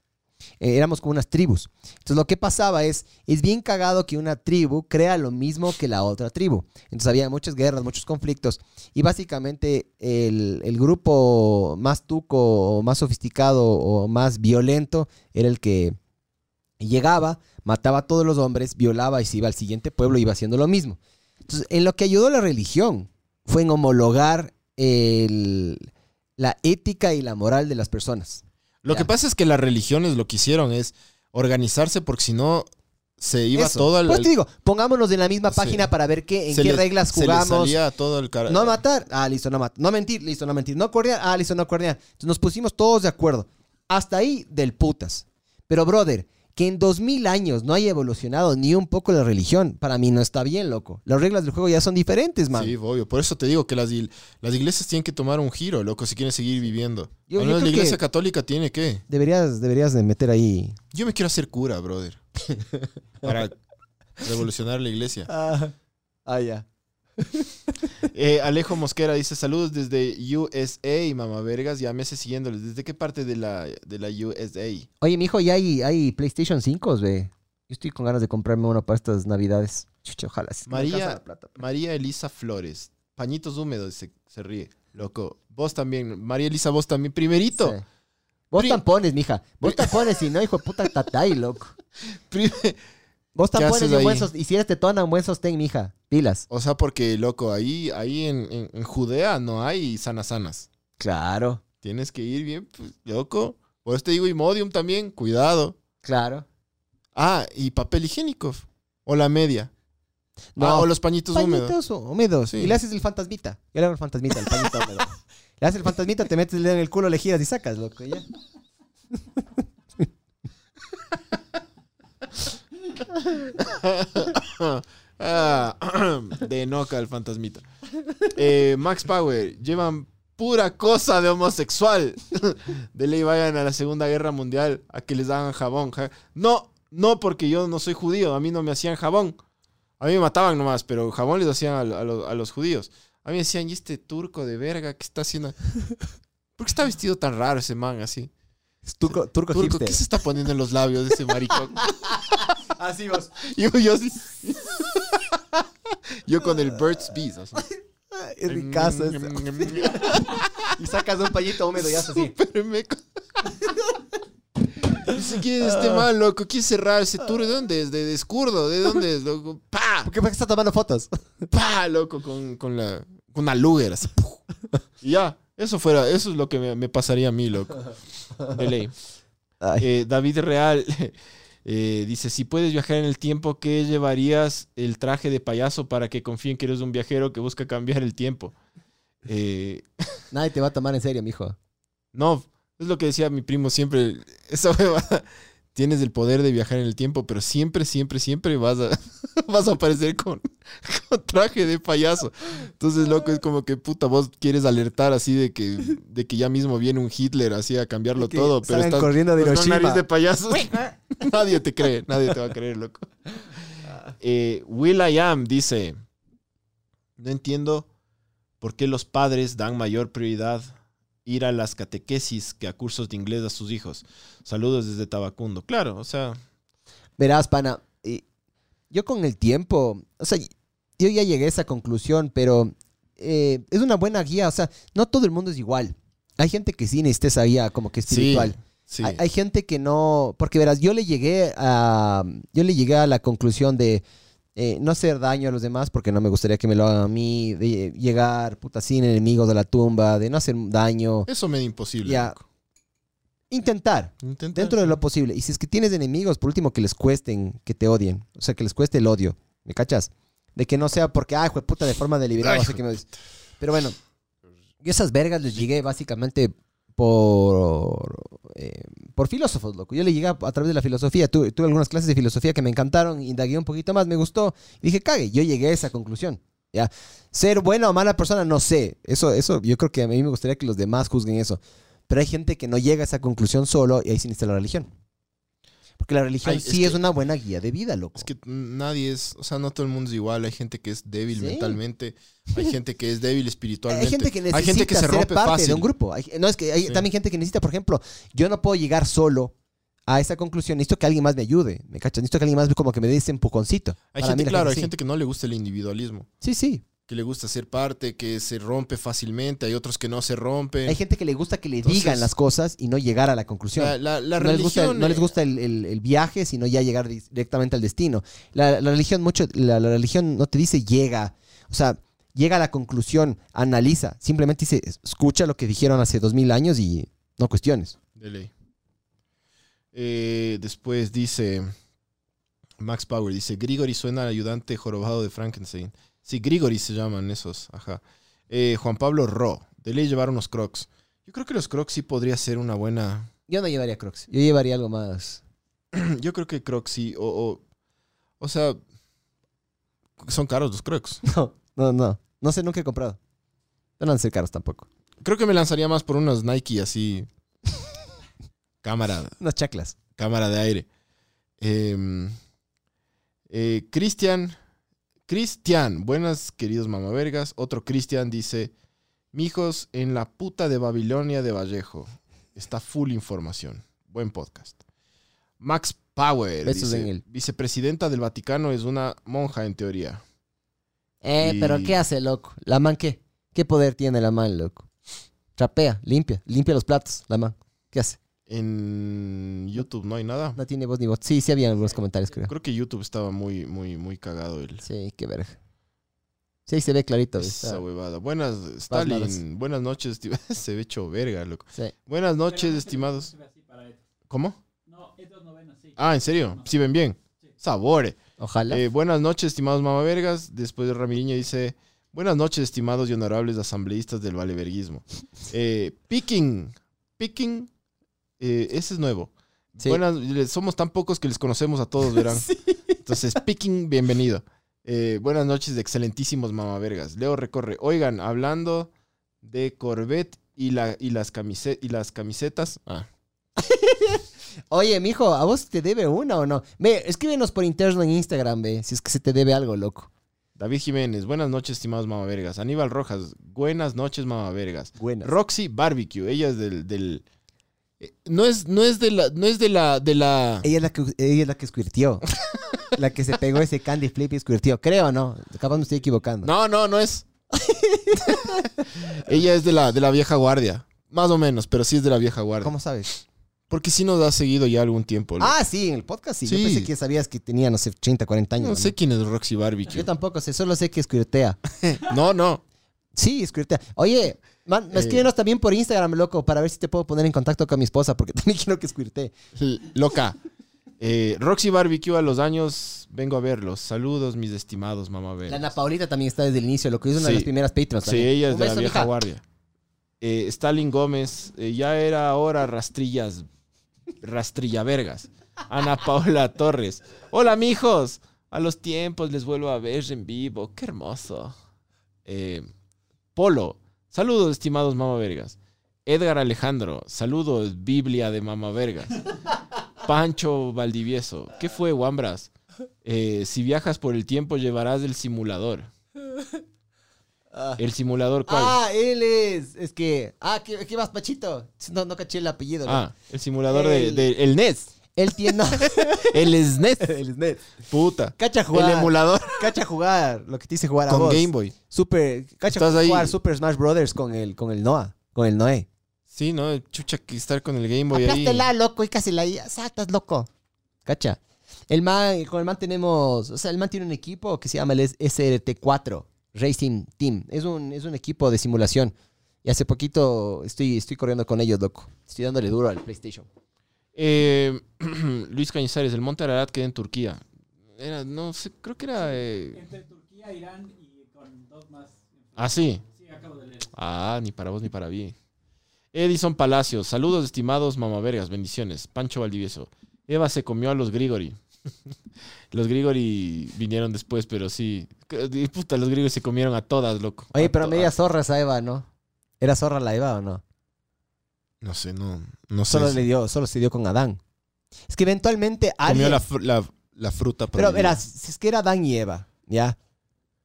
Eh, éramos como unas tribus. Entonces lo que pasaba es, es bien cagado que una tribu crea lo mismo que la otra tribu. Entonces había muchas guerras, muchos conflictos. Y básicamente el, el grupo más tuco o más sofisticado o más violento era el que llegaba, mataba a todos los hombres, violaba y se iba al siguiente pueblo iba haciendo lo mismo. Entonces, en lo que ayudó la religión fue en homologar el- la ética y la moral de las personas. Lo Ya. que pasa es que las religiones lo que hicieron es organizarse porque si no se iba Eso. todo al. Pues te digo, pongámonos en la misma Sí. página para ver qué, en se qué reglas se jugamos. salía todo el cara. No matar, ah, listo, no matar. No mentir, listo, no mentir. No coordinar, ah, listo, no coordinar. Entonces nos pusimos todos de acuerdo. Hasta ahí del putas. Pero, brother, que en dos mil años no haya evolucionado ni un poco la religión, para mí no está bien, loco. Las reglas del juego ya son diferentes, man. Sí, obvio. Por eso te digo que las, las iglesias tienen que tomar un giro, loco, si quieren seguir viviendo. Yo- Al yo menos la iglesia católica tiene que. Deberías, deberías de meter ahí. Yo me quiero hacer cura, brother. (laughs) para (laughs) revolucionar la iglesia. Ah, ya. (laughs) Eh, Alejo Mosquera dice: Saludos desde USA, mamá vergas. Ya meses siguiéndoles. ¿Desde qué parte de la, de la USA? Oye, mijo, ya hay, hay PlayStation 5, ve. estoy con ganas de comprarme uno para estas navidades. Chucha, ojalá. si me María- alcanza la plata. María Elisa Flores. Pañitos húmedos, se, se ríe. Loco. Vos también. María Elisa, vos también. Primerito. Sí. Vos tampones, mija. Vos tampones y no, hijo de puta tatay, loco. (laughs) Pri- Vos ¿Qué tampones haces y un buen y si eres tetona, un buen sostén, mija. Pilas. O sea, porque, loco, ahí, ahí en, en- en Judea no hay sanas sanas. Claro, Tienes que ir bien, pues, loco. Por eso te digo, Imodium también, cuidado. claro. Ah, y papel higiénico. O la media. No, Ah, o los pañitos húmedos. Pañitos húmedos. Sí. Y le haces el fantasmita. Yo le hago el fantasmita, el pañito húmedo. (laughs) Le haces el fantasmita, te metes el dedo en el culo, le giras y sacas, loco. Ya. Ah, (coughs) de Noca el fantasmita. Eh, Max Power, llevan pura cosa de homosexual. (laughs) De ley vayan a la Segunda Guerra Mundial a que les hagan jabón. Ja- No, no porque yo no soy judío, a mí no me hacían jabón. A mí me mataban nomás, pero jabón les hacían a, a los- a los judíos. A mí me decían, ¿y este turco de verga qué está haciendo? (laughs) ¿Por qué está vestido tan raro ese man así? Turco, turco, Turco. ¿qué se está poniendo en los labios de ese maricón? (laughs) Así vos. (laughs) Yo, yo con el Burt's Bees. Es ricazo eso. (laughs) Y sacas un pañito húmedo y haces así. Meco. Dice, ¿quién es este man, loco? ¿Quién cerrar ese tour? ¿De dónde es? ¿De, de Escurdo? ¿De dónde es, loco? ¡Pa! ¿Por qué, estás tomando fotos? ¡Pa! Loco, con, con la... Con una Luger, así. Y ya. Eso fuera... Eso es lo que me, me pasaría a mí, loco. De ley. Eh, David Real eh, dice, si puedes viajar en el tiempo, ¿qué llevarías el traje de payaso para que confíen que eres un viajero que busca cambiar el tiempo? Eh, (laughs) nadie te va a tomar en serio, mijo. no, es lo que decía mi primo siempre. (laughs) Esa huevada, tienes el poder de viajar en el tiempo, pero siempre, siempre, siempre vas a, (laughs) vas a aparecer con, (laughs) con traje de payaso. Entonces, loco, es como que puta, vos quieres alertar así de que, de que ya mismo viene un Hitler así a cambiarlo Que todo, pero estás corriendo de con una Hiroshima. nariz de payaso. (laughs) nadie te cree, nadie te va a creer, loco. Eh, Will I Am dice: No entiendo por qué los padres dan mayor prioridad ir a las catequesis que a cursos de inglés a sus hijos. Saludos desde Tabacundo. Claro, o sea, Verás, pana, yo con el tiempo, o sea, yo ya llegué a esa conclusión, pero eh, es una buena guía, o sea, no todo el mundo es igual. Hay gente que sí necesita esa guía como que espiritual. sí. Hay, hay gente que no, porque verás, yo le llegué a, yo le llegué a la conclusión de eh, no hacer daño a los demás, porque no me gustaría que me lo hagan a mí, de llegar, puta, sin enemigos de la tumba, de no hacer daño, Eso me da imposible. Ya. intentar, Intenta- dentro de lo posible. Y si es que tienes enemigos, por último, que les cuesten, que te odien. O sea, que les cueste el odio. ¿Me cachas? De que no sea porque, ay, de puta, de forma deliberada. Ay, no sé qué me. Pero bueno, yo esas vergas les llegué básicamente por, eh, por filósofos, loco. Yo le llegué a, través de la filosofía. Tuve, algunas clases de filosofía que me encantaron, indagué un poquito más, me gustó. Y dije, cague, yo llegué a esa conclusión. ¿ya? Ser buena o mala persona, no sé. Eso, eso, yo creo que a mí me gustaría que los demás juzguen eso. Pero hay gente que no llega a esa conclusión solo y ahí se necesita la religión. Porque la religión Ay, sí es, que- una buena guía de vida, loco. Es que nadie es, o sea, no todo el mundo es igual. Hay gente que es débil Sí. mentalmente, hay gente que es débil espiritualmente. (laughs) Hay gente que necesita hay gente que se ser rompe parte fácil. de un grupo. Hay- no, es que hay Sí. también gente que necesita, por ejemplo, yo no puedo llegar solo a esa conclusión. Necesito que alguien más me ayude. ¿Me cachas? Necesito que alguien más como que me dé ese empujoncito. Hay Para gente, mí claro, hay sí. gente que no le gusta el individualismo, Sí, sí. Que le gusta ser parte, que se rompe fácilmente, hay otros que no se rompen. Hay gente que le gusta que le Entonces- digan las cosas y no llegar a la conclusión. la, la- la no, les gusta, religión, no les eh, gusta el, el- el viaje, sino ya llegar di- directamente al destino. La, religión mucho, la, la religión no te dice llega, o sea, llega a la conclusión, analiza, simplemente dice, escucha lo que dijeron hace dos mil años y no cuestiones. De ley. Eh, después dice Max Power, dice Grigori suena al ayudante jorobado de Frankenstein. Sí, Grigori se llaman esos, ajá. Eh, Juan Pablo Ro, de ley llevar unos crocs. Yo creo que los crocs sí podría ser una buena... Yo no llevaría Crocs, yo llevaría algo más. (clears throat) Yo creo que crocs sí, o, o, o sea, son caros los crocs. (laughs) No, no, no, no sé, nunca he comprado. No van a ser caros tampoco. Creo que me lanzaría más por unos Nike así. cámara, (laughs) Unas chaclas. cámara de aire. Eh, eh, Cristian, Cristian, buenas queridos mamavergas. Otro Cristian dice, mijos, en la puta de Babilonia de Vallejo está full información. Buen podcast. Max Power. Dice, en Vicepresidenta del Vaticano es una monja en teoría. Eh, Y- pero ¿qué hace, loco? ¿La man qué? ¿Qué poder tiene la man, loco? Trapea, limpia, limpia los platos, la man. ¿Qué hace? En YouTube no hay nada. No tiene voz ni voz. Sí, sí había algunos comentarios, creo. Creo que YouTube estaba muy, muy, muy cagado el, Sí, qué verga. Sí, se ve clarito. esa está- huevada. Buenas. Stalin. Buenas noches, (laughs) se ve hecho verga, loco. Sí. Buenas noches, estimados. ¿Cómo? No, estos novenos, sí. Ah, ¿en serio? ¿Sí ven bien? Sabore. Ojalá. Eh, buenas noches, estimados mamavergas. Después de Ramiriño dice: Buenas noches, estimados y honorables asambleístas del valeverguismo. (laughs) Eh, picking. Picking. Eh, ese es nuevo. Sí. Buenas, les- somos tan pocos que les conocemos a todos, verán. (laughs) Entonces, Picking, bienvenido. Eh, buenas noches, excelentísimos mamavergas. Leo recorre. Oigan, hablando de Corvette y, la, y, las, camise- y las camisetas. Ah, (laughs) Oye, mijo, ¿a vos te debe una o no? Ve, escríbenos por interno en Instagram, ve, si es que se te debe algo, loco. David Jiménez, buenas noches, estimados mamavergas. Aníbal Rojas, buenas noches, mamavergas. Buenas. Roxy Barbecue, ella es del. del- no es, no es de la. No es de la. De la... Ella es la que, ella es la que squirtió. (laughs) la que se pegó ese candy flip y squirtió. Creo, ¿no? Capaz me estoy equivocando. No, no, no es. (laughs) ella es de la, de la vieja guardia. Más o menos, pero sí es de la vieja guardia. ¿Cómo sabes? Porque sí nos ha seguido ya algún tiempo. loco. Ah, sí, en el podcast sí. Yo Sí. pensé que sabías que tenía, no sé, 30, 40 años. no sé quién es Roxy Barbecue. Yo tampoco sé, solo sé que squirtea. (laughs) No, no. Sí, squirtea. Oye, man, Eh. escríbenos también por Instagram, loco, para ver si te puedo poner en contacto con mi esposa, porque (laughs) también quiero que squirtee. L- Loca. Eh, Roxy Barbecue a los años, vengo a verlos. Saludos, mis estimados mamá La Ana Paulita también está desde el inicio, lo que es una de las primeras Patreons. Sí, también. ella es de la vieja mija. guardia. Eh, Stalin Gómez, eh, ya era hora rastrillas, rastrilla vergas. Ana (laughs) Paula Torres. Hola, mijos. A los tiempos les vuelvo a ver en vivo. Qué hermoso. Eh, Polo. Saludos, estimados mama vergas. Edgar Alejandro. Saludos, Biblia de mama vergas. Pancho Valdivieso. ¿Qué fue, Wambras? Eh, si viajas por el tiempo, llevarás el simulador. ¿El simulador cuál? Ah, él es. Es que. Ah, ¿qué, qué vas, Pachito? No, no caché el apellido. ¿no? Ah, el simulador de, El- de- el NES. Él tiene. (laughs) El SNES. el SNES. Puta. Cacha jugar. El emulador Cacha jugar. Lo que te dice jugar a con vos. Game Boy. Super. Cacha Estás ahí. jugar Super Smash Brothers con el, con el Noah. Con el Noé. Sí, ¿no? Chucha que estar con el Game Boy ahí. Aplástela, loco, y casi la saltas, loco. Cacha. El man, con el man tenemos, o sea, el man tiene un equipo que se llama el SRT4 Racing Team. Es un, es un equipo de simulación. Y hace poquito estoy, estoy corriendo con ellos, loco. Estoy dándole duro al PlayStation. Eh, (clears throat) Luis Cañizares, el Monte Ararat queda en Turquía. Era, no sé, creo que era... eh, Entre Turquía, Irán y con dos más. Ah, sí. Sí, acabo de leer. Ah, ni para vos ni para mí. Edison Palacios, saludos estimados mamavergas, bendiciones. Pancho Valdivieso. Eva se comió a los Grigori. (laughs) los Grigori vinieron después, pero sí. Puta, los Grigori se comieron a todas, loco. Oye, A pero to- media zorra esa Eva, ¿no? ¿Era zorra la Eva o no? No sé, no, no sé. Solo, le dio, solo se dio con Adán. Es que eventualmente Comió alguien... la, fr- la, la fruta. Pero verás, si es que era Adán y Eva, ¿ya?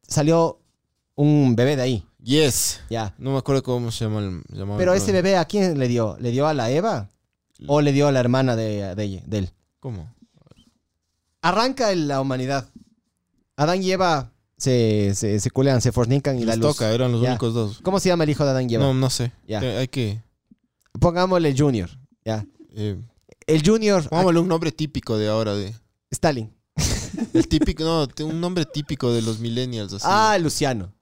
Salió un bebé de ahí, Yes. ¿ya? No me acuerdo cómo se llama el. llamaba Pero el ese bebé, ¿a quién le dio? ¿Le dio a la Eva? ¿O le dio a la hermana de, de, él? ¿Cómo? Arranca la humanidad. Adán y Eva se, se, se culean, se fornican y la luz. toca, eran los Ya. únicos dos. ¿Cómo se llama el hijo de Adán y Eva? No, no sé. Ya. Hay que. Pongámosle Junior, ¿ya? Eh, El Junior... pongámosle un nombre típico de ahora. de Stalin. El típico, no, te- un nombre típico de los millennials. Así. Ah, Luciano.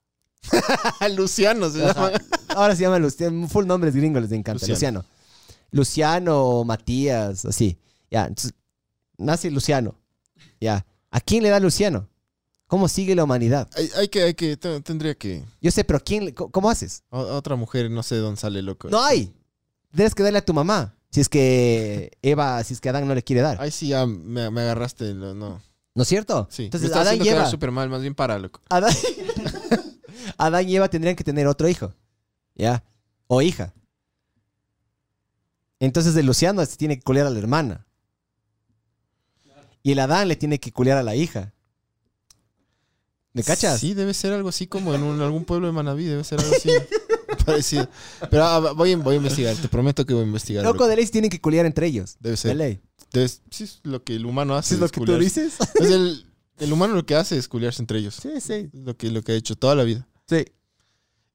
(laughs) Luciano se Ajá. llama. Ahora se llama Luciano. Full nombres gringos les encanta. Luciano. Luciano. Luciano, Matías, así. Ya, entonces, nace Luciano. Ya. ¿A quién le da Luciano? ¿Cómo sigue la humanidad? Hay, hay que, hay que, te- tendría que. Yo sé, pero ¿quién, le- co- ¿cómo haces? a- a Otra mujer, no sé de dónde sale loco. No hay. Tienes que darle a tu mamá. Si es que Eva, si es que Adán no le quiere dar. Ay, sí, ya me, me agarraste. lo- No. ¿No es cierto? Sí. Entonces, me Adán y Eva. súper mal, más bien para, loco. Adán... (laughs) Adán y Eva tendrían que tener otro hijo. ¿Ya? O hija. Entonces el Luciano se tiene que culear a la hermana. Y el Adán le tiene que culear a la hija. ¿Me cachas? Sí, debe ser algo así como en un- algún pueblo de Manaví, debe ser algo así. (laughs) parecido. Pero ah, voy, a- voy a investigar, te prometo que voy a investigar. Loco loco. de ley se tienen que culear entre ellos. Debe De ser. ley. Entonces, sí, es lo que el humano hace. ¿Sí es lo que tú dices? Es el, el humano lo que hace es culiarse entre ellos. Sí, sí. Lo que, lo que ha hecho toda la vida. Sí.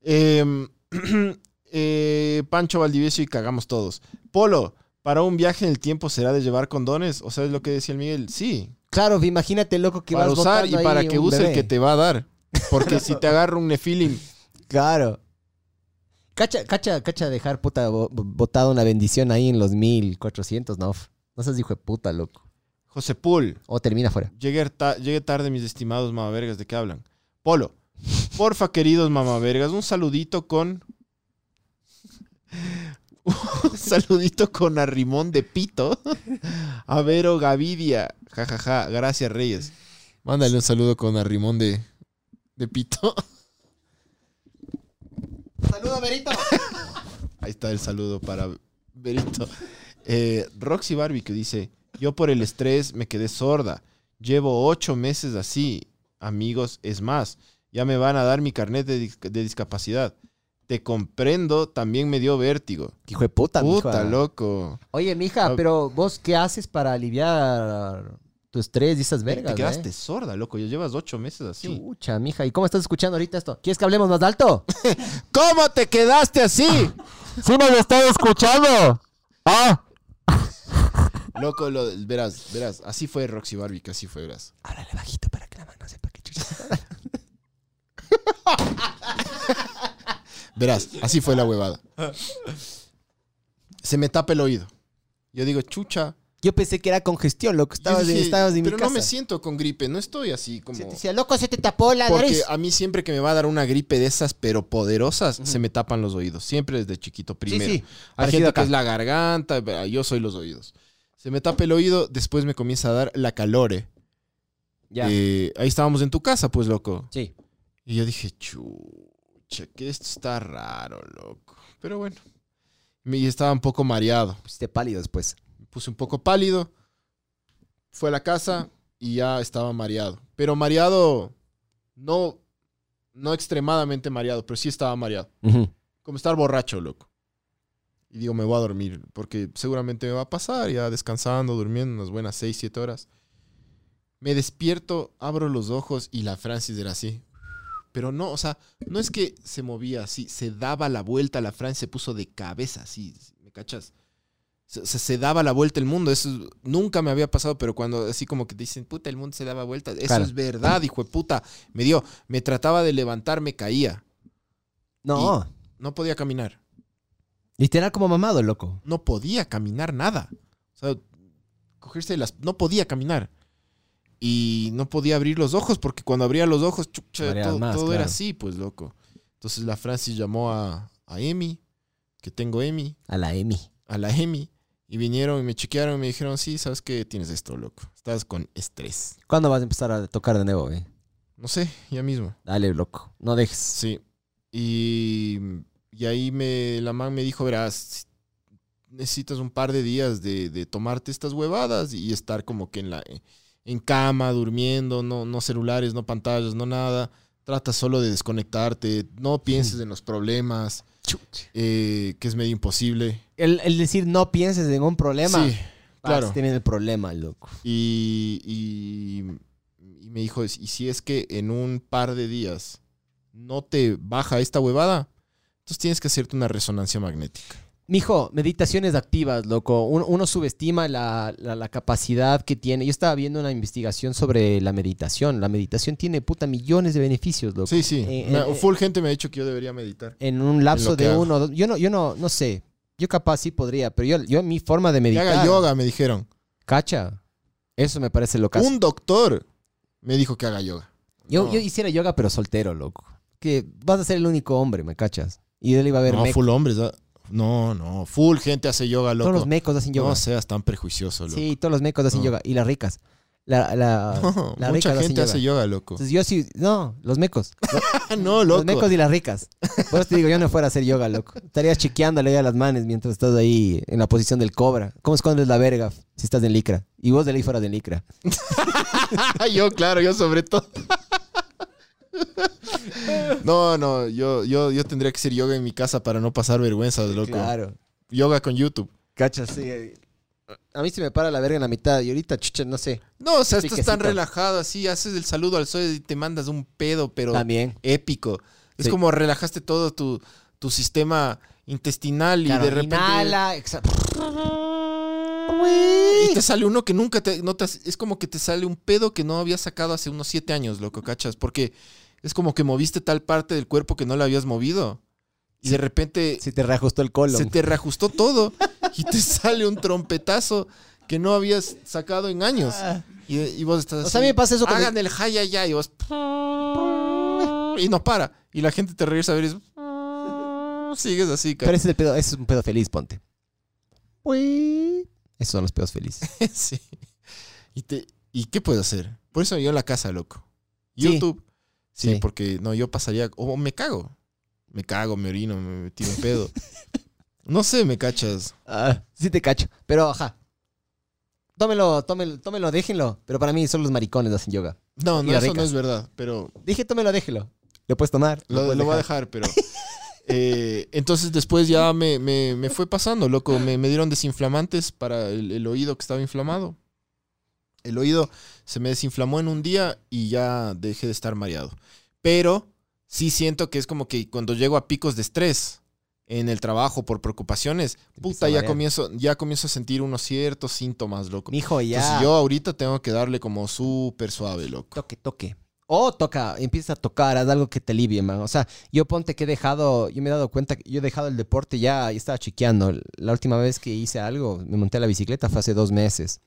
Eh, (clears throat) eh, Pancho Valdivieso y cagamos todos. Polo, para un viaje en el tiempo será de llevar condones. O sea, es lo que decía el Miguel. Sí, Claro, imagínate, loco, que para vas usar y para ahí que use el que te va a dar. Porque si te (laughs) agarra un nefilim, Claro. Cacha, cacha, cacha dejar puta bo- botado una bendición ahí en los 1400, no. No seas hijo de puta, loco. José Pool, O termina fuera. llegué, ta- llegué tarde, mis estimados mamavergas, ¿de qué hablan? Polo, porfa, queridos mamavergas, un saludito con. (laughs) un saludito con arrimón de pito. A Vero Gavidia. Jajaja, gracias, Reyes. Mándale un saludo con arrimón de, de pito. ¡Saludo, Berito! (laughs) Ahí está el saludo para Berito. Eh, Roxy Barbecue dice: Yo por el estrés me quedé sorda. Llevo ocho meses así, amigos. Es más, ya me van a dar mi carnet de, dis- de discapacidad. Te comprendo, también me dio vértigo. ¡Hijo de puta, Puta, mija. loco. Oye, mija, Ah. pero vos, ¿qué haces para aliviar tu estrés y esas Te- vergas, te quedaste eh? sorda, loco. Ya llevas ocho meses así. Chucha, mija. ¿Y cómo estás escuchando ahorita esto? ¿Quieres que hablemos más alto? (laughs) ¿Cómo te quedaste así? (laughs) ¡Sí me lo estás escuchando! ¡Ah! (laughs) loco, lo- verás, verás. Así fue Roxy Barbecue, así fue, verás. Háblale bajito para que la mano sepa que chucha. Verás, así fue la huevada. Se me tapa el oído. Yo digo, chucha. Yo pensé que era congestión, loco. Yo Estabas, dije, en, estabas mi pero casa. no me siento con gripe, no estoy así como... Se te decía, loco, se te tapó la Porque nariz. a mí siempre que me va a dar una gripe de esas, pero poderosas, se me tapan los oídos. Siempre desde chiquito, primero. Sí, sí. Hay gente acá. que es la garganta, yo soy los oídos. Se me tapa el oído, después me comienza a dar la calore. Ya. Eh, ahí estábamos en tu casa, pues, loco. Sí. Y yo dije, chucha, que esto está raro, loco. Pero bueno. Y estaba un poco mareado. Pusiste pálido después. Puse un poco pálido. Fue a la casa y ya estaba mareado. Pero mareado, no, no extremadamente mareado, pero sí estaba mareado. Como estar borracho, loco. Y digo, me voy a dormir, porque seguramente me va a pasar, ya descansando, durmiendo unas buenas 6, 7 horas. Me despierto, abro los ojos y la Francis era así. Pero no, o sea, no es que se movía así, se daba la vuelta, la Francis se puso de cabeza así, ¿me cachas? Se, se, daba la vuelta el mundo, eso nunca me había pasado, pero cuando así como que dicen, puta, el mundo se daba vuelta, eso Claro. es verdad, hijo de puta. Me dio, me trataba de levantar, me caía, No. no podía caminar. Literal como mamado, loco. no podía caminar nada. O sea, cogerse las... No podía caminar. Y no podía abrir los ojos porque cuando abría los ojos, chucha, todo, más, todo claro. era así, pues, loco. Entonces la Francis llamó a, a Emi, que tengo Emi, A la Emi. a la Emi, y vinieron y me chequearon y me dijeron, sí, ¿sabes qué? Tienes esto, loco. Estás con estrés. ¿Cuándo vas a empezar a tocar de nuevo, eh? No sé, ya mismo. Dale, loco. No dejes. Sí. Y, y ahí me, la man me dijo, verás, necesitas un par de días de, de tomarte estas huevadas y estar como que en la en cama, durmiendo, no, no celulares, no pantallas, no nada. Trata solo de desconectarte, no pienses en los problemas, eh, que es medio imposible. El, el decir no pienses en un problema. Sí, claro. Tienen el problema, loco. Y, y, y me dijo, y si es que en un par de días no te baja esta huevada, entonces tienes que hacerte una resonancia magnética. Mijo, meditaciones activas, loco. Uno, uno subestima la, la- la capacidad que tiene. Yo estaba viendo una investigación sobre la meditación. La meditación tiene puta millones de beneficios, loco. Sí, sí. Eh, Me- eh, full gente me ha dicho que yo debería meditar. En un lapso que de uno, o dos- yo no, yo no, no sé. Yo capaz sí podría, pero yo, yo mi forma de Que meditar. haga yoga, me dijeron. Cacha. Eso me parece loco. Un doctor me dijo que haga yoga. Yo, No. yo hiciera yoga, pero soltero, loco. Que vas a ser el único hombre, ¿me cachas? Y él iba a haber No, mecos. full hombres. No, no. Full gente hace yoga, loco. Todos los mecos hacen yoga. No seas tan prejuicioso, loco. sí, todos los mecos hacen No. yoga. Y las ricas. La, la, (laughs) No, mucha gente hace yoga, loco. Entonces yo sí, no, los mecos. (laughs) No, loco. Los mecos y las ricas. Por eso te digo, yo no fuera a hacer yoga, loco. Estarías chiqueándole a las manes mientras estás ahí en la posición del cobra. ¿Cómo escondes la verga si estás en licra? Y vos de ley fueras de licra. (laughs) yo, claro, yo sobre todo. (laughs) no, no, yo, yo, yo tendría que hacer yoga en mi casa para no pasar vergüenza, loco. Claro. Yoga con YouTube. Cachas, sí. a mí se me para la verga en la mitad y ahorita, chucha, no sé. No, o sea, estás tan Piquecito. relajado así, haces el saludo al sol y te mandas un pedo, pero También. épico. Es Sí. como relajaste todo tu, tu sistema intestinal y Claro, de repente... inhala, (laughs) Y te sale uno que nunca te, no te has- Es como que te sale un pedo que no habías sacado hace unos siete años, loco, ¿cachas? Porque es como que moviste tal parte del cuerpo que no la habías movido. Y de repente Se te reajustó el colon. se te reajustó todo y te (laughs) sale un trompetazo que no habías sacado en años. Y, y vos estás O así, sea, a mí me pasa eso cuando- Hagan el hay, hay, hay", y vos... Y no para. Y la gente te regresa a ver y es- Sigues así, Pero cara. ese es, el pedo, ese es un pedo feliz, ponte. Uy. Esos son los pedos felices. (laughs) sí. ¿Y, te, ¿Y qué puedo hacer? Por eso yo la casa, loco. YouTube. Sí, Sí. porque no, yo pasaría... O me cago. Me cago, me orino, me tiro un pedo. no sé, me cachas. Ah, sí te cacho. Pero, ajá. Tómelo, tómelo, tómelo, déjenlo. Pero para mí son los maricones hacen yoga. No, no, eso no es verdad, pero Dije, tómelo, déjelo. Lo puedes tomar. Lo, puedes lo voy a dejar, pero. (laughs) eh, entonces después ya me, me- me fue pasando, loco. Me, me dieron desinflamantes para el, el oído que estaba inflamado. El oído se me desinflamó en un día y ya dejé de estar mareado. Pero sí siento que es como que cuando llego a picos de estrés en el trabajo por preocupaciones, puta, ya comienzo, ya comienzo a sentir unos ciertos síntomas, loco. Mijo, ya. Entonces yo ahorita tengo que darle como súper suave, loco. Toque, toque. O toca, empieza a tocar, haz algo que te alivie, man. O sea, yo ponte que he dejado, yo me he dado cuenta que yo he dejado el deporte ya y estaba chequeando. La última vez que hice algo, me monté a la bicicleta fue hace dos meses.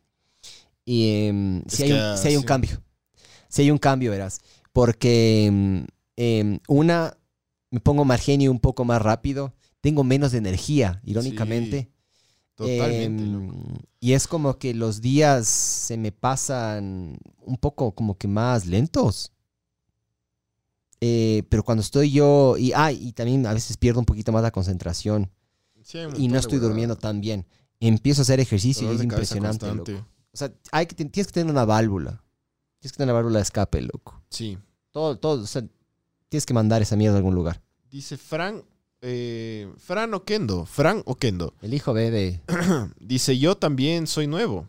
Y em, si, hay un, sí hay un sí. cambio. Si hay un cambio, verás. Porque em, em, una, me pongo margenio un poco más rápido. Tengo menos energía, irónicamente. Totalmente, Em, loco. Y es como que los días se me pasan un poco como que más lentos. Eh, pero cuando estoy yo, y, ah, y también a veces pierdo un poquito más la concentración Sí, y no estoy durmiendo tan bien. Empiezo a hacer ejercicio y es impresionante. loco. O sea, hay que, tienes que tener una válvula. Tienes que tener una válvula de escape, loco. Sí. Todo, todo, o sea, tienes que mandar esa mierda a algún lugar. Dice Fran, eh, Fran Oquendo, Fran Oquendo. El hijo ve de... (clears throat) Dice, yo también soy nuevo.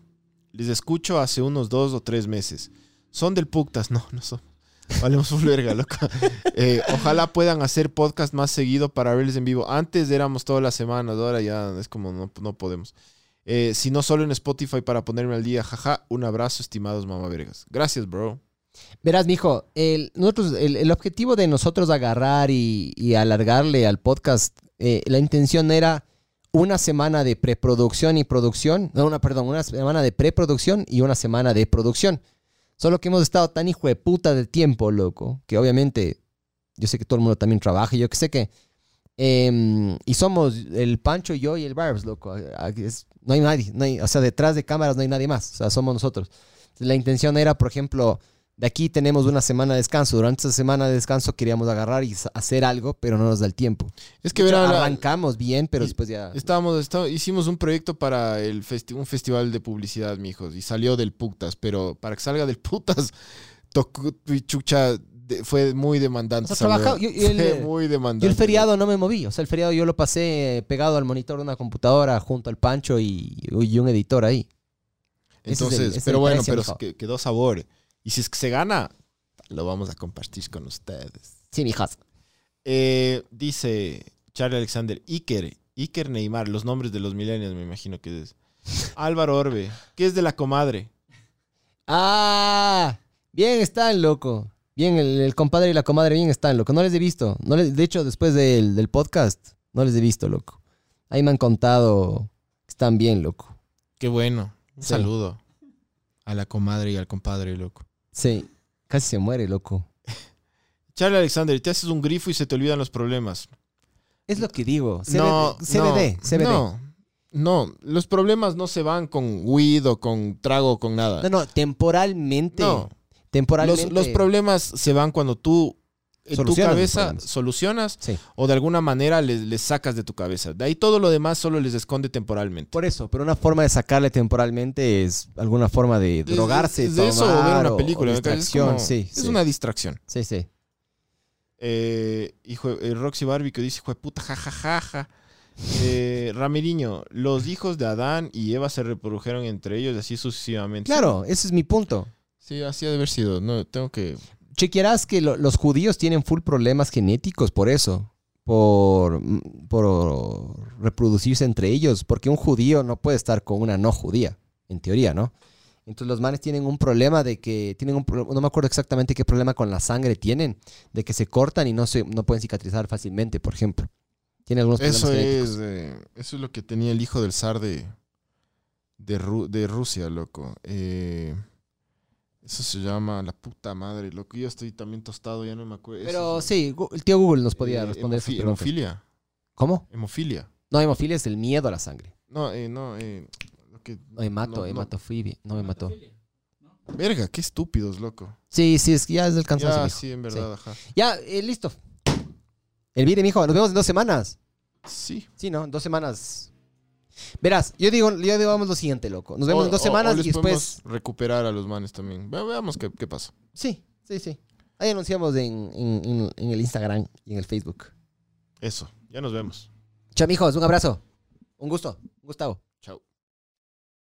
Les escucho hace unos dos o tres meses. Son del Puctas. No, no son. Valemos full verga, loco. (laughs) Eh, ojalá puedan hacer podcast más seguido para verles en vivo. Antes éramos todas las semanas, ahora ya es como no, no podemos. Eh, si no solo en Spotify para ponerme al día, jaja. Un abrazo, estimados mamá vergas. Gracias, bro. Verás, mijo, el, nosotros, el, el objetivo de nosotros agarrar y, y alargarle al podcast, eh, la intención era una semana de preproducción y producción, no, una, perdón, una semana de preproducción y una semana de producción. Solo que hemos estado tan hijo de puta de tiempo, loco, que obviamente yo sé que todo el mundo también trabaja, yo que sé que... em, y somos el Pancho, yo y el Barbs, loco. Es- no hay nadie, no hay- o sea, detrás de cámaras no hay nadie más, o sea, somos nosotros. La intención era, por ejemplo, de aquí tenemos una semana de descanso. Durante esa semana de descanso queríamos agarrar y hacer algo, pero no nos da el tiempo. Es que De hecho, verá, la- arrancamos bien, pero después ya... Estábamos, está- hicimos un proyecto para el festi- un festival de publicidad, mijos, y salió del Putas, pero para que salga del Putas, (laughs) tocó, y chucha, de- fue muy demandante. O sea, yo- (laughs) el- Fue muy demandante. Yo el feriado no me moví. O sea, el feriado yo lo pasé pegado al monitor de una computadora junto al Pancho y, y un editor ahí. Ese es el- Entonces, es pero bueno, pero quedó sabor. Y si es que se gana, lo vamos a compartir con ustedes. Sí, mijas. Eh, dice Charlie Alexander, Iker, Iker Neymar, los nombres de los millennials me imagino que es. Álvaro Orbe, ¿qué es de la comadre? Ah, bien están, loco. Bien, el, el compadre y la comadre bien están, loco. No les he visto. No les, de hecho, después del, del podcast, no les he visto, loco. Ahí me han contado que están bien, loco. Qué bueno. Un Sí. saludo a la comadre y al compadre, loco. Sí, casi se muere, loco. Charlie Alexander, te haces un grifo y se te olvidan los problemas. Es lo que digo. CBD, no, CBD, no, CBD. No, no, los problemas no se van con weed o con trago o con nada. No, no, temporalmente. No. Temporalmente. Los, los problemas se van cuando tú en tu cabeza solucionas Sí. o de alguna manera les, les sacas de tu cabeza. De ahí todo lo demás solo les esconde temporalmente. Por eso, pero una forma de sacarle temporalmente es alguna forma de Es- drogarse, es de eso o ver una película. o distracción, como- sí, Es sí. una distracción. Sí, sí. Eh, hijo, eh, Roxy Barbie que dice, hijo de puta, jajajaja. Eh, Ramiriño, los hijos de Adán y Eva se reprodujeron entre ellos y así sucesivamente. Claro, ese es mi punto. Sí, así ha de haber sido. No, tengo que. Chequearás que lo- los judíos tienen full problemas genéticos por eso. Por, por reproducirse entre ellos. Porque un judío no puede estar con una no judía, en teoría, ¿no? Entonces los manes tienen un problema de que tienen un no me acuerdo exactamente qué problema con la sangre tienen, de que se cortan y no se no pueden cicatrizar fácilmente, por ejemplo. Tienen algunos problemas Eso genéticos. es, eh, eso es lo que tenía el hijo del zar de, de, Ru- de Rusia, loco. Eh, eso se llama la puta madre, loco. Yo estoy también tostado, ya no me acuerdo. Pero es- sí, el tío Google nos podía eh, responder hemofi-. Hemofilia. ¿Cómo? Hemofilia. No, hemofilia es el miedo a la sangre. No, eh, no, eh, lo que, No, hemato, no, no. hematofibia. No me mató. Verga, qué estúpidos, loco. Sí, sí, es que ya es del cansancio. Ya, mijo. sí, en verdad, ajá. Ya, eh, listo. El mijo, nos vemos en dos semanas. Sí. Sí, ¿no? En dos semanas. Verás, yo digo, yo digo, vamos lo siguiente, loco. Nos vemos O- en dos o- semanas o les y después. recuperar a los manes también. Ve- veamos qué, qué pasa. Sí, sí, sí. Ahí anunciamos en, en- en- el Instagram y en el Facebook. Eso, ya nos vemos. Chao, mijos, un abrazo. Un gusto. Gustavo.